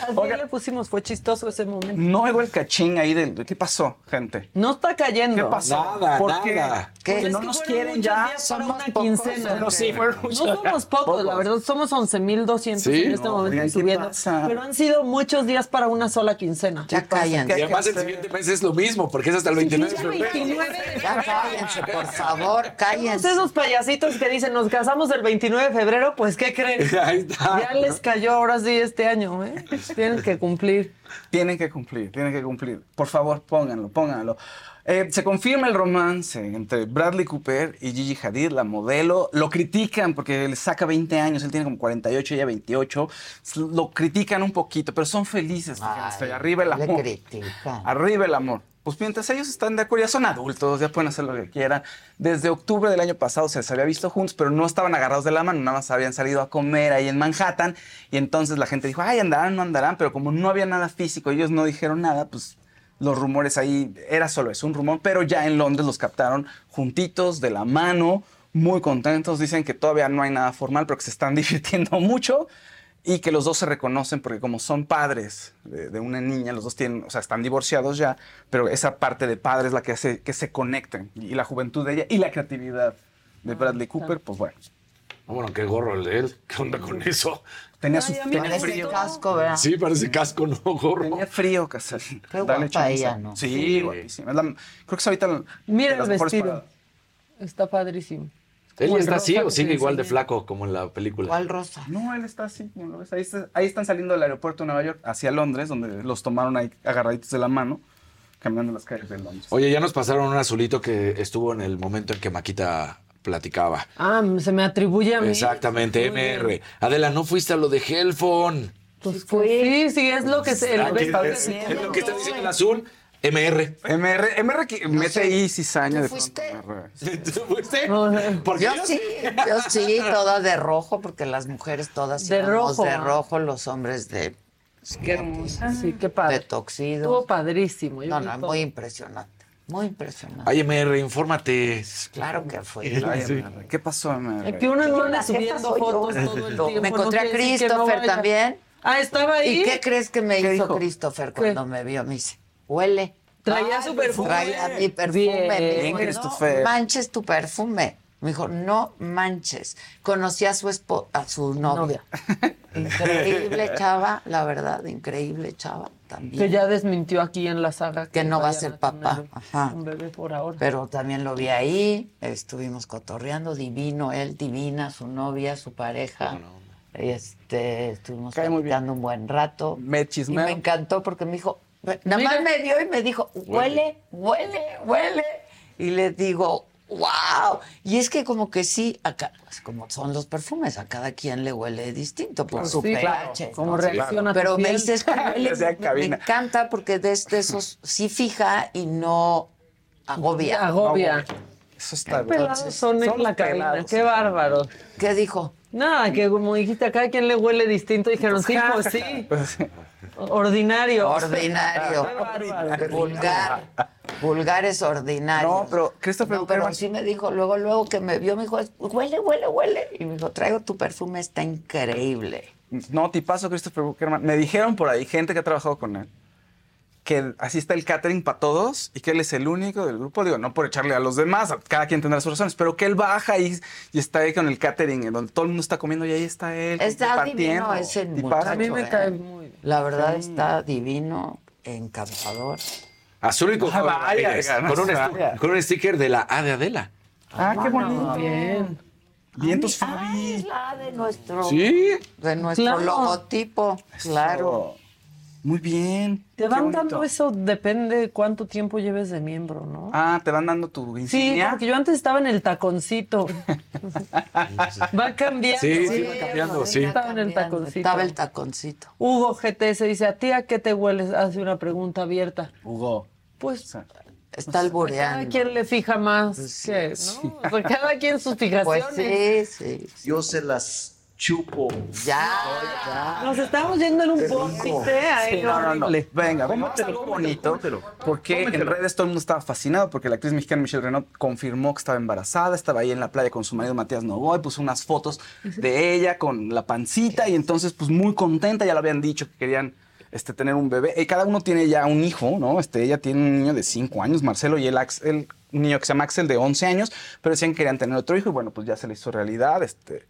Speaker 11: Así le pusimos, fue chistoso ese momento.
Speaker 12: No oigo el cachín ahí del... ¿Qué pasó, gente?
Speaker 11: No está cayendo.
Speaker 12: ¿Qué pasó?
Speaker 6: Nada,
Speaker 12: ¿Por qué?
Speaker 6: nada.
Speaker 1: ¿Qué?
Speaker 12: Porque
Speaker 11: Es
Speaker 12: no
Speaker 11: que
Speaker 12: nos quieren ya.
Speaker 11: para una quincena.
Speaker 6: No, sí, fueron
Speaker 11: No somos pocos, la verdad, somos 11.200
Speaker 6: Sí.
Speaker 11: en este
Speaker 12: No,
Speaker 11: momento
Speaker 12: ¿qué
Speaker 11: subiendo.
Speaker 12: pasa?
Speaker 11: Pero han sido muchos días para una sola quincena.
Speaker 1: Ya cállense.
Speaker 6: Y además el siguiente mes es lo mismo, porque es hasta el 29 de febrero.
Speaker 11: 29 de
Speaker 1: Ya cállense, por favor, cállense.
Speaker 11: esos payasitos que dicen nos casamos el 29 de febrero, pues ¿qué creen?
Speaker 6: Ahí está.
Speaker 11: Ya les cayó ahora sí este año, ¿eh? Tienen que cumplir.
Speaker 12: Tienen que cumplir, tienen que cumplir. Por favor, pónganlo, pónganlo. Eh, se confirma el romance entre Bradley Cooper y Gigi Hadid, la modelo. Lo critican porque le saca 20 años, él tiene como 48, ella 28. Lo critican un poquito, pero son felices. fíjense.
Speaker 1: Ay,
Speaker 12: Arriba el
Speaker 1: le
Speaker 12: amor.
Speaker 1: critican.
Speaker 12: Arriba el amor. Pues mientras ellos están de acuerdo, ya son adultos, ya pueden hacer lo que quieran. Desde octubre del año pasado se les había visto juntos, pero no estaban agarrados de la mano, nada más habían salido a comer ahí en Manhattan. Y entonces la gente dijo, ay, andarán, no andarán, pero como no había nada físico, ellos no dijeron nada, pues los rumores ahí, era solo eso, un rumor, pero ya en Londres los captaron juntitos, de la mano, muy contentos. Dicen que todavía no hay nada formal, pero que se están divirtiendo mucho y que los dos se reconocen porque como son padres de, de una niña, los dos tienen, o sea, están divorciados ya, pero esa parte de padre es la que hace que se conecten y la juventud de ella y la creatividad de Bradley Cooper, pues bueno,
Speaker 6: Ah, Bueno, qué gorro el de él. ¿Qué onda con eso?
Speaker 12: tenía su
Speaker 11: Ay,
Speaker 12: tenía frío.
Speaker 1: casco, ¿verdad?
Speaker 6: Sí, parece casco, no gorro.
Speaker 12: Tenía frío, Casal.
Speaker 1: Qué guapa ella, ¿no?
Speaker 12: Sí, guapísima. Es la- creo que es ahorita
Speaker 11: Mira el vestido. Está padrísimo.
Speaker 6: ¿Él está así o sigue igual de flaco como en la película?
Speaker 1: ¿Cuál rosa?
Speaker 12: No, él está así, como lo ves. Ahí, está- ahí están saliendo del aeropuerto de Nueva York hacia Londres, donde los tomaron ahí agarraditos de la mano, caminando las calles de Londres.
Speaker 6: Oye, ya nos pasaron un azulito que estuvo en el momento en que Maquita platicaba.
Speaker 11: Ah, se me atribuye a mí.
Speaker 6: Exactamente,
Speaker 11: Muy bien.
Speaker 6: MR. Adela, no fuiste a lo de Hellphone.
Speaker 11: Pues sí, sí, es lo que se.
Speaker 6: Ah,
Speaker 11: lo
Speaker 6: que
Speaker 11: está diciendo
Speaker 6: el azul. MR.
Speaker 12: MR, MR que mete ahí cizaña de
Speaker 1: fuiste?
Speaker 6: ¿Tú fuiste?
Speaker 11: No, no.
Speaker 6: Porque
Speaker 1: Yo sí, yo sí, toda de rojo, porque las mujeres todas
Speaker 11: De rojo.
Speaker 1: de rojo, los hombres de,
Speaker 11: Qué hermosa. Sí, qué
Speaker 1: de
Speaker 11: padre. Estuvo
Speaker 1: toxido.
Speaker 11: padrísimo. yo
Speaker 1: No, no,
Speaker 11: todo.
Speaker 1: muy impresionante, muy impresionante.
Speaker 6: Ay, MR, infórmate.
Speaker 1: Claro que fue.
Speaker 12: Ay,
Speaker 6: Sí.
Speaker 12: MR, ¿Qué pasó, MR?
Speaker 11: Que uno no anda subiendo
Speaker 1: yo.
Speaker 11: fotos todo el tiempo.
Speaker 1: Me
Speaker 11: no
Speaker 1: encontré a
Speaker 11: no
Speaker 1: Christopher también.
Speaker 11: Ah, estaba ahí.
Speaker 1: ¿Y qué crees que me
Speaker 12: ¿Qué
Speaker 1: hizo
Speaker 12: dijo?
Speaker 1: Christopher cuando me vio? Me dice, huele.
Speaker 11: Traía su perfume.
Speaker 1: Traía mi perfume.
Speaker 11: Bien,
Speaker 1: Me dijo. No manches tu perfume. Me dijo, no manches. Conocí a su espo- a su novia. Increíble chava, la verdad, increíble chava también.
Speaker 11: Que ya desmintió aquí en la saga.
Speaker 1: Que no va a ser papá. Ajá.
Speaker 11: Un bebé por ahora.
Speaker 1: Pero también lo vi ahí, estuvimos cotorreando, divino, él divina, su novia, su pareja. Este, estuvimos platicando un buen rato.
Speaker 12: Me
Speaker 1: Y
Speaker 12: chismeo.
Speaker 1: me encantó porque me dijo, nada más me dio y me dijo, huele, huele, huele. Y le digo, wow. Y es que como que sí, acá, pues, como son los perfumes, a cada quien le huele distinto por
Speaker 11: Claro,
Speaker 1: su
Speaker 11: sí, claro.
Speaker 1: pH.
Speaker 11: Cómo
Speaker 1: ¿no?
Speaker 11: reacciona tu
Speaker 1: Pero me
Speaker 11: piel.
Speaker 1: dice, es que huele, me, encanta porque de, de esos sí fija y no agobia.
Speaker 11: Agobia.
Speaker 12: Eso está
Speaker 11: Qué pelados son en la cabina, qué bárbaro.
Speaker 1: ¿Qué dijo?
Speaker 11: Nada, que como dijiste, a cada quien le huele distinto. Dijeron, sí, pues sí. Ordinario.
Speaker 1: Ordinario. Vulgar. Vulgar es ordinario.
Speaker 12: No, pero Christopher
Speaker 1: No, pero
Speaker 12: Uckerman-
Speaker 1: sí me dijo, luego, luego que me vio, me dijo, huele, huele, huele. Y me dijo, traigo tu perfume, está increíble.
Speaker 12: No, tipazo Christopher Buckerman. Me dijeron por ahí, gente que ha trabajado con él, que así está el catering para todos y que él es el único del grupo. Digo, no por echarle a los demás, cada quien tendrá sus razones, pero que él baja y, y está ahí con el catering, en donde todo el mundo está comiendo y ahí está él.
Speaker 1: Está divino ese muchacho.
Speaker 11: A mí me
Speaker 1: ¿eh?
Speaker 11: cae muy
Speaker 1: La verdad
Speaker 12: Sí.
Speaker 1: está divino, encantador.
Speaker 10: Azul y con,
Speaker 12: Ah, vaya,
Speaker 10: con, un, con un sticker de la A de Adela.
Speaker 12: Ah, qué bonito.
Speaker 11: bien.
Speaker 12: Vientos
Speaker 1: Ah,
Speaker 12: Fabi.
Speaker 1: es la de nuestro,
Speaker 10: Sí.
Speaker 1: de nuestro
Speaker 11: Claro.
Speaker 1: logotipo. Claro.
Speaker 12: Muy bien.
Speaker 11: Te van dando eso, depende de cuánto tiempo lleves de miembro, ¿no?
Speaker 12: Ah, te van dando tu
Speaker 11: Sí,
Speaker 12: insignia.
Speaker 11: porque yo antes estaba en el taconcito. va cambiando.
Speaker 10: Sí, sí, va cambiando, sí.
Speaker 11: Estaba en el taconcito.
Speaker 1: Estaba el taconcito.
Speaker 11: Hugo GTS dice, ¿a ti a qué te hueles? Hace una pregunta abierta.
Speaker 12: Hugo.
Speaker 11: Pues
Speaker 1: Está
Speaker 11: cada
Speaker 1: albureando.
Speaker 11: quien le fija más que, ¿no? O sea, cada quien sus fijaciones.
Speaker 1: Pues sí, sí.
Speaker 16: Yo se las chupo.
Speaker 1: Ya, ya.
Speaker 11: Nos estamos yendo en un vórtice ahí
Speaker 12: Sí, no, no, no. Venga, vamos a algo bonito. Porque en redes todo el mundo estaba fascinado porque la actriz mexicana Michelle Renaud confirmó que estaba embarazada, estaba ahí en la playa con su marido Matías Novoa y puso unas fotos de ella con la pancita y entonces pues muy contenta, ya lo habían dicho que querían este, tener un bebé. Y cada uno tiene ya un hijo, ¿no? Este, ella tiene un niño de 5 años, Marcelo, y el, Ax- el un niño que se llama Axel de 11 años, pero decían que querían tener otro hijo y bueno, pues ya se le hizo realidad. Este,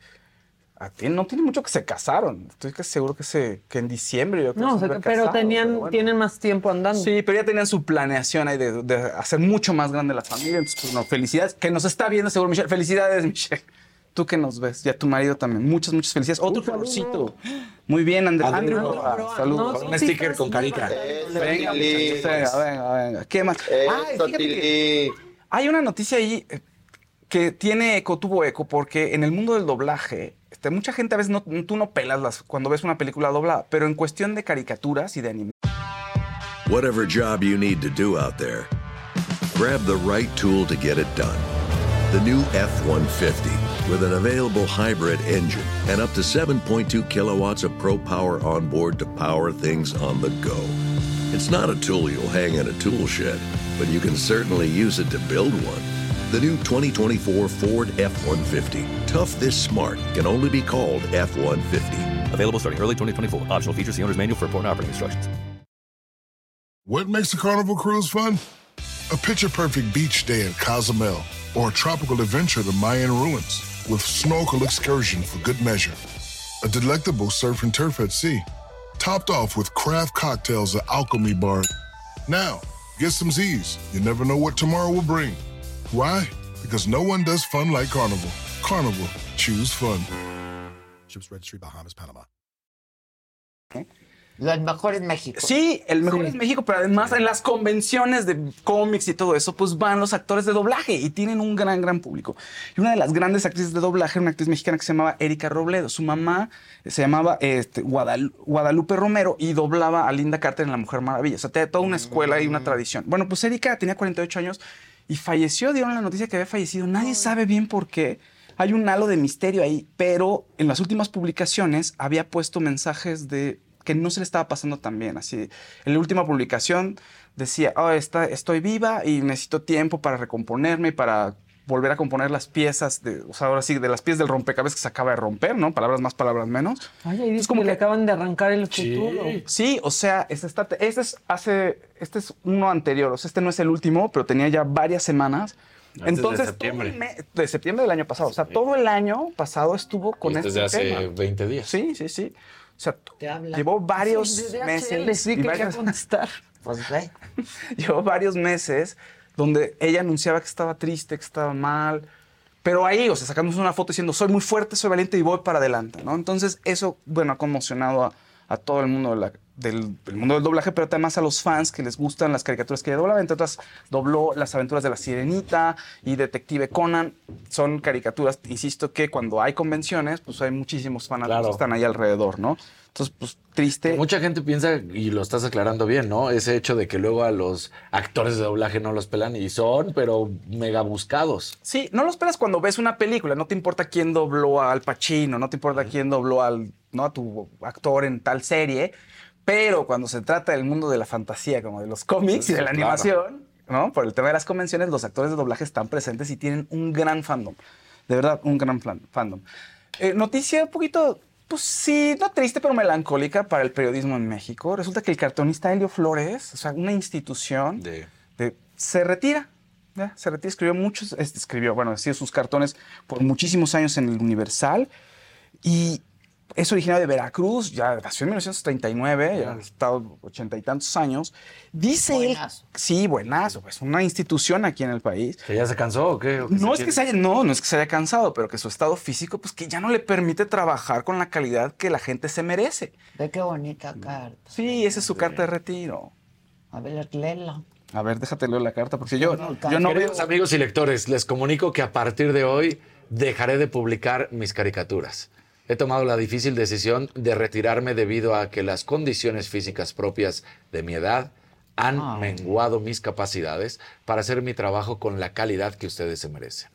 Speaker 12: a ti no tiene mucho que se casaron. Estoy casi seguro que, se, que en diciembre yo creo
Speaker 11: No,
Speaker 12: que
Speaker 11: o
Speaker 12: se
Speaker 11: sea,
Speaker 12: habían
Speaker 11: pero
Speaker 12: casado,
Speaker 11: tenían,
Speaker 12: pero bueno.
Speaker 11: tienen más tiempo andando.
Speaker 12: Sí, pero ya tenían su planeación ahí de, de hacer mucho más grande la familia. Entonces, pues, no, felicidades. Que nos está viendo seguro, Michelle. Felicidades, Michelle. Tú que nos ves. Y a tu marido también. Muchas, muchas felicidades. Otro colorcito. Muy bien, André-
Speaker 10: Andrew
Speaker 12: Andrew.
Speaker 10: Roa.
Speaker 12: Roa. Saludos.
Speaker 10: Con un sticker con carita.
Speaker 12: Venga, muchachos, venga, venga, venga. ¿Qué más? Ay,
Speaker 16: Eso,
Speaker 12: fíjate que
Speaker 16: Tili.
Speaker 12: hay una noticia ahí eh, que tiene eco, tuvo eco, porque en el mundo del doblaje, este, mucha gente a veces no, tú no pelas las, cuando ves una película doblada, pero en cuestión de caricaturas y de anime.
Speaker 5: Whatever job you need to do out there, grab the right tool to get it done. The new F 150 with an available hybrid engine and up to 7.2 kilowatts of pro power on board to power things on the go. It's not a tool you'll hang in a tool shed, but you can certainly use it to build one. The new 2024 Ford F 150. Tough this smart can only be called F 150.
Speaker 6: Available starting early 2024. Optional features, the owner's manual for important operating instructions.
Speaker 7: What makes a carnival cruise fun? A picture perfect beach day at Cozumel or a tropical adventure to Mayan ruins with snorkel excursion for good measure. A delectable surf and turf at sea, topped off with craft cocktails at Alchemy Bar. Now, get some Z's. You never know what tomorrow will bring. Why? Because no one does fun like Carnival. Carnival, choose fun.
Speaker 18: Ships Registry, Bahamas, Panama.
Speaker 1: Lo mejor en México.
Speaker 12: Sí, el mejor es México, pero además en las convenciones de cómics y todo eso, pues van los actores de doblaje y tienen un gran, gran público. Y una de las grandes actrices de doblaje, una actriz mexicana que se llamaba Erika Robledo. Su mamá se llamaba este, Guadal- Guadalupe Romero y doblaba a Linda Carter en La Mujer Maravilla. O sea, tenía toda una escuela y una tradición. Bueno, pues Erika tenía 48 años y falleció. Dieron la noticia que había fallecido. Nadie sabe bien por qué. Hay un halo de misterio ahí, pero en las últimas publicaciones había puesto mensajes de que no se le estaba pasando tan bien. Así, en la última publicación decía, oh, está, estoy viva y necesito tiempo para recomponerme y para volver a componer las piezas, de, o sea, ahora sí, de las piezas del rompecabezas que se acaba de romper, ¿no? Palabras más, palabras menos.
Speaker 11: Ay, ahí dice que, le acaban de arrancar el futuro.
Speaker 12: Sí, o sea, este, está, este es hace, este es uno anterior, o sea, este no es el último, pero tenía ya varias semanas
Speaker 10: Desde
Speaker 12: Entonces,
Speaker 10: septiembre.
Speaker 12: todo el me- de septiembre del año pasado. O sea, todo el año pasado estuvo con este
Speaker 10: desde hace
Speaker 12: tema.
Speaker 10: 20 días.
Speaker 12: Sí, sí, sí. O sea, llevó varios
Speaker 1: Sí, de
Speaker 12: meses.
Speaker 1: Sí,
Speaker 12: y
Speaker 1: que
Speaker 12: varias-
Speaker 1: contestar. Pues ve.
Speaker 12: llevó varios meses donde ella anunciaba que estaba triste, que estaba mal. Pero ahí, o sea, sacándose una foto diciendo, soy muy fuerte, soy valiente y voy para adelante, ¿no? Entonces, eso, bueno, ha conmocionado a, a todo el mundo de la- del, del mundo del doblaje, pero además a los fans que les gustan las caricaturas que ella doblaba. Entre otras, dobló Las aventuras de la Sirenita y Detective Conan. Son caricaturas, insisto, que cuando hay convenciones, pues hay muchísimos fanáticos
Speaker 10: Claro.
Speaker 12: que están ahí alrededor, ¿no? Entonces, pues triste.
Speaker 10: Mucha gente piensa, y lo estás aclarando bien, ¿no? Ese hecho de que luego a los actores de doblaje no los pelan y son, pero mega buscados.
Speaker 12: Sí, no lo esperas cuando ves una película, no te importa quién dobló Al Pacino, no te importa quién dobló al, ¿no? a tu actor en tal serie, pero cuando se trata del mundo de la fantasía, como de los cómics y de la
Speaker 10: Claro.
Speaker 12: animación, ¿no? Por el tema de las convenciones, los actores de doblaje están presentes y tienen un gran fandom. De verdad, un gran fan- fandom. Eh, noticia un poquito, pues sí, no triste, pero melancólica para el periodismo en México. Resulta que el cartonista Helio Flores, o sea, una institución, de- se retira. ¿ya? Se retira, escribió muchos, este, escribió, bueno, hacía sus cartones por muchísimos años en el Universal y es originario de Veracruz, ya nació en 1939, ya ha estado ochenta y tantos años. Dice él, sí, buenazo, pues una institución aquí en el país.
Speaker 10: ¿Que ya se cansó o qué? ¿O
Speaker 12: No es
Speaker 10: quiere?
Speaker 12: que se haya, no, no es que se haya cansado, pero que su estado físico, pues que ya no le permite trabajar con la calidad que la gente se merece.
Speaker 1: Ve qué bonita carta.
Speaker 12: Sí, esa es su carta de retiro.
Speaker 1: A ver, léela.
Speaker 12: A ver, déjate leer la carta, porque yo, yo no veo.
Speaker 10: Queridos amigos y lectores, les comunico que a partir de hoy dejaré de publicar mis caricaturas. He tomado la difícil decisión de retirarme debido a que las condiciones físicas propias de mi edad han
Speaker 1: Ah.
Speaker 10: menguado mis capacidades para hacer mi trabajo con la calidad que ustedes se merecen.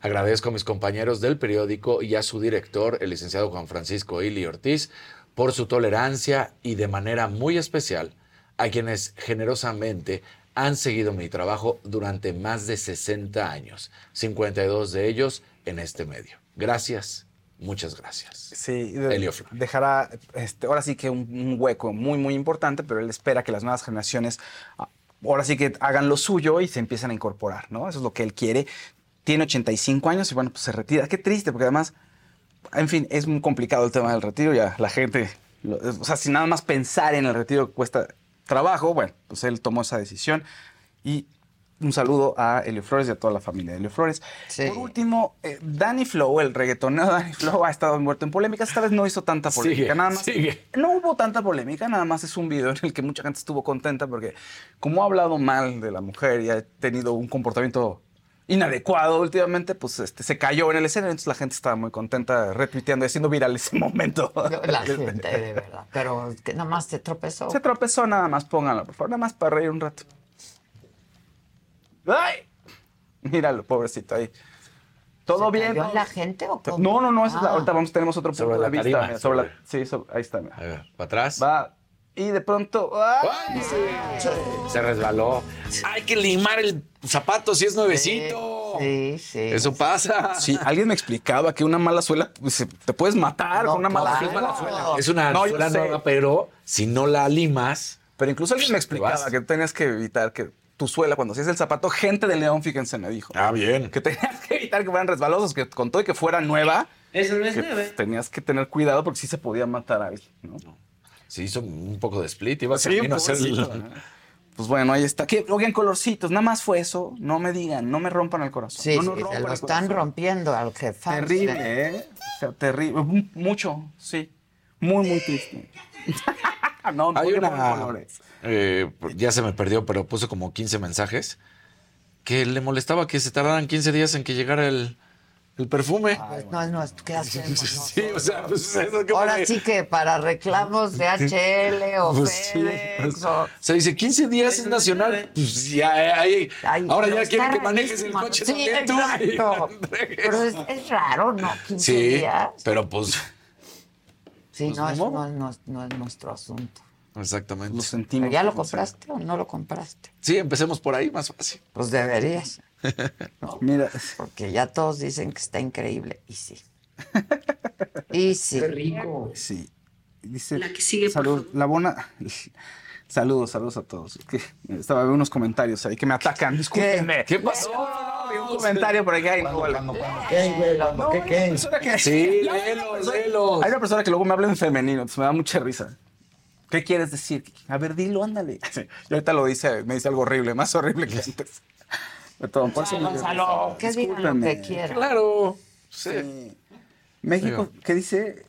Speaker 10: Agradezco a mis compañeros del periódico y a su director, el licenciado Juan Francisco Ili Ortiz, por su tolerancia y de manera muy especial a quienes generosamente han seguido mi trabajo durante más de 60 años, 52 de ellos en este medio. Gracias, muchas gracias.
Speaker 12: Sí,
Speaker 10: Flores.
Speaker 12: dejará este, ahora sí que un, un hueco muy, muy importante, pero él espera que las nuevas generaciones ah, ahora sí que hagan lo suyo y se empiecen a incorporar, ¿no? Eso es lo que él quiere. Tiene 85 años y bueno, pues se retira. Qué triste, porque además, en fin, es muy complicado el tema del retiro. Ya la gente, lo- o sea, si nada más pensar en el retiro cuesta trabajo, bueno, pues él tomó esa decisión. Y un saludo a Elio Flores y a toda la familia de Elio Flores. Por último, eh, Danny Flow, el reggaetonero Danny Flow, ha estado envuelto en polémicas. Esta vez no hizo tanta polémica.
Speaker 10: Sigue,
Speaker 12: nada más,
Speaker 10: sigue.
Speaker 12: No hubo tanta polémica, nada más es un video en el que mucha gente estuvo contenta porque como ha hablado mal de la mujer y ha tenido un comportamiento inadecuado últimamente, pues este, se cayó en el escenario, entonces la gente estaba muy contenta retuiteando y haciendo viral ese momento.
Speaker 1: La gente, de verdad. Pero que nada más se tropezó.
Speaker 12: Se tropezó nada más, pónganlo, por favor, nada más para reír un rato. ¡Ay! Míralo, pobrecito ahí. ¿Todo
Speaker 1: ¿Se
Speaker 12: bien?
Speaker 1: cayó
Speaker 12: ¿Todo
Speaker 1: la gente o cómo?
Speaker 12: No, no, no, esa es la-
Speaker 1: Ah.
Speaker 12: ahorita vamos, tenemos otro punto
Speaker 10: Sobre
Speaker 12: de
Speaker 10: la
Speaker 12: vista.
Speaker 10: tarima,
Speaker 12: mira, sobre la-
Speaker 10: sobre-
Speaker 12: sí, sobre- ahí está. mira.
Speaker 10: A ver, ¿para atrás?
Speaker 12: Va. Y de pronto. ¡ay!
Speaker 10: Se resbaló. Hay que limar el zapato si es nuevecito.
Speaker 1: Sí, sí.
Speaker 10: Eso pasa.
Speaker 12: Sí, alguien me explicaba que una mala suela pues, se- te puedes matar
Speaker 1: No,
Speaker 12: con una mala
Speaker 1: claro.
Speaker 12: suela.
Speaker 1: suela.
Speaker 10: Es una
Speaker 12: No, yo
Speaker 10: suela
Speaker 12: sé.
Speaker 10: nueva, pero si no la limas,
Speaker 12: Pero incluso alguien me explicaba
Speaker 10: vas.
Speaker 12: que tenías que evitar que tu suela, cuando hacías el zapato, gente de León, fíjense, me dijo.
Speaker 10: Ah, bien.
Speaker 12: Que tenías que evitar que fueran resbalosos, que con todo y que fuera nueva,
Speaker 16: Eso no es
Speaker 12: que
Speaker 16: nueve.
Speaker 12: pues, tenías que tener cuidado porque sí se podía matar a alguien, ¿no?
Speaker 10: se hizo un poco de split. Iba
Speaker 12: Sí,
Speaker 10: a hacer el-
Speaker 12: pobrecito, ¿no? Pues bueno, ahí está. Que, oigan, colorcitos, nada más fue eso. No me digan, no me rompan el corazón.
Speaker 1: Sí,
Speaker 12: no nos
Speaker 1: sí,
Speaker 12: rompan
Speaker 1: se lo están
Speaker 12: corazón.
Speaker 1: rompiendo al jefe.
Speaker 12: Terrible, ¿eh? O sea, terrible. Mucho, sí. Muy, muy triste. no,
Speaker 10: Hay
Speaker 12: ¿por qué
Speaker 10: una.
Speaker 12: colores?
Speaker 10: Eh, ya se me perdió, pero puso como 15 mensajes que le molestaba que se tardaran 15 días en que llegara el, el perfume.
Speaker 1: Pues no, no, ¿qué hacemos?
Speaker 10: Sí, o sea, pues,
Speaker 1: Ahora
Speaker 10: pone-
Speaker 1: sí que para reclamos de HL o
Speaker 10: Pues sí,
Speaker 1: FedEx
Speaker 10: pues,
Speaker 1: o...
Speaker 10: sea, dice 15 días es nacional. Pues ya, ahí.
Speaker 1: Ay,
Speaker 10: ahora ya quieren que manejes el coche
Speaker 1: Sí,
Speaker 10: también tú.
Speaker 1: exacto. Pero es, es raro, ¿no? 15
Speaker 10: Sí,
Speaker 1: días.
Speaker 10: pero pues.
Speaker 1: Sí,
Speaker 10: pues,
Speaker 1: no, no, no no es nuestro asunto.
Speaker 10: Exactamente.
Speaker 12: Lo sentimos.
Speaker 1: ¿Pero ¿Ya lo compraste o no lo compraste?
Speaker 10: Sí, empecemos por ahí, más fácil.
Speaker 1: Pues deberías.
Speaker 12: Mira,
Speaker 1: Porque ya todos dicen que está increíble. Y sí. Y sí.
Speaker 16: rico.
Speaker 12: sí. Dice,
Speaker 13: La que sigue, por
Speaker 12: salud, la bona. Saludos, saludos a todos. Que estaba viendo unos comentarios ahí que me atacan. Discúlpenme.
Speaker 10: ¿Qué pasó?
Speaker 12: un comentario por no, güey.
Speaker 3: ¿Qué, qué?
Speaker 10: Sí, léelos, léelos.
Speaker 12: Hay una persona que luego me habla en femenino, entonces me da mucha risa. ¿Qué quieres decir? A ver, dilo, ándale. Sí, y ahorita lo dice, me dice algo horrible, más horrible que antes. De todo,
Speaker 1: Gonzalo, que digan lo que quieran.
Speaker 10: Claro.
Speaker 12: Sí. México, ¿qué dice?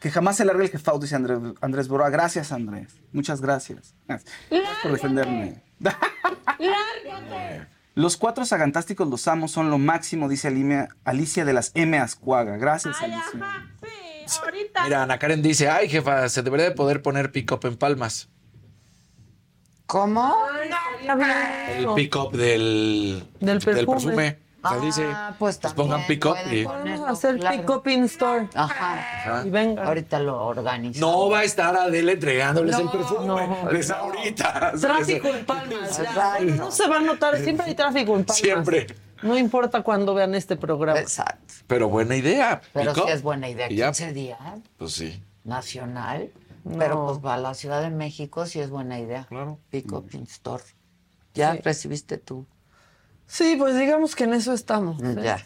Speaker 12: Que jamás se largue el jefao, dice Andrés, Andrés Boroa. Gracias, Andrés. Muchas gracias. Gracias por defenderme. Los cuatro sagantásticos los amo, son lo máximo, dice Alicia de las M. Ascuaga. Gracias, Alicia.
Speaker 10: Mira, Ana Karen dice, ay, jefa, se debería de poder poner pick-up en palmas.
Speaker 1: ¿Cómo?
Speaker 10: El pick-up del,
Speaker 11: Del perfume.
Speaker 10: O sea, dice,
Speaker 1: Ah, pues
Speaker 10: pues pongan pick-up y...
Speaker 11: Vamos a hacer pick-up in store.
Speaker 1: Ajá.
Speaker 10: Ajá.
Speaker 11: Y venga.
Speaker 1: Ahorita lo organizo.
Speaker 10: No va a estar Adela entregándoles el
Speaker 11: No,
Speaker 10: perfume.
Speaker 11: no.
Speaker 10: Desde ahorita.
Speaker 11: Tráfico en palmas. ya. No se va a notar, siempre hay tráfico en palmas.
Speaker 10: Siempre.
Speaker 11: No importa cuándo vean este programa.
Speaker 1: Exacto.
Speaker 10: Pero buena idea.
Speaker 1: Pero sí es buena idea.
Speaker 10: Y ya,
Speaker 1: 15 días
Speaker 10: Pues sí.
Speaker 1: nacional.
Speaker 11: No.
Speaker 1: Pero pues para la Ciudad de México sí es buena idea.
Speaker 10: Claro.
Speaker 1: Pick up in store. Ya
Speaker 11: Sí.
Speaker 1: recibiste tú.
Speaker 11: Sí, pues digamos que en eso estamos. ¿eh?
Speaker 1: Ya.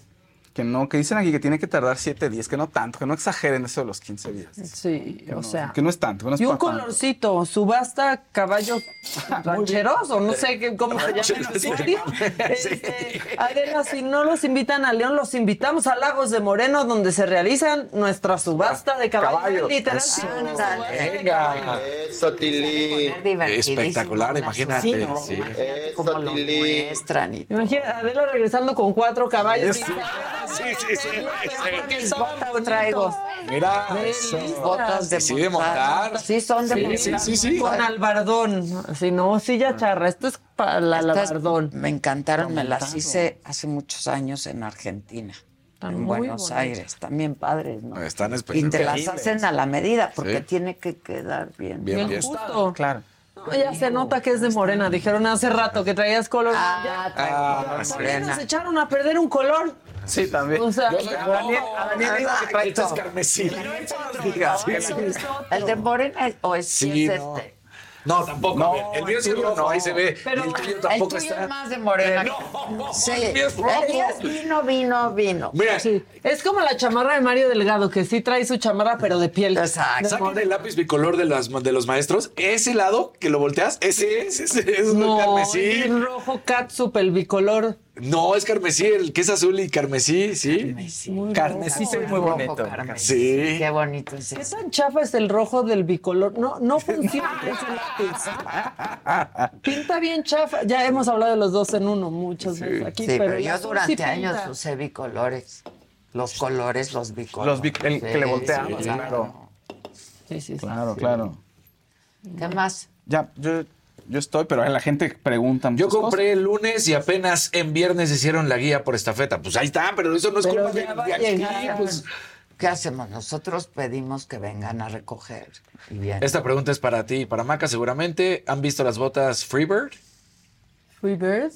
Speaker 12: Que no, que dicen aquí que tiene que tardar siete días, que no tanto, que no exageren eso de los 15 días.
Speaker 11: Sí,
Speaker 12: Que
Speaker 11: o
Speaker 12: no,
Speaker 11: sea.
Speaker 12: Que no es tanto, que no es
Speaker 11: Y un
Speaker 12: tanto.
Speaker 11: colorcito, subasta caballos rancheros, o no sé qué, cómo se llama. el sitio. Este, Adela, si no los invitan a León, los invitamos a Lagos de Moreno, donde se realizan nuestra subasta de caballos.
Speaker 12: Caballos.
Speaker 11: Literal,
Speaker 10: Venga.
Speaker 19: Eso, Tilín.
Speaker 10: Espectacular, imagínate.
Speaker 11: Sí, ¿no?
Speaker 10: sí.
Speaker 1: Como
Speaker 19: Eso,
Speaker 11: Imagina a Adela regresando con cuatro caballos.
Speaker 10: Sí, sí, sí, sí.
Speaker 1: Mis botas traigo.
Speaker 10: Mira,
Speaker 11: eso.
Speaker 1: Botas de
Speaker 10: Sí, de montar.
Speaker 1: Sí, son de montar.
Speaker 10: sí, sí, sí.
Speaker 11: Con albardón. Si no, silla charra. Esto es para el
Speaker 1: Estas
Speaker 11: albardón.
Speaker 1: me encantaron, me las hice hace muchos años en Argentina.
Speaker 11: Están
Speaker 1: en Buenos
Speaker 11: bonitas.
Speaker 1: Aires, también padres, ¿no?
Speaker 10: Están
Speaker 1: Y te las
Speaker 10: espectaculares.
Speaker 1: hacen a la medida porque
Speaker 10: Sí.
Speaker 1: tiene que quedar bien.
Speaker 10: Bien,
Speaker 11: Bien justo.
Speaker 12: Claro.
Speaker 11: No, ya se nota que es de morena. Dijeron hace rato que traías color.
Speaker 1: Ah,
Speaker 11: Ya.
Speaker 10: Ah,
Speaker 1: color
Speaker 10: sí.
Speaker 11: ¿Por qué
Speaker 1: morena.
Speaker 11: nos echaron a perder un color?
Speaker 12: Sí, también.
Speaker 11: O sea,
Speaker 10: Yo soy-
Speaker 12: A Daniel, a Daniel dijo que trae
Speaker 10: Esto es carmesí.
Speaker 1: ¿El de morena es- o es, sí
Speaker 10: Sí,
Speaker 1: es
Speaker 10: no.
Speaker 1: este?
Speaker 10: No, tampoco.
Speaker 12: No,
Speaker 10: el mío es
Speaker 12: el
Speaker 10: el rojo,
Speaker 12: no.
Speaker 10: ahí se ve.
Speaker 11: Pero
Speaker 10: el tuyo
Speaker 1: El
Speaker 10: tampoco
Speaker 1: tuyo
Speaker 10: está.
Speaker 1: es más de morena.
Speaker 10: No,
Speaker 1: sí,
Speaker 10: el mío es
Speaker 1: el
Speaker 10: rojo.
Speaker 1: mío es vino, vino, vino.
Speaker 10: Mira,
Speaker 11: sí. Es como la chamarra de Mario Delgado, que sí trae su chamarra, pero de piel.
Speaker 1: Exacto.
Speaker 10: Saquen el lápiz bicolor de, las, de los maestros. Ese lado que lo volteas, ese es, ese es
Speaker 11: No,
Speaker 10: carmesí.
Speaker 11: es rojo catsup, el bicolor.
Speaker 10: No, es carmesí, el que es azul y carmesí, sí.
Speaker 11: Muy
Speaker 12: Carmesí se ve muy
Speaker 1: Rojo
Speaker 12: bonito.
Speaker 1: carmesí.
Speaker 10: Sí.
Speaker 1: Qué bonito es
Speaker 11: ¿Qué
Speaker 1: eso.
Speaker 11: tan chafa es el rojo del bicolor? No, no funciona ese lápiz. Pinta bien chafa. Ya hemos hablado de los dos en uno muchas veces aquí,
Speaker 1: Sí, pero,
Speaker 11: el
Speaker 1: yo durante
Speaker 11: sí
Speaker 1: años
Speaker 11: pinta.
Speaker 1: usé bicolores. Los colores, los bicolores.
Speaker 12: Los bic- el que le volteamos,
Speaker 1: sí,
Speaker 12: claro.
Speaker 11: Sí, sí, sí.
Speaker 12: Claro, claro.
Speaker 1: ¿Qué más?
Speaker 12: Ya, yo, yo estoy, pero la gente pregunta
Speaker 10: Yo compré el lunes y apenas en viernes hicieron la guía por estafeta. Pues ahí está, pero eso no es
Speaker 11: Pero
Speaker 10: culpa de, aquí, pues.
Speaker 1: ¿Qué hacemos? Nosotros pedimos que vengan a recoger. Y bien.
Speaker 10: Esta pregunta es para ti y para Maca seguramente. ¿Han visto las botas Freebird?
Speaker 11: Freebird.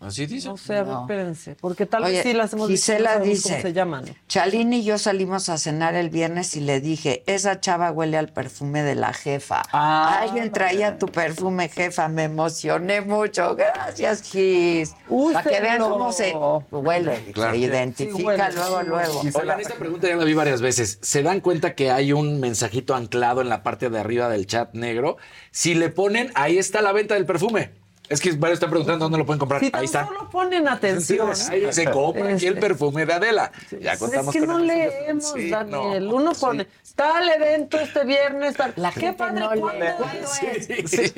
Speaker 10: Así dice.
Speaker 11: No sé, a ver,
Speaker 1: No.
Speaker 11: espérense. Porque tal
Speaker 1: Oye,
Speaker 11: vez sí las hemos visto,
Speaker 1: Gisela dice,
Speaker 11: cómo se llaman.
Speaker 1: Chalín y yo salimos a cenar el viernes y le dije, esa chava huele al perfume de la jefa.
Speaker 12: Ah,
Speaker 1: Alguien traía tu perfume, jefa. Me emocioné mucho. Gracias, Gis. Para que vean cómo se huele.
Speaker 10: Claro.
Speaker 1: Se identifica
Speaker 11: Sí, huele,
Speaker 1: luego, luego.
Speaker 10: Oigan, esta pregunta ya la vi varias veces. ¿Se dan cuenta que hay un mensajito anclado en la parte de arriba del chat negro? Si le ponen, ahí está la venta del perfume. Es que varios están preguntando dónde lo pueden comprar.
Speaker 11: Si
Speaker 10: ahí está.
Speaker 11: solo ponen atención.
Speaker 10: Ahí se compra aquí el
Speaker 11: Este.
Speaker 10: perfume de Adela. Ya contamos
Speaker 11: es que
Speaker 10: con
Speaker 11: no
Speaker 10: el-
Speaker 11: leemos,
Speaker 10: Sí,
Speaker 11: Daniel.
Speaker 10: no,
Speaker 11: Uno
Speaker 10: sí.
Speaker 11: pone, tal evento este viernes. Tal.
Speaker 1: La
Speaker 11: ¿Qué
Speaker 1: gente
Speaker 11: padre,
Speaker 1: no lee.
Speaker 11: ¿cuándo?
Speaker 1: ¿Cuándo es?
Speaker 10: Sí,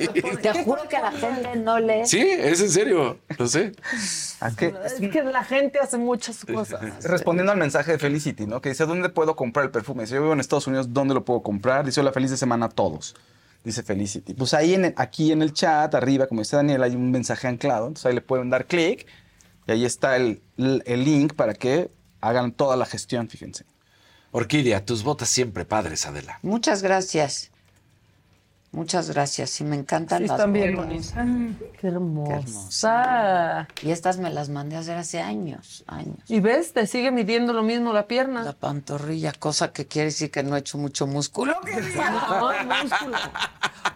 Speaker 1: Te juro que la gente no lee.
Speaker 10: Sí, es en serio. Lo sé.
Speaker 12: Es que,
Speaker 11: Es que la gente hace muchas cosas.
Speaker 12: respondiendo al mensaje de Felicity, ¿no? Que dice, ¿dónde puedo comprar el perfume? Si yo vivo en Estados Unidos, ¿dónde lo puedo comprar? Dice, hola, feliz de semana a todos. Dice Felicity. Pues ahí, en el- aquí en el chat, arriba, como dice Daniel, hay un mensaje anclado. Entonces ahí le pueden dar clic y ahí está el, el link para que hagan toda la gestión, fíjense.
Speaker 10: Orquídea, tus botas siempre padres, Adela.
Speaker 1: Muchas gracias. Muchas gracias. Sí, me encantan
Speaker 11: Sí,
Speaker 1: las
Speaker 11: están bien bonitas. Qué hermosa.
Speaker 1: hermosa. Y estas me las mandé a hacer hace años, años.
Speaker 11: Y ves, te sigue midiendo lo mismo la pierna.
Speaker 1: La pantorrilla, cosa que quiere decir que no he hecho mucho músculo.
Speaker 11: No, músculo.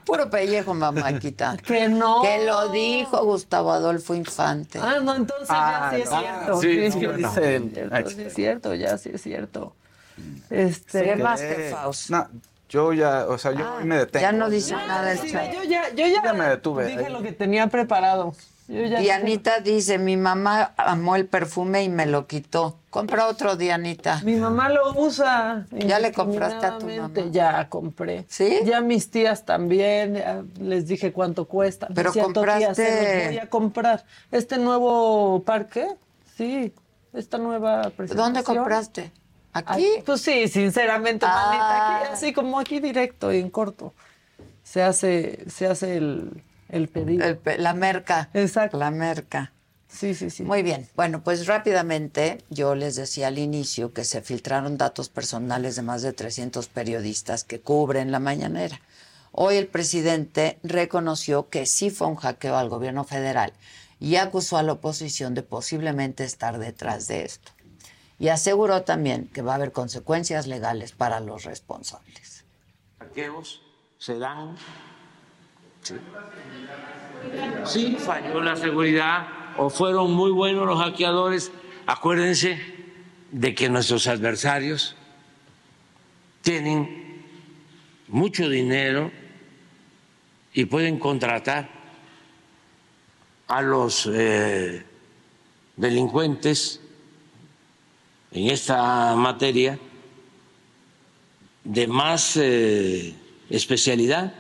Speaker 1: Puro pellejo, mamáquita.
Speaker 11: Que no.
Speaker 1: Que lo dijo Gustavo Adolfo Infante.
Speaker 11: Ah, no, entonces
Speaker 1: Ah,
Speaker 11: ya sí es cierto.
Speaker 1: Sí,
Speaker 11: Sí,
Speaker 1: sí,
Speaker 11: sí,
Speaker 1: no.
Speaker 11: sí, cierto, sí es cierto, ya sí es cierto. Este,
Speaker 1: ¿Qué más que Faust?
Speaker 12: Yo ya, o sea, yo hoy me detengo.
Speaker 1: Ya no dice nada el
Speaker 11: Sí,
Speaker 1: chat.
Speaker 11: yo ya, yo ya,
Speaker 12: Ya me detuve
Speaker 11: dije
Speaker 12: ahí.
Speaker 11: lo que tenía preparado. Yo ya
Speaker 1: Dianita dice, mi mamá amó el perfume y me lo quitó. Compra otro, Dianita.
Speaker 11: Mi mamá lo usa.
Speaker 1: ¿Ya le compraste a tu
Speaker 11: indiscriminadamente. Ya compré.
Speaker 1: ¿Sí?
Speaker 11: Ya mis tías también, ya les dije cuánto cuesta.
Speaker 1: Pero
Speaker 11: Decía, "Tu tía,
Speaker 1: compraste-
Speaker 11: voy a comprar. Este nuevo parque, sí, esta nueva presentación.
Speaker 1: ¿Dónde compraste? ¿Aquí?
Speaker 11: Ay, pues sí, sinceramente,
Speaker 1: Ah.
Speaker 11: manita, aquí, así como aquí directo y en corto. Se hace, se hace el, el pedido.
Speaker 1: El la merca.
Speaker 11: Exacto.
Speaker 1: La merca.
Speaker 11: Sí, sí, sí.
Speaker 1: Muy bien. Bueno, pues rápidamente yo les decía al inicio que se filtraron datos personales de más de 300 periodistas que cubren la mañanera. Hoy el presidente reconoció que sí fue un hackeo al gobierno federal y acusó a la oposición de posiblemente estar detrás de esto. Y aseguró también que va a haber consecuencias legales para los responsables.
Speaker 19: hackeos se dan. Sí. Sí, falló la seguridad o fueron muy buenos los hackeadores. Acuérdense de que nuestros adversarios tienen mucho dinero y pueden contratar a los eh, delincuentes en esta materia de más eh, especialidad.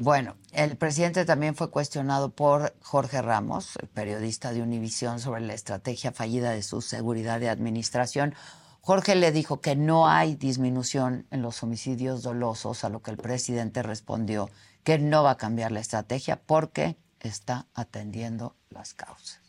Speaker 1: Bueno, el presidente también fue cuestionado por Jorge Ramos, el periodista de Univisión, sobre la estrategia fallida de su seguridad de administración. Jorge le dijo que no hay disminución en los homicidios dolosos, a lo que el presidente respondió que no va a cambiar la estrategia porque está atendiendo las causas.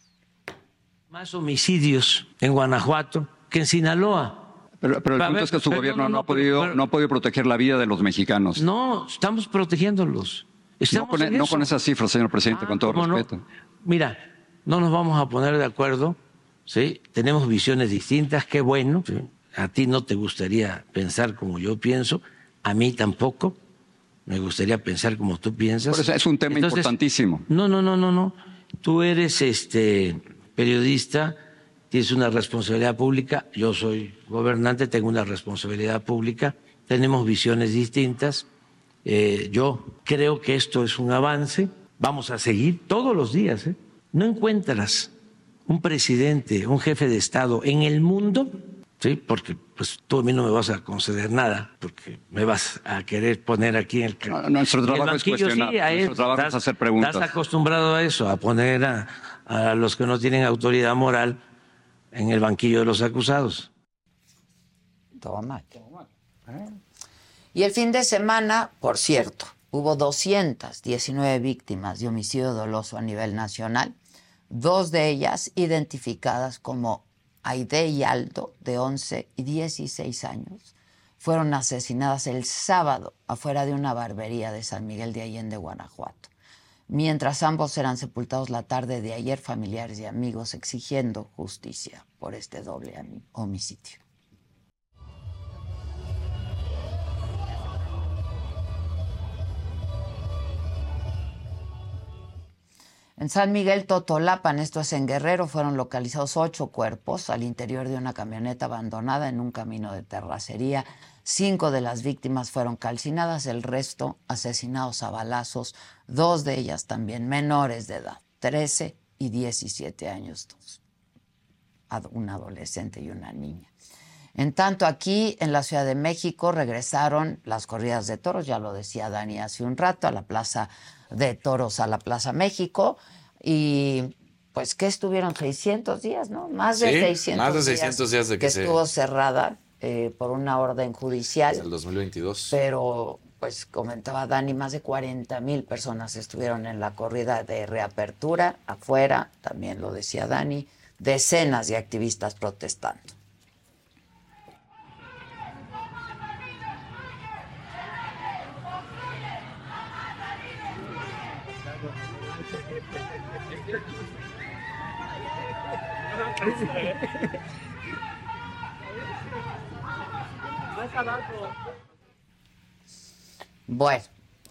Speaker 19: Más homicidios en Guanajuato que en Sinaloa.
Speaker 20: Pero, pero el punto
Speaker 19: ver,
Speaker 20: es que su gobierno
Speaker 19: no,
Speaker 20: no,
Speaker 19: no,
Speaker 20: ha podido,
Speaker 19: pero-
Speaker 20: no ha podido proteger la vida de los mexicanos.
Speaker 19: No, estamos protegiéndolos.
Speaker 20: No
Speaker 19: Estamos
Speaker 20: con, e- no con esas cifras, señor presidente, con todo respeto.
Speaker 19: Mira, no nos vamos a poner de acuerdo, ¿sí? Tenemos visiones distintas, qué bueno. ¿sí? A ti no te gustaría pensar como yo pienso, a mí tampoco. Me gustaría pensar como tú piensas.
Speaker 20: Es un tema
Speaker 19: Entonces,
Speaker 20: importantísimo.
Speaker 19: No, no, no, no, no. Tú eres este periodista, tienes una responsabilidad pública. Yo soy gobernante, tengo una responsabilidad pública. Tenemos visiones distintas. Eh, yo creo que esto es un avance. Vamos a seguir todos los días. ¿eh? No encuentras un presidente, un jefe de Estado en el mundo, ¿sí? porque pues, tú a mí no me vas a conceder nada, porque me vas a querer poner aquí en el,
Speaker 20: No, nuestro
Speaker 19: el
Speaker 20: trabajo es cuestionar,
Speaker 19: sí,
Speaker 20: nuestro trabajo es
Speaker 19: Estás-
Speaker 20: hacer preguntas.
Speaker 19: Estás acostumbrado a eso, a poner a, a los que no tienen autoridad moral en el banquillo de los acusados.
Speaker 1: Toma. Y el fin de semana, por cierto, hubo 219 víctimas de homicidio doloso a nivel nacional, dos de ellas identificadas como Aide y Aldo, de 11 y 16 años, fueron asesinadas el sábado afuera de una barbería de San Miguel de Allende, Guanajuato. Mientras ambos eran sepultados la tarde de ayer, familiares y amigos exigiendo justicia por este doble hom- homicidio. En San Miguel Totolapan, esto es en Guerrero, fueron localizados ocho cuerpos al interior de una camioneta abandonada en un camino de terracería. Cinco de las víctimas fueron calcinadas, el resto asesinados a balazos, dos de ellas también menores de edad, 13 y 17 años, dos. Ad- un adolescente y una niña. En tanto, aquí en la Ciudad de México regresaron las corridas de toros, ya lo decía Dani hace un rato, a la Plaza de Toros, a la Plaza México. Y pues que estuvieron 600 días, ¿no? Más de
Speaker 10: Sí,
Speaker 1: 600
Speaker 10: más de 600 días de que se-
Speaker 1: estuvo cerrada eh, por una orden judicial.
Speaker 10: El 2022.
Speaker 1: Pero, pues comentaba Dani, más de 40 mil personas estuvieron en la corrida de reapertura, afuera, también lo decía Dani, decenas de activistas protestando. Bueno,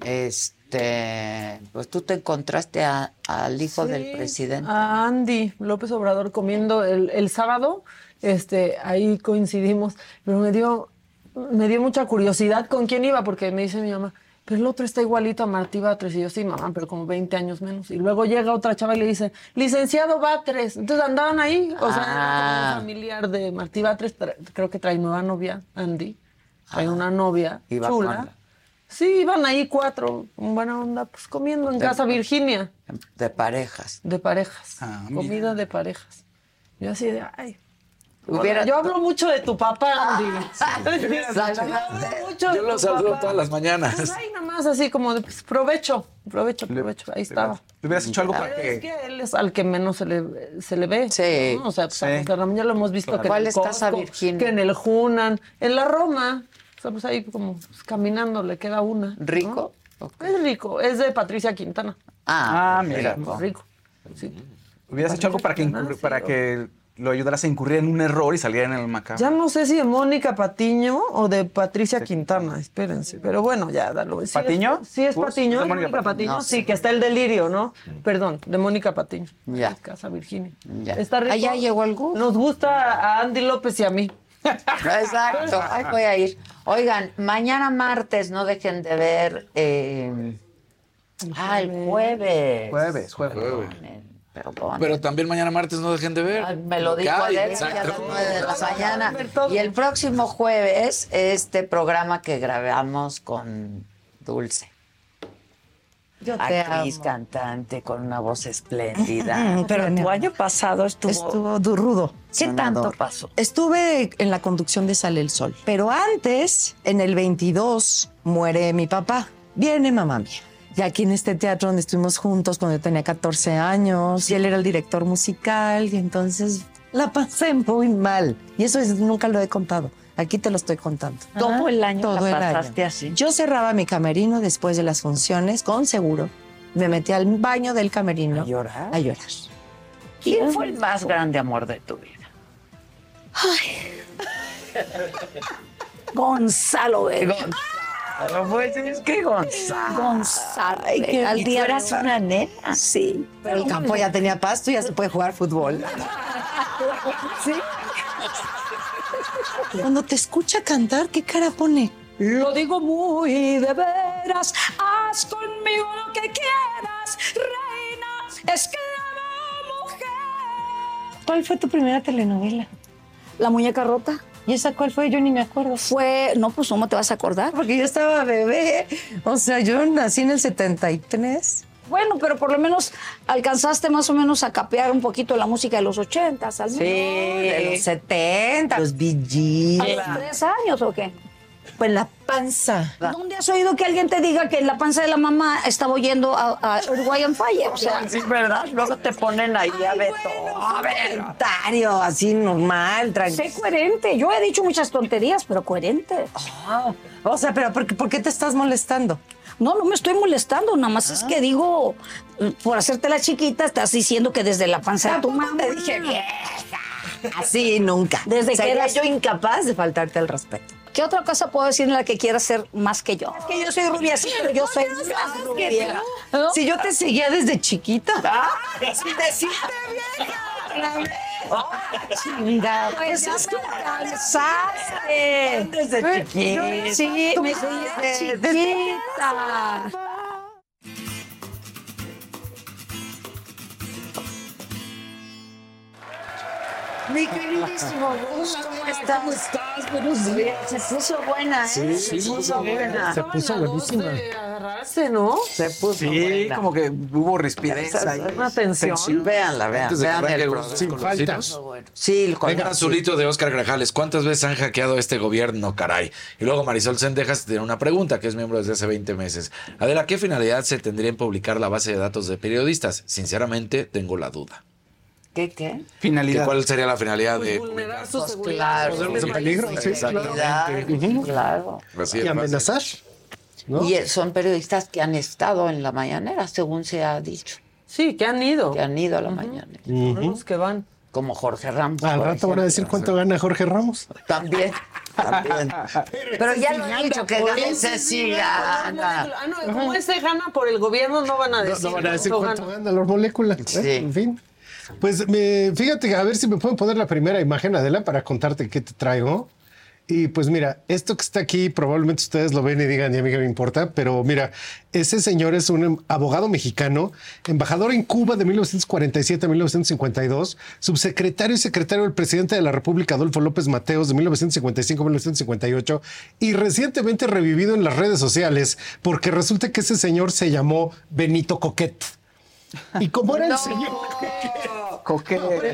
Speaker 1: este, pues tú te encontraste al hijo del presidente.
Speaker 11: A Andy López Obrador comiendo el, el sábado, este, ahí coincidimos, pero me dio, me dio mucha curiosidad con quién iba, porque me dice mi mamá, pero el otro está igualito a Martí Batres, y yo sí, mamá, pero como 20 años menos. Y luego llega otra chava y le dice, licenciado Batres. Entonces andaban ahí, o sea, era
Speaker 1: Ah.
Speaker 11: un familiar de Martí Batres, creo que trae nueva novia, Andy, trae una novia
Speaker 1: Ah. Iba
Speaker 11: chula. Sí, iban ahí cuatro, en buena onda, pues comiendo en
Speaker 1: De-
Speaker 11: casa Virginia.
Speaker 1: De parejas.
Speaker 11: De parejas.
Speaker 1: Ah,
Speaker 11: Comida de parejas. Yo así de, ay.
Speaker 1: Hubiera-
Speaker 11: Yo hablo mucho de tu papá, Andy. Yo hablo mucho de
Speaker 10: Yo lo saludo
Speaker 11: papá.
Speaker 10: todas las mañanas.
Speaker 11: Pues ahí nomás así como de, pues, provecho, provecho, provecho. Ahí estaba.
Speaker 12: Le hubieras hecho algo para
Speaker 11: Es
Speaker 12: que...
Speaker 11: que él es al que menos se le, se le ve.
Speaker 1: Sí.
Speaker 11: ¿no? O sea, pues, a Ramón ya lo hemos visto
Speaker 1: Claro.
Speaker 11: que en
Speaker 1: ¿Cuál
Speaker 11: el
Speaker 1: es Casa
Speaker 11: Costco,
Speaker 1: Virginia?
Speaker 11: Que en el Hunan, en la Roma. O sea, pues ahí como pues, caminando le queda una. ¿no?
Speaker 1: ¿Rico?
Speaker 11: Es rico. Es de Patricia Quintana.
Speaker 1: Ah,
Speaker 12: Ah, mira.
Speaker 11: Rico. Sí.
Speaker 12: Hubieras hecho algo para que, para que lo ayudaras a incurrir en un error y saliera en el macabro.
Speaker 11: Ya no sé si de Mónica Patiño o de Patricia Quintana, espérense. Pero bueno, ya, dalo. Sí es-
Speaker 12: ¿Patiño?
Speaker 11: Sí, es. Patiño.
Speaker 12: ¿Es de
Speaker 11: ¿Es
Speaker 12: Mónica Patiño?
Speaker 11: Patiño?
Speaker 1: No
Speaker 11: sí, que está el delirio, ¿no? Perdón, de Mónica Patiño.
Speaker 1: Ya.
Speaker 11: Casa Virginia.
Speaker 1: Ya.
Speaker 11: Está rico.
Speaker 1: Allá llegó el gusto.
Speaker 11: Nos gusta a Andy López y a mí.
Speaker 1: Exacto, ahí voy a ir. Oigan, mañana martes no dejen de ver. eh, ah, el jueves.
Speaker 12: Jueves, jueves.
Speaker 1: Perdón.
Speaker 10: Pero también mañana martes no dejen de ver.
Speaker 1: Ay, me lo dijo ayer a las
Speaker 10: exacto.
Speaker 1: nueve de la mañana. Y el próximo jueves, este programa que grabamos con Dulce.
Speaker 21: Yo te
Speaker 1: Actriz,
Speaker 21: amo.
Speaker 1: cantante, con una voz espléndida.
Speaker 21: Pero tu año pasado estuvo,
Speaker 1: Estuvo
Speaker 21: du- rudo. ¿Qué tanto pasó? Estuve en la conducción de Sale el Sol. Pero antes, en el 22, muere mi papá. Viene mamá mía. Y aquí en este teatro donde estuvimos juntos cuando yo tenía 14 años, y él era el director musical, y entonces la pasé muy mal. Y eso es- nunca lo he contado. Aquí te lo estoy contando.
Speaker 1: Todo el año
Speaker 21: Todo
Speaker 1: la
Speaker 21: el año.
Speaker 1: pasaste así.
Speaker 21: Yo cerraba mi camerino después de las funciones con seguro. Me metí al baño del camerino.
Speaker 1: ¿A llorar?
Speaker 21: A llorar.
Speaker 1: ¿Quién fue el más grande amor de tu vida?
Speaker 21: Gonzalo Vega.
Speaker 1: Gonzalo, pues es que Gonzalo.
Speaker 21: Gonzalo.
Speaker 1: Ay, que
Speaker 21: Al día
Speaker 1: eras una nena.
Speaker 21: Sí, pero el campo ya tenía pasto y ya se puede jugar fútbol. Sí. Cuando te escucha cantar, ¿qué cara pone? Lo digo muy de veras, haz conmigo lo que quieras, reina, esclava mujer. ¿Cuál fue tu primera telenovela?
Speaker 22: La muñeca rota.
Speaker 21: ¿Y esa cuál fue? Yo ni me acuerdo.
Speaker 22: Fue, no, pues ¿cómo te vas a acordar?
Speaker 21: Porque yo estaba bebé. O sea, yo nací en el 73.
Speaker 22: Bueno, pero por lo menos alcanzaste más o menos a capear un poquito la música de los ochentas, al menos.
Speaker 21: de los 70, los Bee
Speaker 22: ¿A los tres años o qué?
Speaker 21: Pues la panza.
Speaker 22: ¿Dónde has oído que alguien te diga que en la panza de la mamá estaba oyendo a, a Uruguayan Fire? O sea,
Speaker 1: Sí, ¿verdad? Luego te ponen ahí a ver
Speaker 21: A ver, comentario así normal,
Speaker 22: sé
Speaker 21: tranquilo.
Speaker 22: coherente. Yo he dicho muchas tonterías, pero coherente.
Speaker 21: O sea, pero ¿por qué, por qué te estás molestando?
Speaker 22: No, no me estoy molestando, nada más es que digo, por hacerte la chiquita, estás diciendo que desde la panza de tu mamá.
Speaker 21: te dije vieja. Así nunca.
Speaker 22: Desde que eras-
Speaker 21: yo incapaz de faltarte el respeto.
Speaker 22: ¿Qué otra cosa puedo decir en la que quieras ser más que yo? Es que yo soy rubia, sí, pero yo soy más rubia. ¿no?
Speaker 21: Si yo te seguía desde chiquita.
Speaker 22: Sin decirte
Speaker 21: Chinga.
Speaker 22: Pues es que cansaste.
Speaker 21: Desde chiquita.
Speaker 22: Sí, me
Speaker 21: desde-
Speaker 22: veía chiquita.
Speaker 1: Mi queridísimo Gus, ¿cómo estás? ¿Cómo estás? Buenos días. Se puso buena, ¿eh?
Speaker 10: Sí,
Speaker 1: se
Speaker 10: sí,
Speaker 1: puso
Speaker 10: sí.
Speaker 1: buena.
Speaker 10: Se puso buenísima.
Speaker 11: Agarrarse, ¿no?
Speaker 1: Se puso
Speaker 12: Sí,
Speaker 1: buena.
Speaker 12: como que hubo rispidez ahí.
Speaker 11: Una tensión.
Speaker 1: Véanla, vean, vean el.
Speaker 10: Sin faltas.
Speaker 1: Sí, con
Speaker 10: Venga, azulito de Oscar Grajales. ¿Cuántas veces han hackeado este gobierno, caray? Y luego Marisol Sendejas tiene una pregunta, que es miembro desde hace 20 meses. Adela, ¿qué finalidad se tendría en publicar la base de datos de periodistas? Sinceramente, tengo la duda.
Speaker 1: ¿Qué, qué?
Speaker 12: Finalidad.
Speaker 10: ¿Que ¿Cuál sería la finalidad de
Speaker 11: Vulnerar su
Speaker 1: Pues claro.
Speaker 23: Ponerlos en peligro, sí.
Speaker 1: Claro.
Speaker 10: Así
Speaker 23: Y
Speaker 10: es,
Speaker 23: amenazar. ¿no?
Speaker 1: Y eh, son periodistas que han estado en la mañanera, según se ha dicho.
Speaker 11: Sí, que han ido.
Speaker 1: Que han ido a la mañanera.
Speaker 23: Ujú.
Speaker 11: Los que van.
Speaker 1: Como Jorge Ramos.
Speaker 23: Al rato van a
Speaker 1: ejemplo.
Speaker 23: decir cuánto gana Jorge Ramos.
Speaker 1: También. También. Pero ya lo he dicho, que gane Ceci gana.
Speaker 11: Ah, no, como ese gana por el gobierno, no van a
Speaker 24: No,
Speaker 11: decir.
Speaker 24: no van a decir
Speaker 11: cuánto gana.
Speaker 24: gana la molécula. ¿eh? En fin. Pues me, fíjate, a ver si me pueden poner la primera imagen, Adela, para contarte qué te traigo. Y pues mira, esto que está aquí, probablemente ustedes lo ven y digan, y a mí que me importa, pero mira, ese señor es un abogado mexicano, embajador en Cuba de 1947 a 1952, subsecretario y secretario del presidente de la República, Adolfo López Mateos, de 1955 a 1958, y recientemente revivido en las redes sociales, porque resulta que ese señor se llamó Benito Coquet. Y como era el señor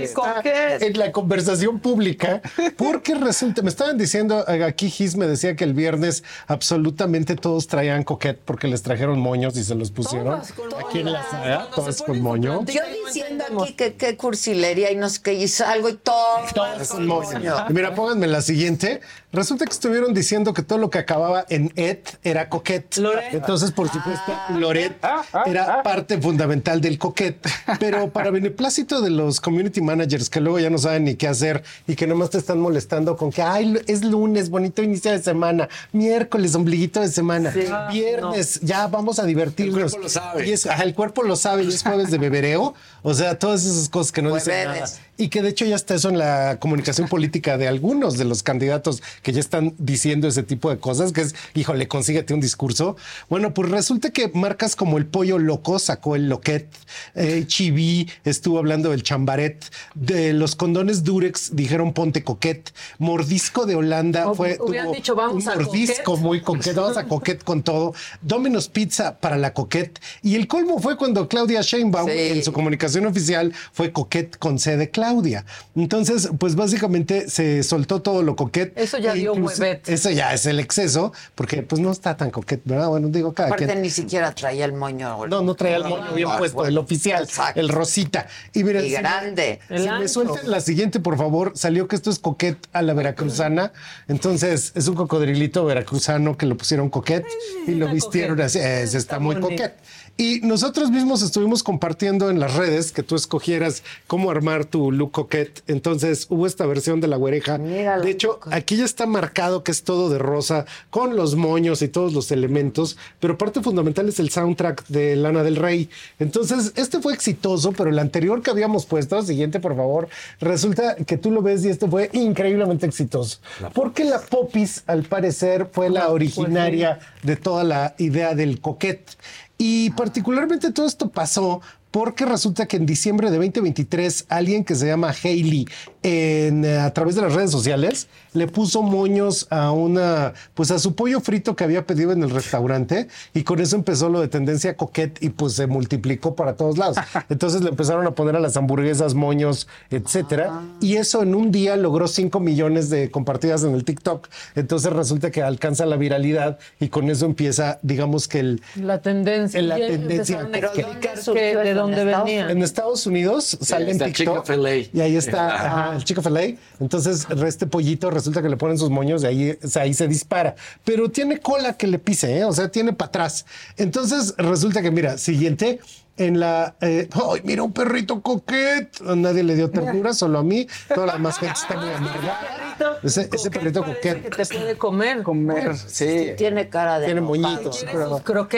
Speaker 24: Está en la conversación pública, porque resulta, me estaban diciendo, eh, aquí Gis me decía que el viernes absolutamente todos traían coquet porque les trajeron moños y se los pusieron aquí en la sala, todas con moño.
Speaker 1: Yo diciendo aquí que qué cursilería y no sé qué, y salgo y todo.
Speaker 24: Es un moño. Y mira, pónganme la siguiente. Resulta que estuvieron diciendo que todo lo que acababa en et era coquet. Entonces, por supuesto, Loret era parte fundamental del coquet. Pero para beneplácito de los community managers que luego ya no saben ni qué hacer y que nomás te están molestando con que ay, es lunes, bonito inicio de semana, miércoles, ombliguito de semana, viernes, ya vamos a divertirnos.
Speaker 10: El cuerpo lo sabe.
Speaker 24: Y es, ajá, el cuerpo lo sabe y es jueves de bebereo. O sea, todas esas cosas que no dicen nada. Y que de hecho ya está eso en la comunicación política de algunos de los candidatos que ya están diciendo ese tipo de cosas, que es, híjole, consíguete un discurso. Bueno, pues resulta que marcas como el pollo loco sacó el loquet, eh, Chiví estuvo hablando del chambaret, de los condones Durex dijeron ponte coquet, mordisco de Holanda
Speaker 11: O-
Speaker 24: fue
Speaker 11: hubieran
Speaker 24: tuvo
Speaker 11: dicho, vamos
Speaker 24: un
Speaker 11: a
Speaker 24: mordisco
Speaker 11: coquet.
Speaker 24: muy coquet, vamos a coquet con todo, Domino's Pizza para la coquet y el colmo fue cuando Claudia Sheinbaum
Speaker 1: Sí.
Speaker 24: en su comunicación oficial fue coquet con C de Claudia. Entonces, pues básicamente se soltó todo lo coquet.
Speaker 11: Eso ya
Speaker 24: E
Speaker 11: dio huevet.
Speaker 24: Eso ya es el exceso, porque pues no está tan coquet, ¿verdad? Bueno, digo cada
Speaker 1: Aparte
Speaker 24: quien.
Speaker 1: ni siquiera traía el moño.
Speaker 24: No, no traía el moño bien
Speaker 1: Ah,
Speaker 24: puesto,
Speaker 1: bueno.
Speaker 24: el oficial,
Speaker 1: Exacto.
Speaker 24: el rosita. Y mira,
Speaker 1: Y grande.
Speaker 24: Si me sueltan la siguiente, por favor, salió que esto es coquet a la veracruzana. Entonces, es un cocodrilito veracruzano que lo pusieron coquet y lo vistieron así. Es, está muy
Speaker 11: bonito.
Speaker 24: coquet. Y nosotros mismos estuvimos compartiendo en las redes que tú escogieras cómo armar tu look coquet. Entonces hubo esta versión de la güereja. De hecho, aquí ya está marcado que es todo de rosa, con los moños y todos los elementos, pero parte fundamental es el soundtrack de Lana del Rey. Entonces, este fue exitoso, pero el anterior que habíamos puesto, siguiente por favor, resulta que tú lo ves y este fue increíblemente exitoso. Porque la Popis, al parecer, fue la originaria de toda la idea del coquet. Y particularmente todo esto pasó porque resulta que en diciembre de 2023 alguien que se llama Hailey eh, a través de las redes sociales le puso moños a una pues a su pollo frito que había pedido en el restaurante y con eso empezó lo de tendencia coquet y pues se multiplicó para todos lados. Entonces le empezaron a poner a las hamburguesas moños, etcétera, y eso en un día logró 5 millones de compartidas en el TikTok. Entonces resulta que alcanza la viralidad y con eso empieza, digamos que el
Speaker 11: La tendencia.
Speaker 24: En la tendencia. Pero
Speaker 11: explicar
Speaker 1: ¿dónde
Speaker 11: que- de dónde
Speaker 1: ¿En Estados
Speaker 11: venía.
Speaker 24: En Estados Unidos sale en TikTok. Y ahí está ajá, el Chick-fil-A. Entonces, este pollito resulta que le ponen sus moños y ahí, o sea, ahí se dispara. Pero tiene cola que le pise, ¿eh? o sea, tiene para atrás. Entonces, resulta que, mira, siguiente. En la. eh, ¡Ay, mira un perrito coquet! Nadie le dio ternura, solo a mí. Toda la demás gente está muy amargada. Ese, ese perrito coquet.
Speaker 11: Que te puede comer.
Speaker 12: Comer, sí.
Speaker 1: Tiene cara de.
Speaker 24: Tiene moñitos.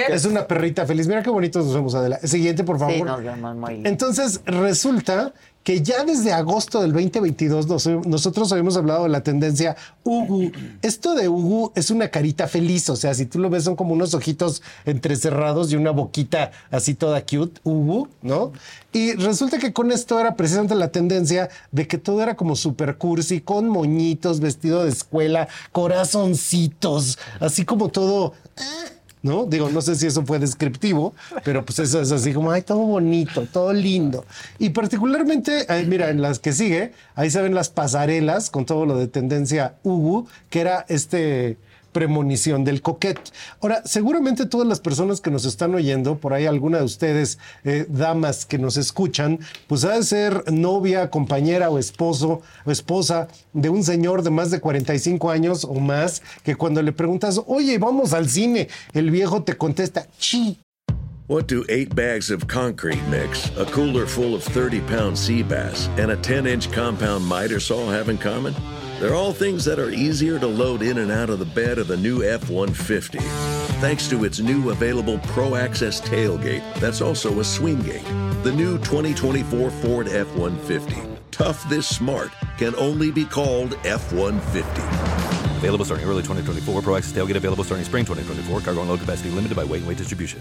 Speaker 24: Es una perrita feliz. Mira qué bonitos nos vemos, Adela. Siguiente, por favor.
Speaker 1: Sí, nos vemos muy bien.
Speaker 24: Entonces, resulta que ya desde agosto del 2022 nos- nosotros habíamos hablado de la tendencia Ugu. Esto de Ugu es una carita feliz, o sea, si tú lo ves son como unos ojitos entrecerrados y una boquita así toda cute, Ugu, ¿no? Y resulta que con esto era precisamente la tendencia de que todo era como super cursi, con moñitos, vestido de escuela, corazoncitos, así como todo... ¿no? Digo, no sé si eso fue descriptivo, pero pues eso es así como, ay, todo bonito, todo lindo. Y particularmente, eh, mira, en las que sigue, ahí se ven las pasarelas con todo lo de tendencia Ugu, que era este premonición del coquet. Ahora, seguramente todas las personas que nos están oyendo, por ahí alguna de ustedes, eh, damas que nos escuchan, pues ha de ser novia, compañera o esposo o esposa de un señor de más de 45 años o más, que cuando le preguntas, oye, vamos al cine, el viejo te contesta, chi.
Speaker 5: What do eight bags of concrete mix, a cooler full of 30 pound sea bass, and a 10 inch compound miter saw have in common? They're all things that are easier to load in and out of the bed of the new F 150. Thanks to its new available Pro Access tailgate, that's also a swing gate. The new 2024 Ford F 150. Tough this smart can only be called F 150.
Speaker 6: Available starting early 2024. Pro Access tailgate available starting spring 2024. Cargo and load capacity limited by weight and weight distribution.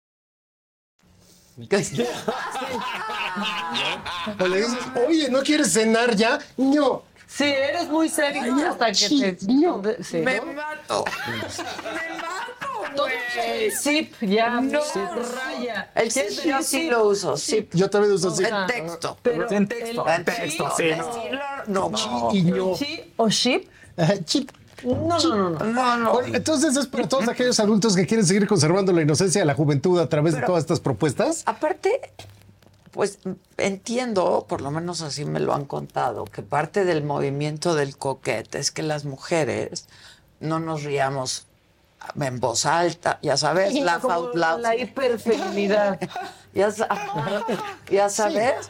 Speaker 24: O le dices, oye, ¿no quieres cenar ya? No.
Speaker 11: Sí, eres muy serio
Speaker 24: Ay,
Speaker 11: hasta que
Speaker 24: sí,
Speaker 11: te...
Speaker 24: no.
Speaker 11: Sí.
Speaker 1: Me mato. güey.
Speaker 11: Zip, ya,
Speaker 1: No.
Speaker 11: raya.
Speaker 1: El sí, yo sí lo uso, sí.
Speaker 24: Yo también uso así.
Speaker 1: En texto.
Speaker 11: Pero
Speaker 1: en texto. En
Speaker 11: el
Speaker 1: texto.
Speaker 11: sí,
Speaker 1: Decirlo, no.
Speaker 24: Y no.
Speaker 11: ¿Sí o ship?
Speaker 24: Chip.
Speaker 11: No, no, no, no.
Speaker 1: No.
Speaker 24: Bueno, entonces es para todos aquellos adultos que quieren seguir conservando la inocencia de la juventud a través de todas estas propuestas.
Speaker 1: Aparte, pues entiendo, por lo menos así me lo han contado, que parte del movimiento del coquete es que las mujeres no nos riamos en voz alta, ya sabes, la loud.
Speaker 11: La hiperfeminidad.
Speaker 1: Ya, ya sabes,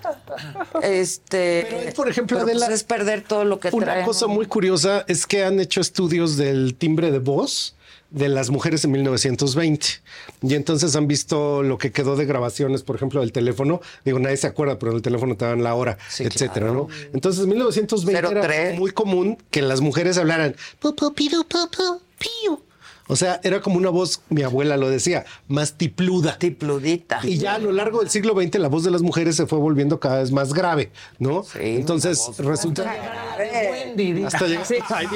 Speaker 1: este,
Speaker 24: Pero por ejemplo,
Speaker 1: pero,
Speaker 24: Adela,
Speaker 1: pues, es perder todo lo que
Speaker 24: Una cosa muy curiosa es que han hecho estudios del timbre de voz de las mujeres en 1920. Y entonces han visto lo que quedó de grabaciones, por ejemplo, del teléfono. Digo, nadie se acuerda, pero en el teléfono te dan la hora, etcétera, ¿no? Entonces, en 1920 era
Speaker 1: 03.
Speaker 24: muy común que las mujeres hablaran pu, pu, piru, pu, pu, piu. O sea, era como una voz, mi abuela lo decía, más tipluda.
Speaker 1: Tipludita.
Speaker 24: Y ya a lo largo del siglo XX la voz de las mujeres se fue volviendo cada vez más grave, ¿no? Entonces resulta...
Speaker 11: Wendy.
Speaker 24: Hasta llegar-
Speaker 11: Sí.
Speaker 24: Ay.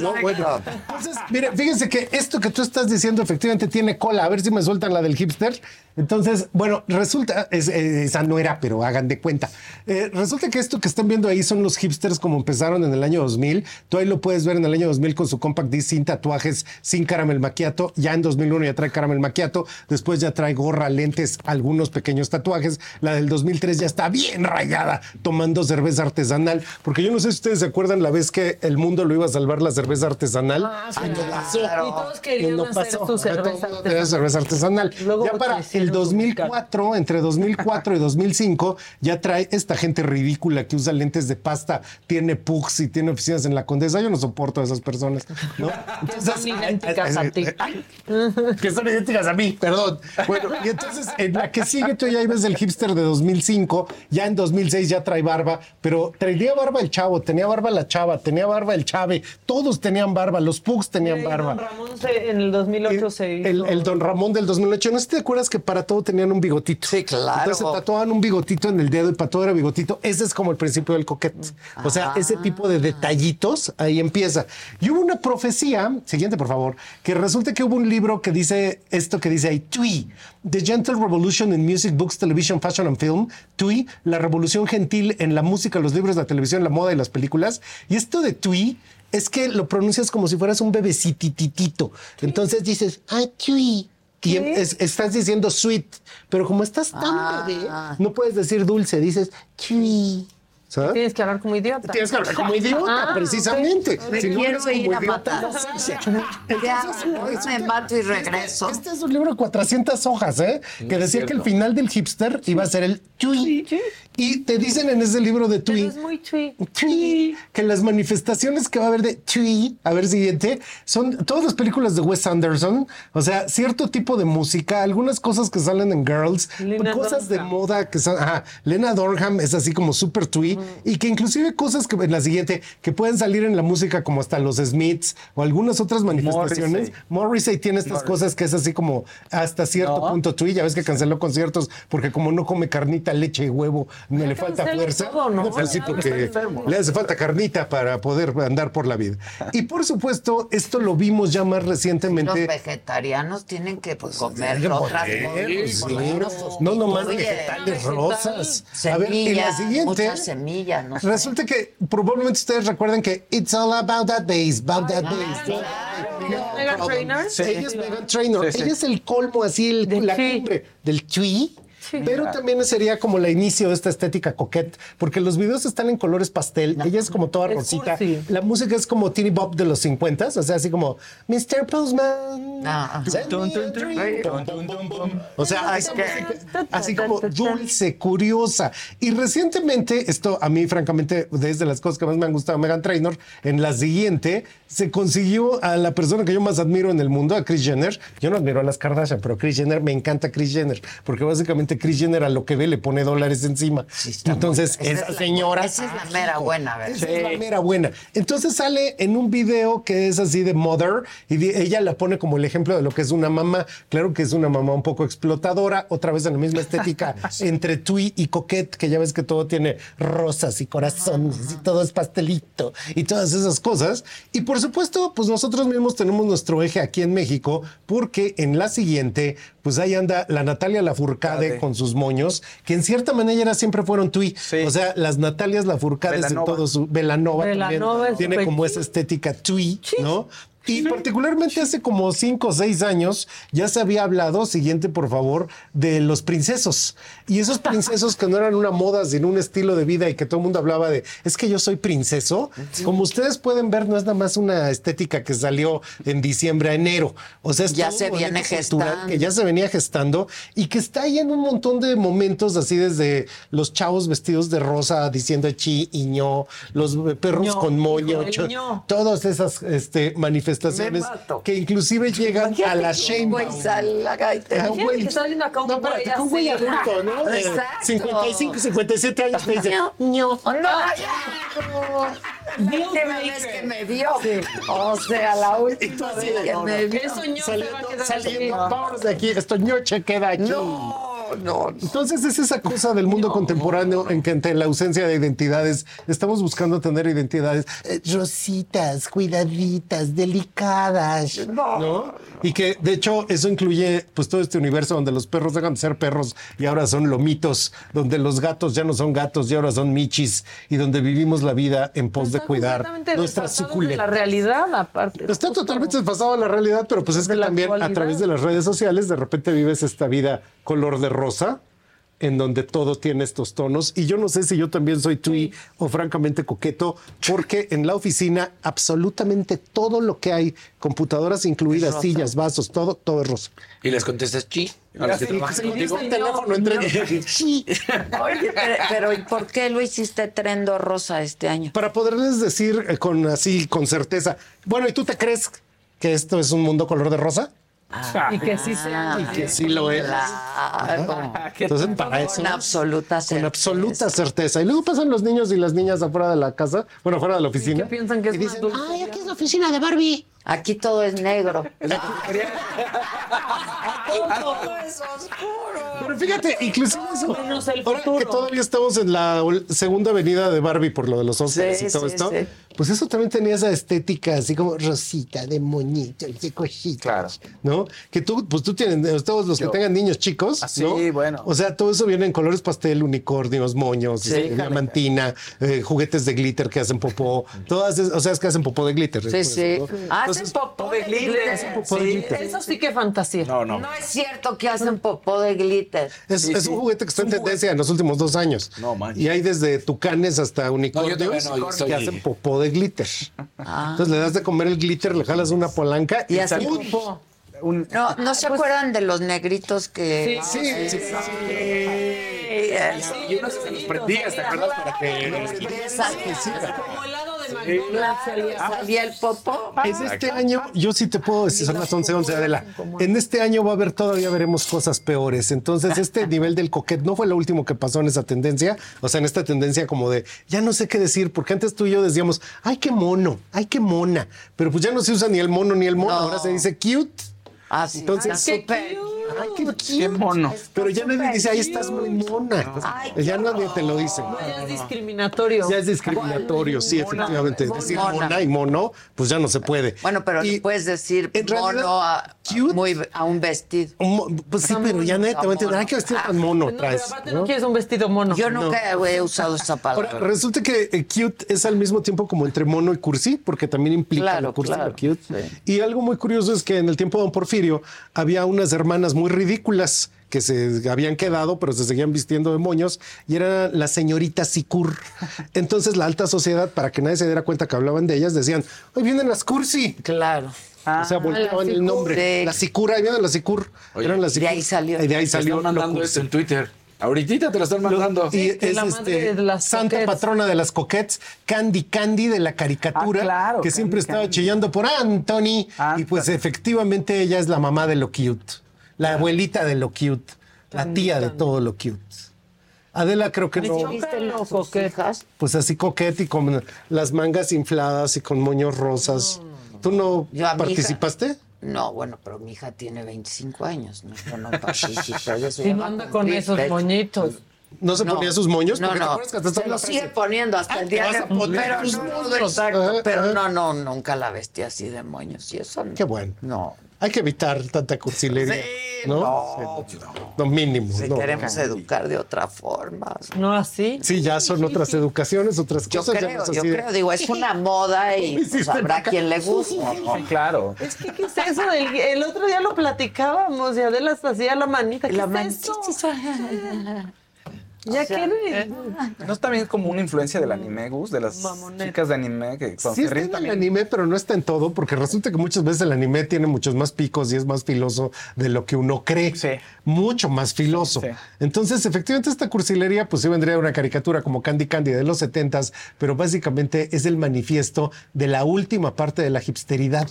Speaker 24: No, bueno. Entonces, mire, fíjense que esto que tú estás diciendo efectivamente tiene cola. A ver si me sueltan la del hipster. Entonces, bueno, resulta, es- eh, esa no era, pero hagan de cuenta. Eh, resulta que esto que están viendo ahí son los hipsters como empezaron en el año 2000. Tú ahí lo puedes ver en el año 2000 con su compact disc sin tatuajes, sin caramel maquiato. Ya en 2001 ya trae caramel maquiato. Después ya trae gorra, lentes, algunos pequeños tatuajes. La del 2003 ya está bien rayada tomando cerveza artesanal. Porque yo no sé si ustedes se acuerdan la vez que el mundo lo iba a salvar la cerveza artesanal.
Speaker 11: Ah, sí,
Speaker 24: Y no pasó.
Speaker 11: Y todos querían
Speaker 24: No
Speaker 11: hacer
Speaker 24: pasó.
Speaker 11: su cerveza artesanal.
Speaker 24: cerveza artesanal.
Speaker 11: Luego
Speaker 24: ya para el
Speaker 11: su
Speaker 24: 2004, entre 2004 y 2005, ya trae esta gente ridícula que usa lentes de pasta, tiene pugs y tiene oficinas en la Condesa. Yo no soporto a esas personas. ¿no?
Speaker 11: Son idénticas a ti.
Speaker 24: que son idénticas a mí, perdón. Bueno, y entonces en la que sigue tú ya ves el hipster de 2005, ya en 2006 ya trae barba, pero traía barba el chavo, tenía barba la chava, tenía barba el chave, todos tenían barba, los pugs tenían
Speaker 11: Don
Speaker 24: barba.
Speaker 11: Ramón se- en el 2008 se hizo.
Speaker 24: El, el Don Ramón del 2008. ¿No sé si te acuerdas que para todo tenían un bigotito?
Speaker 1: Sí, claro.
Speaker 24: Entonces se tatuaban un bigotito en el dedo y para todo era bigotito. Ese es como el principio del coquete. O sea, ese tipo de detallitos ahí empieza. Y hubo una profecía, siguiente por favor, que resulta que hubo un libro que dice esto que dice ahí, TUI, The Gentle Revolution in Music, Books, Television, Fashion and Film, TUI, la revolución gentil en la música, los libros, la televisión, la moda y las películas. Y esto de TUI es que lo pronuncias como si fueras un bebecititito. Entonces dices, ay, TUI. Y es- estás diciendo sweet, pero como estás tan bebé, no puedes decir dulce, dices TUI. ¿Sabes?
Speaker 11: Tienes que hablar como idiota.
Speaker 24: Tienes que hablar como idiota,
Speaker 11: Ah,
Speaker 24: precisamente.
Speaker 11: ok.
Speaker 1: Me
Speaker 24: Si no
Speaker 1: quiero
Speaker 24: eres como
Speaker 1: ir a
Speaker 24: idiota,
Speaker 1: matar.
Speaker 24: Entonces,
Speaker 1: me mato y regreso.
Speaker 24: Este es un libro de 400 hojas, ¿eh? Que decía que el final del hipster iba a ser el tui. Y te dicen en ese libro de tui,
Speaker 11: Es muy
Speaker 24: tui, que las manifestaciones que va a haber de tui, a ver siguiente, son todas las películas de Wes Anderson, o sea, cierto tipo de música, algunas cosas que salen en Girls,
Speaker 11: Lena
Speaker 24: cosas de moda que son, ajá, Lena Dorham es así como super tui, y que inclusive cosas que en la siguiente, que pueden salir en la música como hasta los Smiths o algunas otras manifestaciones. Morrissey. Tiene estas cosas que es así como hasta cierto punto tui, ya ves que canceló conciertos porque como no come carnita, leche y huevo, no le falta fuerza.
Speaker 11: todo, ¿no?
Speaker 24: pues porque
Speaker 11: enfermo.
Speaker 24: le hace falta carnita para poder andar por la vida. Y por supuesto, esto lo vimos ya más
Speaker 1: Los
Speaker 24: recientemente.
Speaker 1: vegetarianos tienen que
Speaker 24: Pues,
Speaker 1: comer otras cosas.
Speaker 24: sí.
Speaker 1: sus-
Speaker 24: No nomás
Speaker 1: Oye,
Speaker 24: vegetales rosas. A ver, y la
Speaker 1: semillas,
Speaker 24: siguiente.
Speaker 1: no sé.
Speaker 24: Resulta que probablemente ustedes recuerden que It's all about that bass, about that
Speaker 11: Trainor.
Speaker 24: Ella es Megan Trainor. Ella es el colmo así, el, la cumbre del Pero también sería como la inicio de esta estética coquette, porque los videos están en colores pastel. Ella es como toda
Speaker 11: Es
Speaker 24: rosita. La música es como Teeny Bop de los 50 o sea, así como Mr. Postman.
Speaker 1: Ah,
Speaker 24: send me a drink". O sea, esa música así como dulce, curiosa. Y recientemente, esto a mí, francamente, desde las cosas que más me han gustado Megan Trainor, en la siguiente se consiguió a la persona que yo más admiro en el mundo, a Chris Jenner. Yo no admiro a las Kardashian, pero Chris Jenner, me encanta Chris Jenner, porque básicamente Chris Jenner a lo que ve le pone dólares encima. Entonces,
Speaker 1: Esa
Speaker 24: esa
Speaker 1: es la-
Speaker 24: señora.
Speaker 1: Esa es la mera buena, ¿verdad?
Speaker 24: Esa es la mera buena. Entonces sale en un video que es así de mother y ella la pone como el ejemplo de lo que es una mamá. Claro que es una mamá un poco explotadora, otra vez en la misma estética entre Tui y Coquette, que ya ves que todo tiene rosas y corazones y todo es pastelito y todas esas cosas. Y por supuesto, pues nosotros mismos tenemos nuestro eje aquí en México, porque en la siguiente, pues ahí anda la Natalia Lafourcade con sus moños, que en cierta manera siempre fueron Tui. O sea, las Natalias Lafourcades en todo su Belanova,
Speaker 11: Belanova
Speaker 24: también tiene como esa estética Tui, ¿no? Y particularmente hace como cinco o seis años ya se había hablado, siguiente por favor, de los princesos. Y esos princesos que no eran una moda, sino un estilo de vida y que todo el mundo hablaba de, es que yo soy princeso. Como ustedes pueden ver, no es nada más una estética que salió en diciembre a enero. O sea, es
Speaker 1: Ya
Speaker 24: todo
Speaker 1: se viene gestando.
Speaker 24: Que ya se venía gestando y que está ahí en un montón de momentos, así desde los chavos vestidos de rosa diciendo chi y ño, los perros
Speaker 11: Ño,
Speaker 24: con moño, cho- todas esas este, manifestaciones
Speaker 1: Mato.
Speaker 24: que inclusive llegan a la Sheinbaum.
Speaker 1: Güey, sale la gaita.
Speaker 24: Ah,
Speaker 11: Imagínate
Speaker 24: güey.
Speaker 11: que está saliendo acá un
Speaker 24: No,
Speaker 11: güey
Speaker 24: espérate, adulto, ¿no? De
Speaker 1: Exacto.
Speaker 24: 55, 57 años te dice,
Speaker 1: No,
Speaker 24: ño.
Speaker 1: no, La última vez que me vio. O sea, la última vez que me vio.
Speaker 11: Eso ño se va a quedar
Speaker 24: Saliendo,
Speaker 11: así.
Speaker 24: vámonos de aquí, esto ñoche queda aquí.
Speaker 1: No, no.
Speaker 24: Entonces es esa cosa del mundo contemporáneo en que ante la ausencia de identidades estamos buscando tener identidades eh, rositas, cuidaditas, delicadas, ¿no? Y que de hecho eso incluye pues todo este universo donde los perros dejan de ser perros y ahora son lomitos, donde los gatos ya no son gatos y ahora son michis y donde vivimos la vida en pos de cuidar nuestra
Speaker 11: desfasado de
Speaker 24: suculenta.
Speaker 11: La realidad, aparte.
Speaker 24: Está totalmente desfasado a la realidad, pero pues es que también a través de las redes sociales de repente vives esta vida color de rosa, en donde todo tiene estos tonos. Y yo no sé si yo también soy tui o francamente coqueto, porque en la oficina absolutamente todo lo que hay, computadoras incluidas, sillas, vasos, todo, todo es rosa.
Speaker 10: Y les contestas chi. A los que trabajan contigo.
Speaker 24: Un teléfono entre Sí.
Speaker 1: Oye, pero, pero ¿y por qué lo hiciste trendo rosa este año?
Speaker 24: Para poderles decir eh, con así, con certeza, bueno, ¿y tú te crees que esto es un mundo color de rosa?
Speaker 11: Y que sí sea.
Speaker 24: Y que sí lo es.
Speaker 1: Claro.
Speaker 24: Entonces, para eso.
Speaker 1: Con absoluta
Speaker 24: Con
Speaker 1: certeza.
Speaker 24: absoluta certeza. Y luego pasan los niños y las niñas afuera de la casa, bueno, afuera de la
Speaker 11: ¿Qué
Speaker 24: oficina.
Speaker 11: piensan que es
Speaker 24: y
Speaker 11: más
Speaker 24: dicen, ay, aquí es la oficina de Barbie.
Speaker 1: Aquí todo es negro.
Speaker 24: Pero fíjate, inclusive eso.
Speaker 11: Menos el
Speaker 24: Ahora
Speaker 11: futuro.
Speaker 24: que todavía estamos en la segunda avenida de Barbie por lo de los Oscars
Speaker 1: Sí,
Speaker 24: y todo
Speaker 1: sí,
Speaker 24: esto,
Speaker 1: sí.
Speaker 24: pues eso también tenía esa estética así como rosita, de moñito, de cositas,
Speaker 12: Claro.
Speaker 24: ¿no? Que tú, pues tú tienes, todos los que tengan niños chicos,
Speaker 12: Ah, sí,
Speaker 24: ¿no?
Speaker 12: bueno.
Speaker 24: O sea, todo eso viene en colores pastel, unicornios, moños,
Speaker 12: Sí,
Speaker 24: este, diamantina, eh, juguetes de glitter que hacen popó, todas, es- o sea, es que hacen popó de glitter.
Speaker 1: Sí, sí.
Speaker 24: ¿no?
Speaker 1: Hacen popó de glitter.
Speaker 24: popó de glitter.
Speaker 11: Eso sí que fantasía.
Speaker 10: No, no.
Speaker 1: No es cierto que hacen popó de glitter.
Speaker 24: Es,
Speaker 12: Sí,
Speaker 24: es
Speaker 12: sí.
Speaker 24: un juguete que está en tendencia en los últimos dos años.
Speaker 10: No, manches.
Speaker 24: Y hay desde tucanes hasta unicornios
Speaker 10: no, yo soy-
Speaker 24: que hacen popó de glitter. Entonces le das de comer el glitter, le jalas una palanca y,
Speaker 1: Y
Speaker 24: ¡pum!
Speaker 1: popó.
Speaker 12: Un-
Speaker 1: No, ¿no se acuerdan de los negritos que...
Speaker 24: Sí, sí, sí.
Speaker 10: Y uno se los prendías, ¿te acuerdas? Para que.
Speaker 11: Como de McDonald's salía.
Speaker 1: Salía el popó.
Speaker 24: Es este año, yo sí te puedo decir, son las 11, 11 Adela. En este año va a haber, todavía veremos cosas peores. Entonces, este nivel del coquet no fue lo último que pasó en esa tendencia. O sea, en esta tendencia como de, ya no sé qué decir, porque antes tú y yo decíamos, ay, qué mono, ay, qué mona. Pero pues ya no se usa ni el mono ni el mono,
Speaker 1: No.
Speaker 24: ahora se dice cute.
Speaker 1: Ah, sí,
Speaker 24: Entonces,
Speaker 1: súper
Speaker 24: Ay, qué,
Speaker 12: Qué mono.
Speaker 24: Pero ya nadie dice, ahí estás muy mona. ya nadie te lo dice.
Speaker 11: Ya es discriminatorio.
Speaker 24: Ya es discriminatorio, sí, efectivamente. Decir
Speaker 1: Mona.
Speaker 24: y mono, pues ya no se puede.
Speaker 1: Bueno, pero le puedes decir mono a, muy, a un vestido.
Speaker 24: Pues sí, pero ya nadie te va a entender. Ay, qué vestido tan mono traes.
Speaker 11: Aparte
Speaker 24: ¿no?
Speaker 11: no quieres un vestido mono.
Speaker 1: Yo nunca he usado esa palabra.
Speaker 24: Ahora, resulta que eh, cute es al mismo tiempo como entre mono y cursi, porque también implica
Speaker 1: Claro,
Speaker 24: lo cursi y lo
Speaker 1: claro,
Speaker 24: cute. Y algo muy curioso es que en el tiempo de Don Porfirio había unas hermanas muy ridículas que se habían quedado, pero se seguían vistiendo de moños, y era la señorita Sicur. Entonces la alta sociedad, para que nadie se diera cuenta que hablaban de ellas, decían, hoy vienen las cursi.
Speaker 1: Claro.
Speaker 24: o sea, volteaban el nombre. La Sicur, ahí vienen las Sicur.
Speaker 10: Oye,
Speaker 24: Eran las
Speaker 1: de
Speaker 24: Sicur.
Speaker 1: ahí salió.
Speaker 24: Y de ahí salió.
Speaker 10: están mandando
Speaker 24: lo
Speaker 10: esto en. Twitter. Ahorita te lo están mandando.
Speaker 24: Y es
Speaker 11: la madre
Speaker 24: este,
Speaker 11: de las
Speaker 24: santa
Speaker 11: coquettes.
Speaker 24: patrona de las coquettes, Candy Candy de la caricatura,
Speaker 12: Ah, claro,
Speaker 24: que
Speaker 12: Candy
Speaker 24: siempre estaba chillando por Anthony.
Speaker 12: Ah,
Speaker 24: y pues efectivamente ella es la mamá de lo cute, la abuelita de lo cute, la tía de todo lo cute. Adela creo que no, pues así coquete y con las mangas infladas y con moños rosas. ¿Tú no
Speaker 1: Yo a mi hija-
Speaker 24: participaste?
Speaker 1: No, bueno, pero mi hija tiene 25 años. No, yo no
Speaker 11: Y no
Speaker 1: llama
Speaker 11: anda con esos moñitos.
Speaker 24: ¿No se
Speaker 1: No.
Speaker 24: ponía sus moños?
Speaker 1: No,
Speaker 24: Porque te
Speaker 1: no.
Speaker 24: acuerdas que hasta
Speaker 1: Se
Speaker 24: estaba
Speaker 1: lo
Speaker 24: la
Speaker 1: sigue
Speaker 24: frase,
Speaker 1: poniendo hasta el
Speaker 24: te
Speaker 1: día
Speaker 24: vas
Speaker 1: de
Speaker 24: poner
Speaker 1: pero
Speaker 24: tus
Speaker 1: no,
Speaker 24: moños.
Speaker 1: exacto,
Speaker 24: Ajá,
Speaker 1: pero
Speaker 24: ajá.
Speaker 1: no, no, nunca la vestí así de moños y eso no.
Speaker 24: Qué bueno.
Speaker 1: No.
Speaker 24: Hay que evitar tanta cursilería.
Speaker 1: Sí,
Speaker 24: ¿no?
Speaker 1: no,
Speaker 24: Sí, no, mínimo.
Speaker 1: Si
Speaker 24: no.
Speaker 1: queremos educar de otra forma.
Speaker 11: No así.
Speaker 24: Sí, ya son otras educaciones, otras
Speaker 1: Yo
Speaker 24: cosas. ya
Speaker 1: creo,
Speaker 24: no
Speaker 1: yo creo, digo, es una moda y pues, habrá quien le guste.
Speaker 12: Sí, claro.
Speaker 11: Es que, ¿qué es eso? del- el otro día lo platicábamos y Adela hasta hacía la manita. ¿Qué
Speaker 1: La
Speaker 11: es
Speaker 1: manita.
Speaker 11: eso? Ya
Speaker 12: O sea,
Speaker 11: que
Speaker 12: ¿No es también como una influencia del anime, Gus? De las
Speaker 11: Mamoneta.
Speaker 12: chicas de anime que cuando
Speaker 24: Sí
Speaker 12: se
Speaker 24: está en el
Speaker 12: también.
Speaker 24: anime, pero no está en todo, porque resulta que muchas veces el anime tiene muchos más picos y es más filoso de lo que uno cree.
Speaker 12: Sí.
Speaker 24: Mucho más filoso.
Speaker 12: Sí.
Speaker 24: Entonces, efectivamente, esta cursilería, pues sí vendría de una caricatura como Candy Candy de los 70s, pero básicamente es el manifiesto de la última parte de la hipsteridad,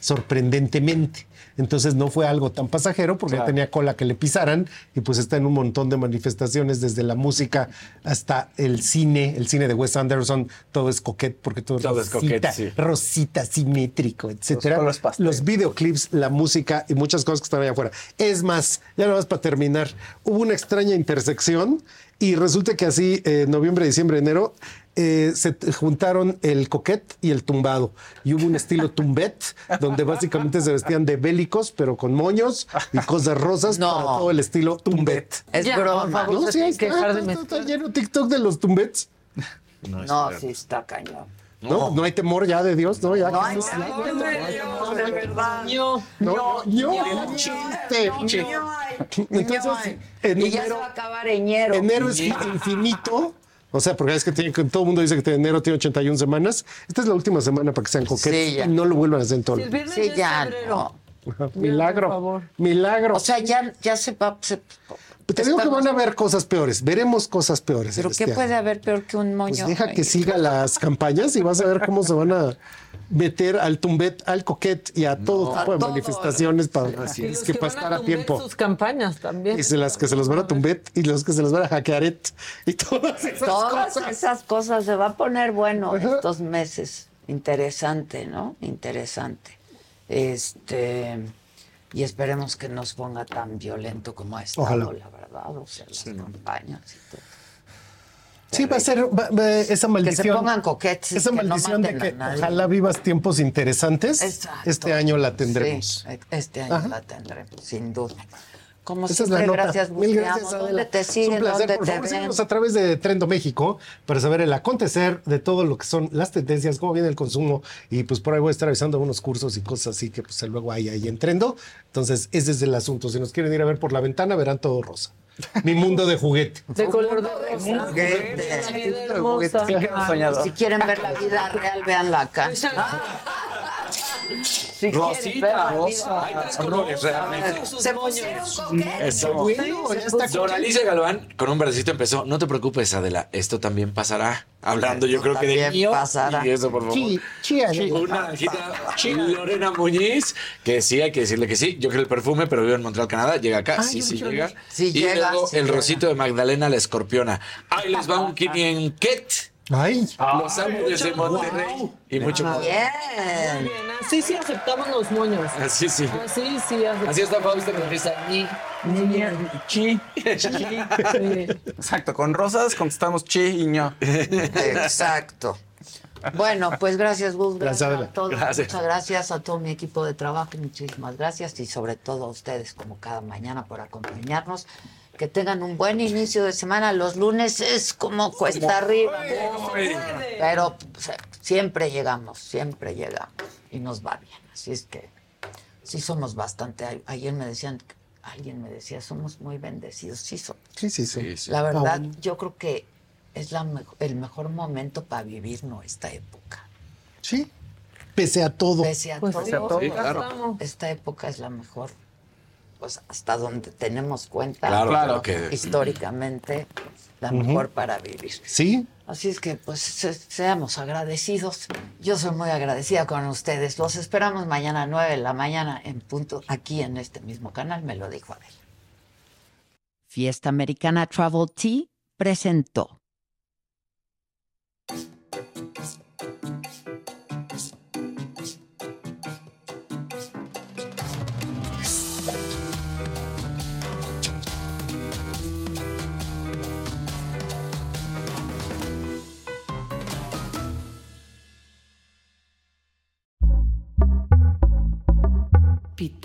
Speaker 24: sorprendentemente. Entonces no fue algo tan pasajero porque ya tenía cola que le pisaran y pues está en un montón de manifestaciones desde la música hasta el cine, el cine de Wes Anderson, todo es coquete porque todo,
Speaker 10: Todo es
Speaker 24: rosita,
Speaker 10: coquete, sí.
Speaker 24: rosita, simétrico, etcétera.
Speaker 12: colores pastel.
Speaker 24: Los videoclips, la música y muchas cosas que están allá afuera. Es más, ya nada más para terminar, hubo una extraña intersección y resulta que así, eh, noviembre, diciembre, enero, eh, se juntaron el coquet y el tumbado. Y hubo un estilo tumbet, donde básicamente se vestían de bélicos, pero con moños y cosas rosas
Speaker 1: No.
Speaker 24: para todo el estilo tumbet.
Speaker 1: Es
Speaker 11: Ya,
Speaker 1: broma.
Speaker 24: No,
Speaker 11: se
Speaker 24: sí, está,
Speaker 11: de
Speaker 24: está- está- lleno TikTok de los tumbets.
Speaker 1: No, sí está cañón.
Speaker 24: No, no hay temor ya de Dios, ¿no? Ya
Speaker 1: No hay
Speaker 24: Jesús-
Speaker 1: no, de verdad.
Speaker 11: No.
Speaker 24: No, no, chiste. Entonces, en
Speaker 1: Y ya se
Speaker 24: enero,
Speaker 1: va a acabar enero.
Speaker 24: enero es infinito. O sea, porque es que, tiene, que todo el mundo dice que enero tiene 81 semanas. Esta es la última semana para que sean coquetes
Speaker 1: Sí,
Speaker 24: y no lo vuelvan a hacer en todo.
Speaker 11: Si el viernes
Speaker 1: Sí,
Speaker 11: ya
Speaker 1: no.
Speaker 24: Milagro.
Speaker 11: por favor.
Speaker 24: Milagro.
Speaker 1: O sea, ya, ya se va. se-
Speaker 24: Te digo que van a haber cosas peores. Veremos cosas peores.
Speaker 1: Pero
Speaker 24: este
Speaker 1: ¿qué
Speaker 24: año.
Speaker 1: puede haber peor que un moño?
Speaker 24: Pues deja que siga las campañas y vas a ver cómo se van a meter al tumbet, al coquet y a todo tipo de
Speaker 1: todo.
Speaker 24: manifestaciones para, es que
Speaker 11: que
Speaker 24: para estar a tiempo.
Speaker 11: sus campañas también.
Speaker 24: Y se las que se los van a tumbet y los que se los van a hackearet y todas esas
Speaker 1: Todas
Speaker 24: cosas.
Speaker 1: esas cosas se va a poner bueno estos meses. Interesante, ¿no? Interesante. Este. Y esperemos que no se ponga tan violento como ha estado,
Speaker 24: Ojalá.
Speaker 1: la verdad. O sea, las campañas y todo.
Speaker 24: Sí, va a ser va- va- esa maldición.
Speaker 1: pongan coquetes
Speaker 24: Esa
Speaker 1: que no
Speaker 24: maldición de que ojalá vivas tiempos interesantes.
Speaker 1: Exacto.
Speaker 24: Este año la tendremos.
Speaker 1: Sí, este año
Speaker 24: Ajá.
Speaker 1: la tendremos, sin duda. Como
Speaker 24: Esa es
Speaker 1: siempre,
Speaker 24: la nota.
Speaker 1: gracias,
Speaker 24: Mil gracias. Adela.
Speaker 1: ¿Dónde te
Speaker 24: Es un
Speaker 1: siguen?
Speaker 24: placer.
Speaker 1: ¿Dónde
Speaker 24: Por
Speaker 1: te
Speaker 24: favor, síguenos a través de Trendo México para saber el acontecer de todo lo que son las tendencias, cómo viene el consumo. Y pues por ahí voy a estar avisando unos cursos y cosas así que pues luego hay ahí en Trendo. Entonces, ese es el asunto. Si nos quieren ir a ver por la ventana, verán todo rosa. Mi mundo de juguete.
Speaker 11: De color de rosa.
Speaker 1: Juguete. Ah, Si quieren ver la vida real, véanla acá. Si
Speaker 10: Rosita, rosa. Hay tres colores realmente.
Speaker 1: Se pusieron.
Speaker 24: Bueno, ya está
Speaker 10: Dora Alicia Galván con un bracito empezó. No te preocupes, Adela, esto también pasará. Hablando yo creo que de mío.
Speaker 1: pasará.
Speaker 10: Y eso, por favor. Sí. Una naranjita. Lorena Muñiz, que sí, hay que decirle que sí. Yo quiero el perfume, pero vivo en Montreal, Canadá. Llega acá, sí, sí llega.
Speaker 1: Sí
Speaker 10: y
Speaker 1: llega,
Speaker 10: luego
Speaker 1: sí
Speaker 10: el
Speaker 1: llega.
Speaker 10: rosito de Magdalena la escorpiona. Ahí les va un 500
Speaker 24: Ay.
Speaker 10: Los amo desde Monterrey. Y mucho más.
Speaker 1: Bien.
Speaker 11: Bien, así sí aceptamos los moños.
Speaker 10: Así sí.
Speaker 11: Así sí aceptamos.
Speaker 10: Así está Fausto con esa ni, ni, chi.
Speaker 12: Exacto, con rosas contestamos chi y ño.
Speaker 1: Exacto. Bueno, pues gracias, Gus. Gracias,
Speaker 12: Gracias,
Speaker 1: a todos.
Speaker 12: Gracias.
Speaker 1: Muchas gracias a todo mi equipo de trabajo. Muchísimas gracias. Y sobre todo a ustedes, como cada mañana, por acompañarnos. Que tengan un buen inicio de semana. Los lunes es como cuesta arriba. Pero pues, siempre llegamos, siempre llegamos. Y nos va bien. Así es que sí somos bastante. Ayer me decían, alguien me decía, somos muy bendecidos. Sí, somos.
Speaker 24: Sí, sí, sí.
Speaker 1: La verdad, yo creo que es la mejo- el mejor momento para vivir esta época.
Speaker 24: Sí. Pese a todo.
Speaker 1: Pese a
Speaker 24: Pues
Speaker 1: todo,
Speaker 24: pese a todo. Sí, claro.
Speaker 1: esta época es la mejor. Pues hasta donde tenemos cuenta,
Speaker 10: Claro, claro que-
Speaker 1: históricamente, la mejor para vivir.
Speaker 24: Sí.
Speaker 1: Así es que, pues, se- seamos agradecidos. Yo soy muy agradecida con ustedes. Los esperamos mañana a 9 de la mañana en punto, aquí en este mismo canal, me lo dijo Abel. Fiesta Americana Travel Tea presentó.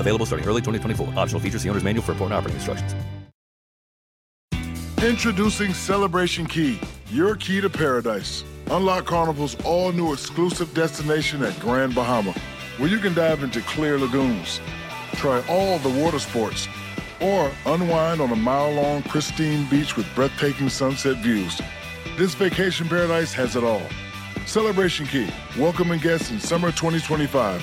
Speaker 6: Available starting early 2024. Optional features, the owner's manual for important operating instructions.
Speaker 7: Introducing Celebration Key, your key to paradise. Unlock Carnival's all new exclusive destination at Grand Bahama, where you can dive into clear lagoons, try all the water sports, or unwind on a mile long pristine beach with breathtaking sunset views. This vacation paradise has it all. Celebration Key, welcoming guests in summer 2025.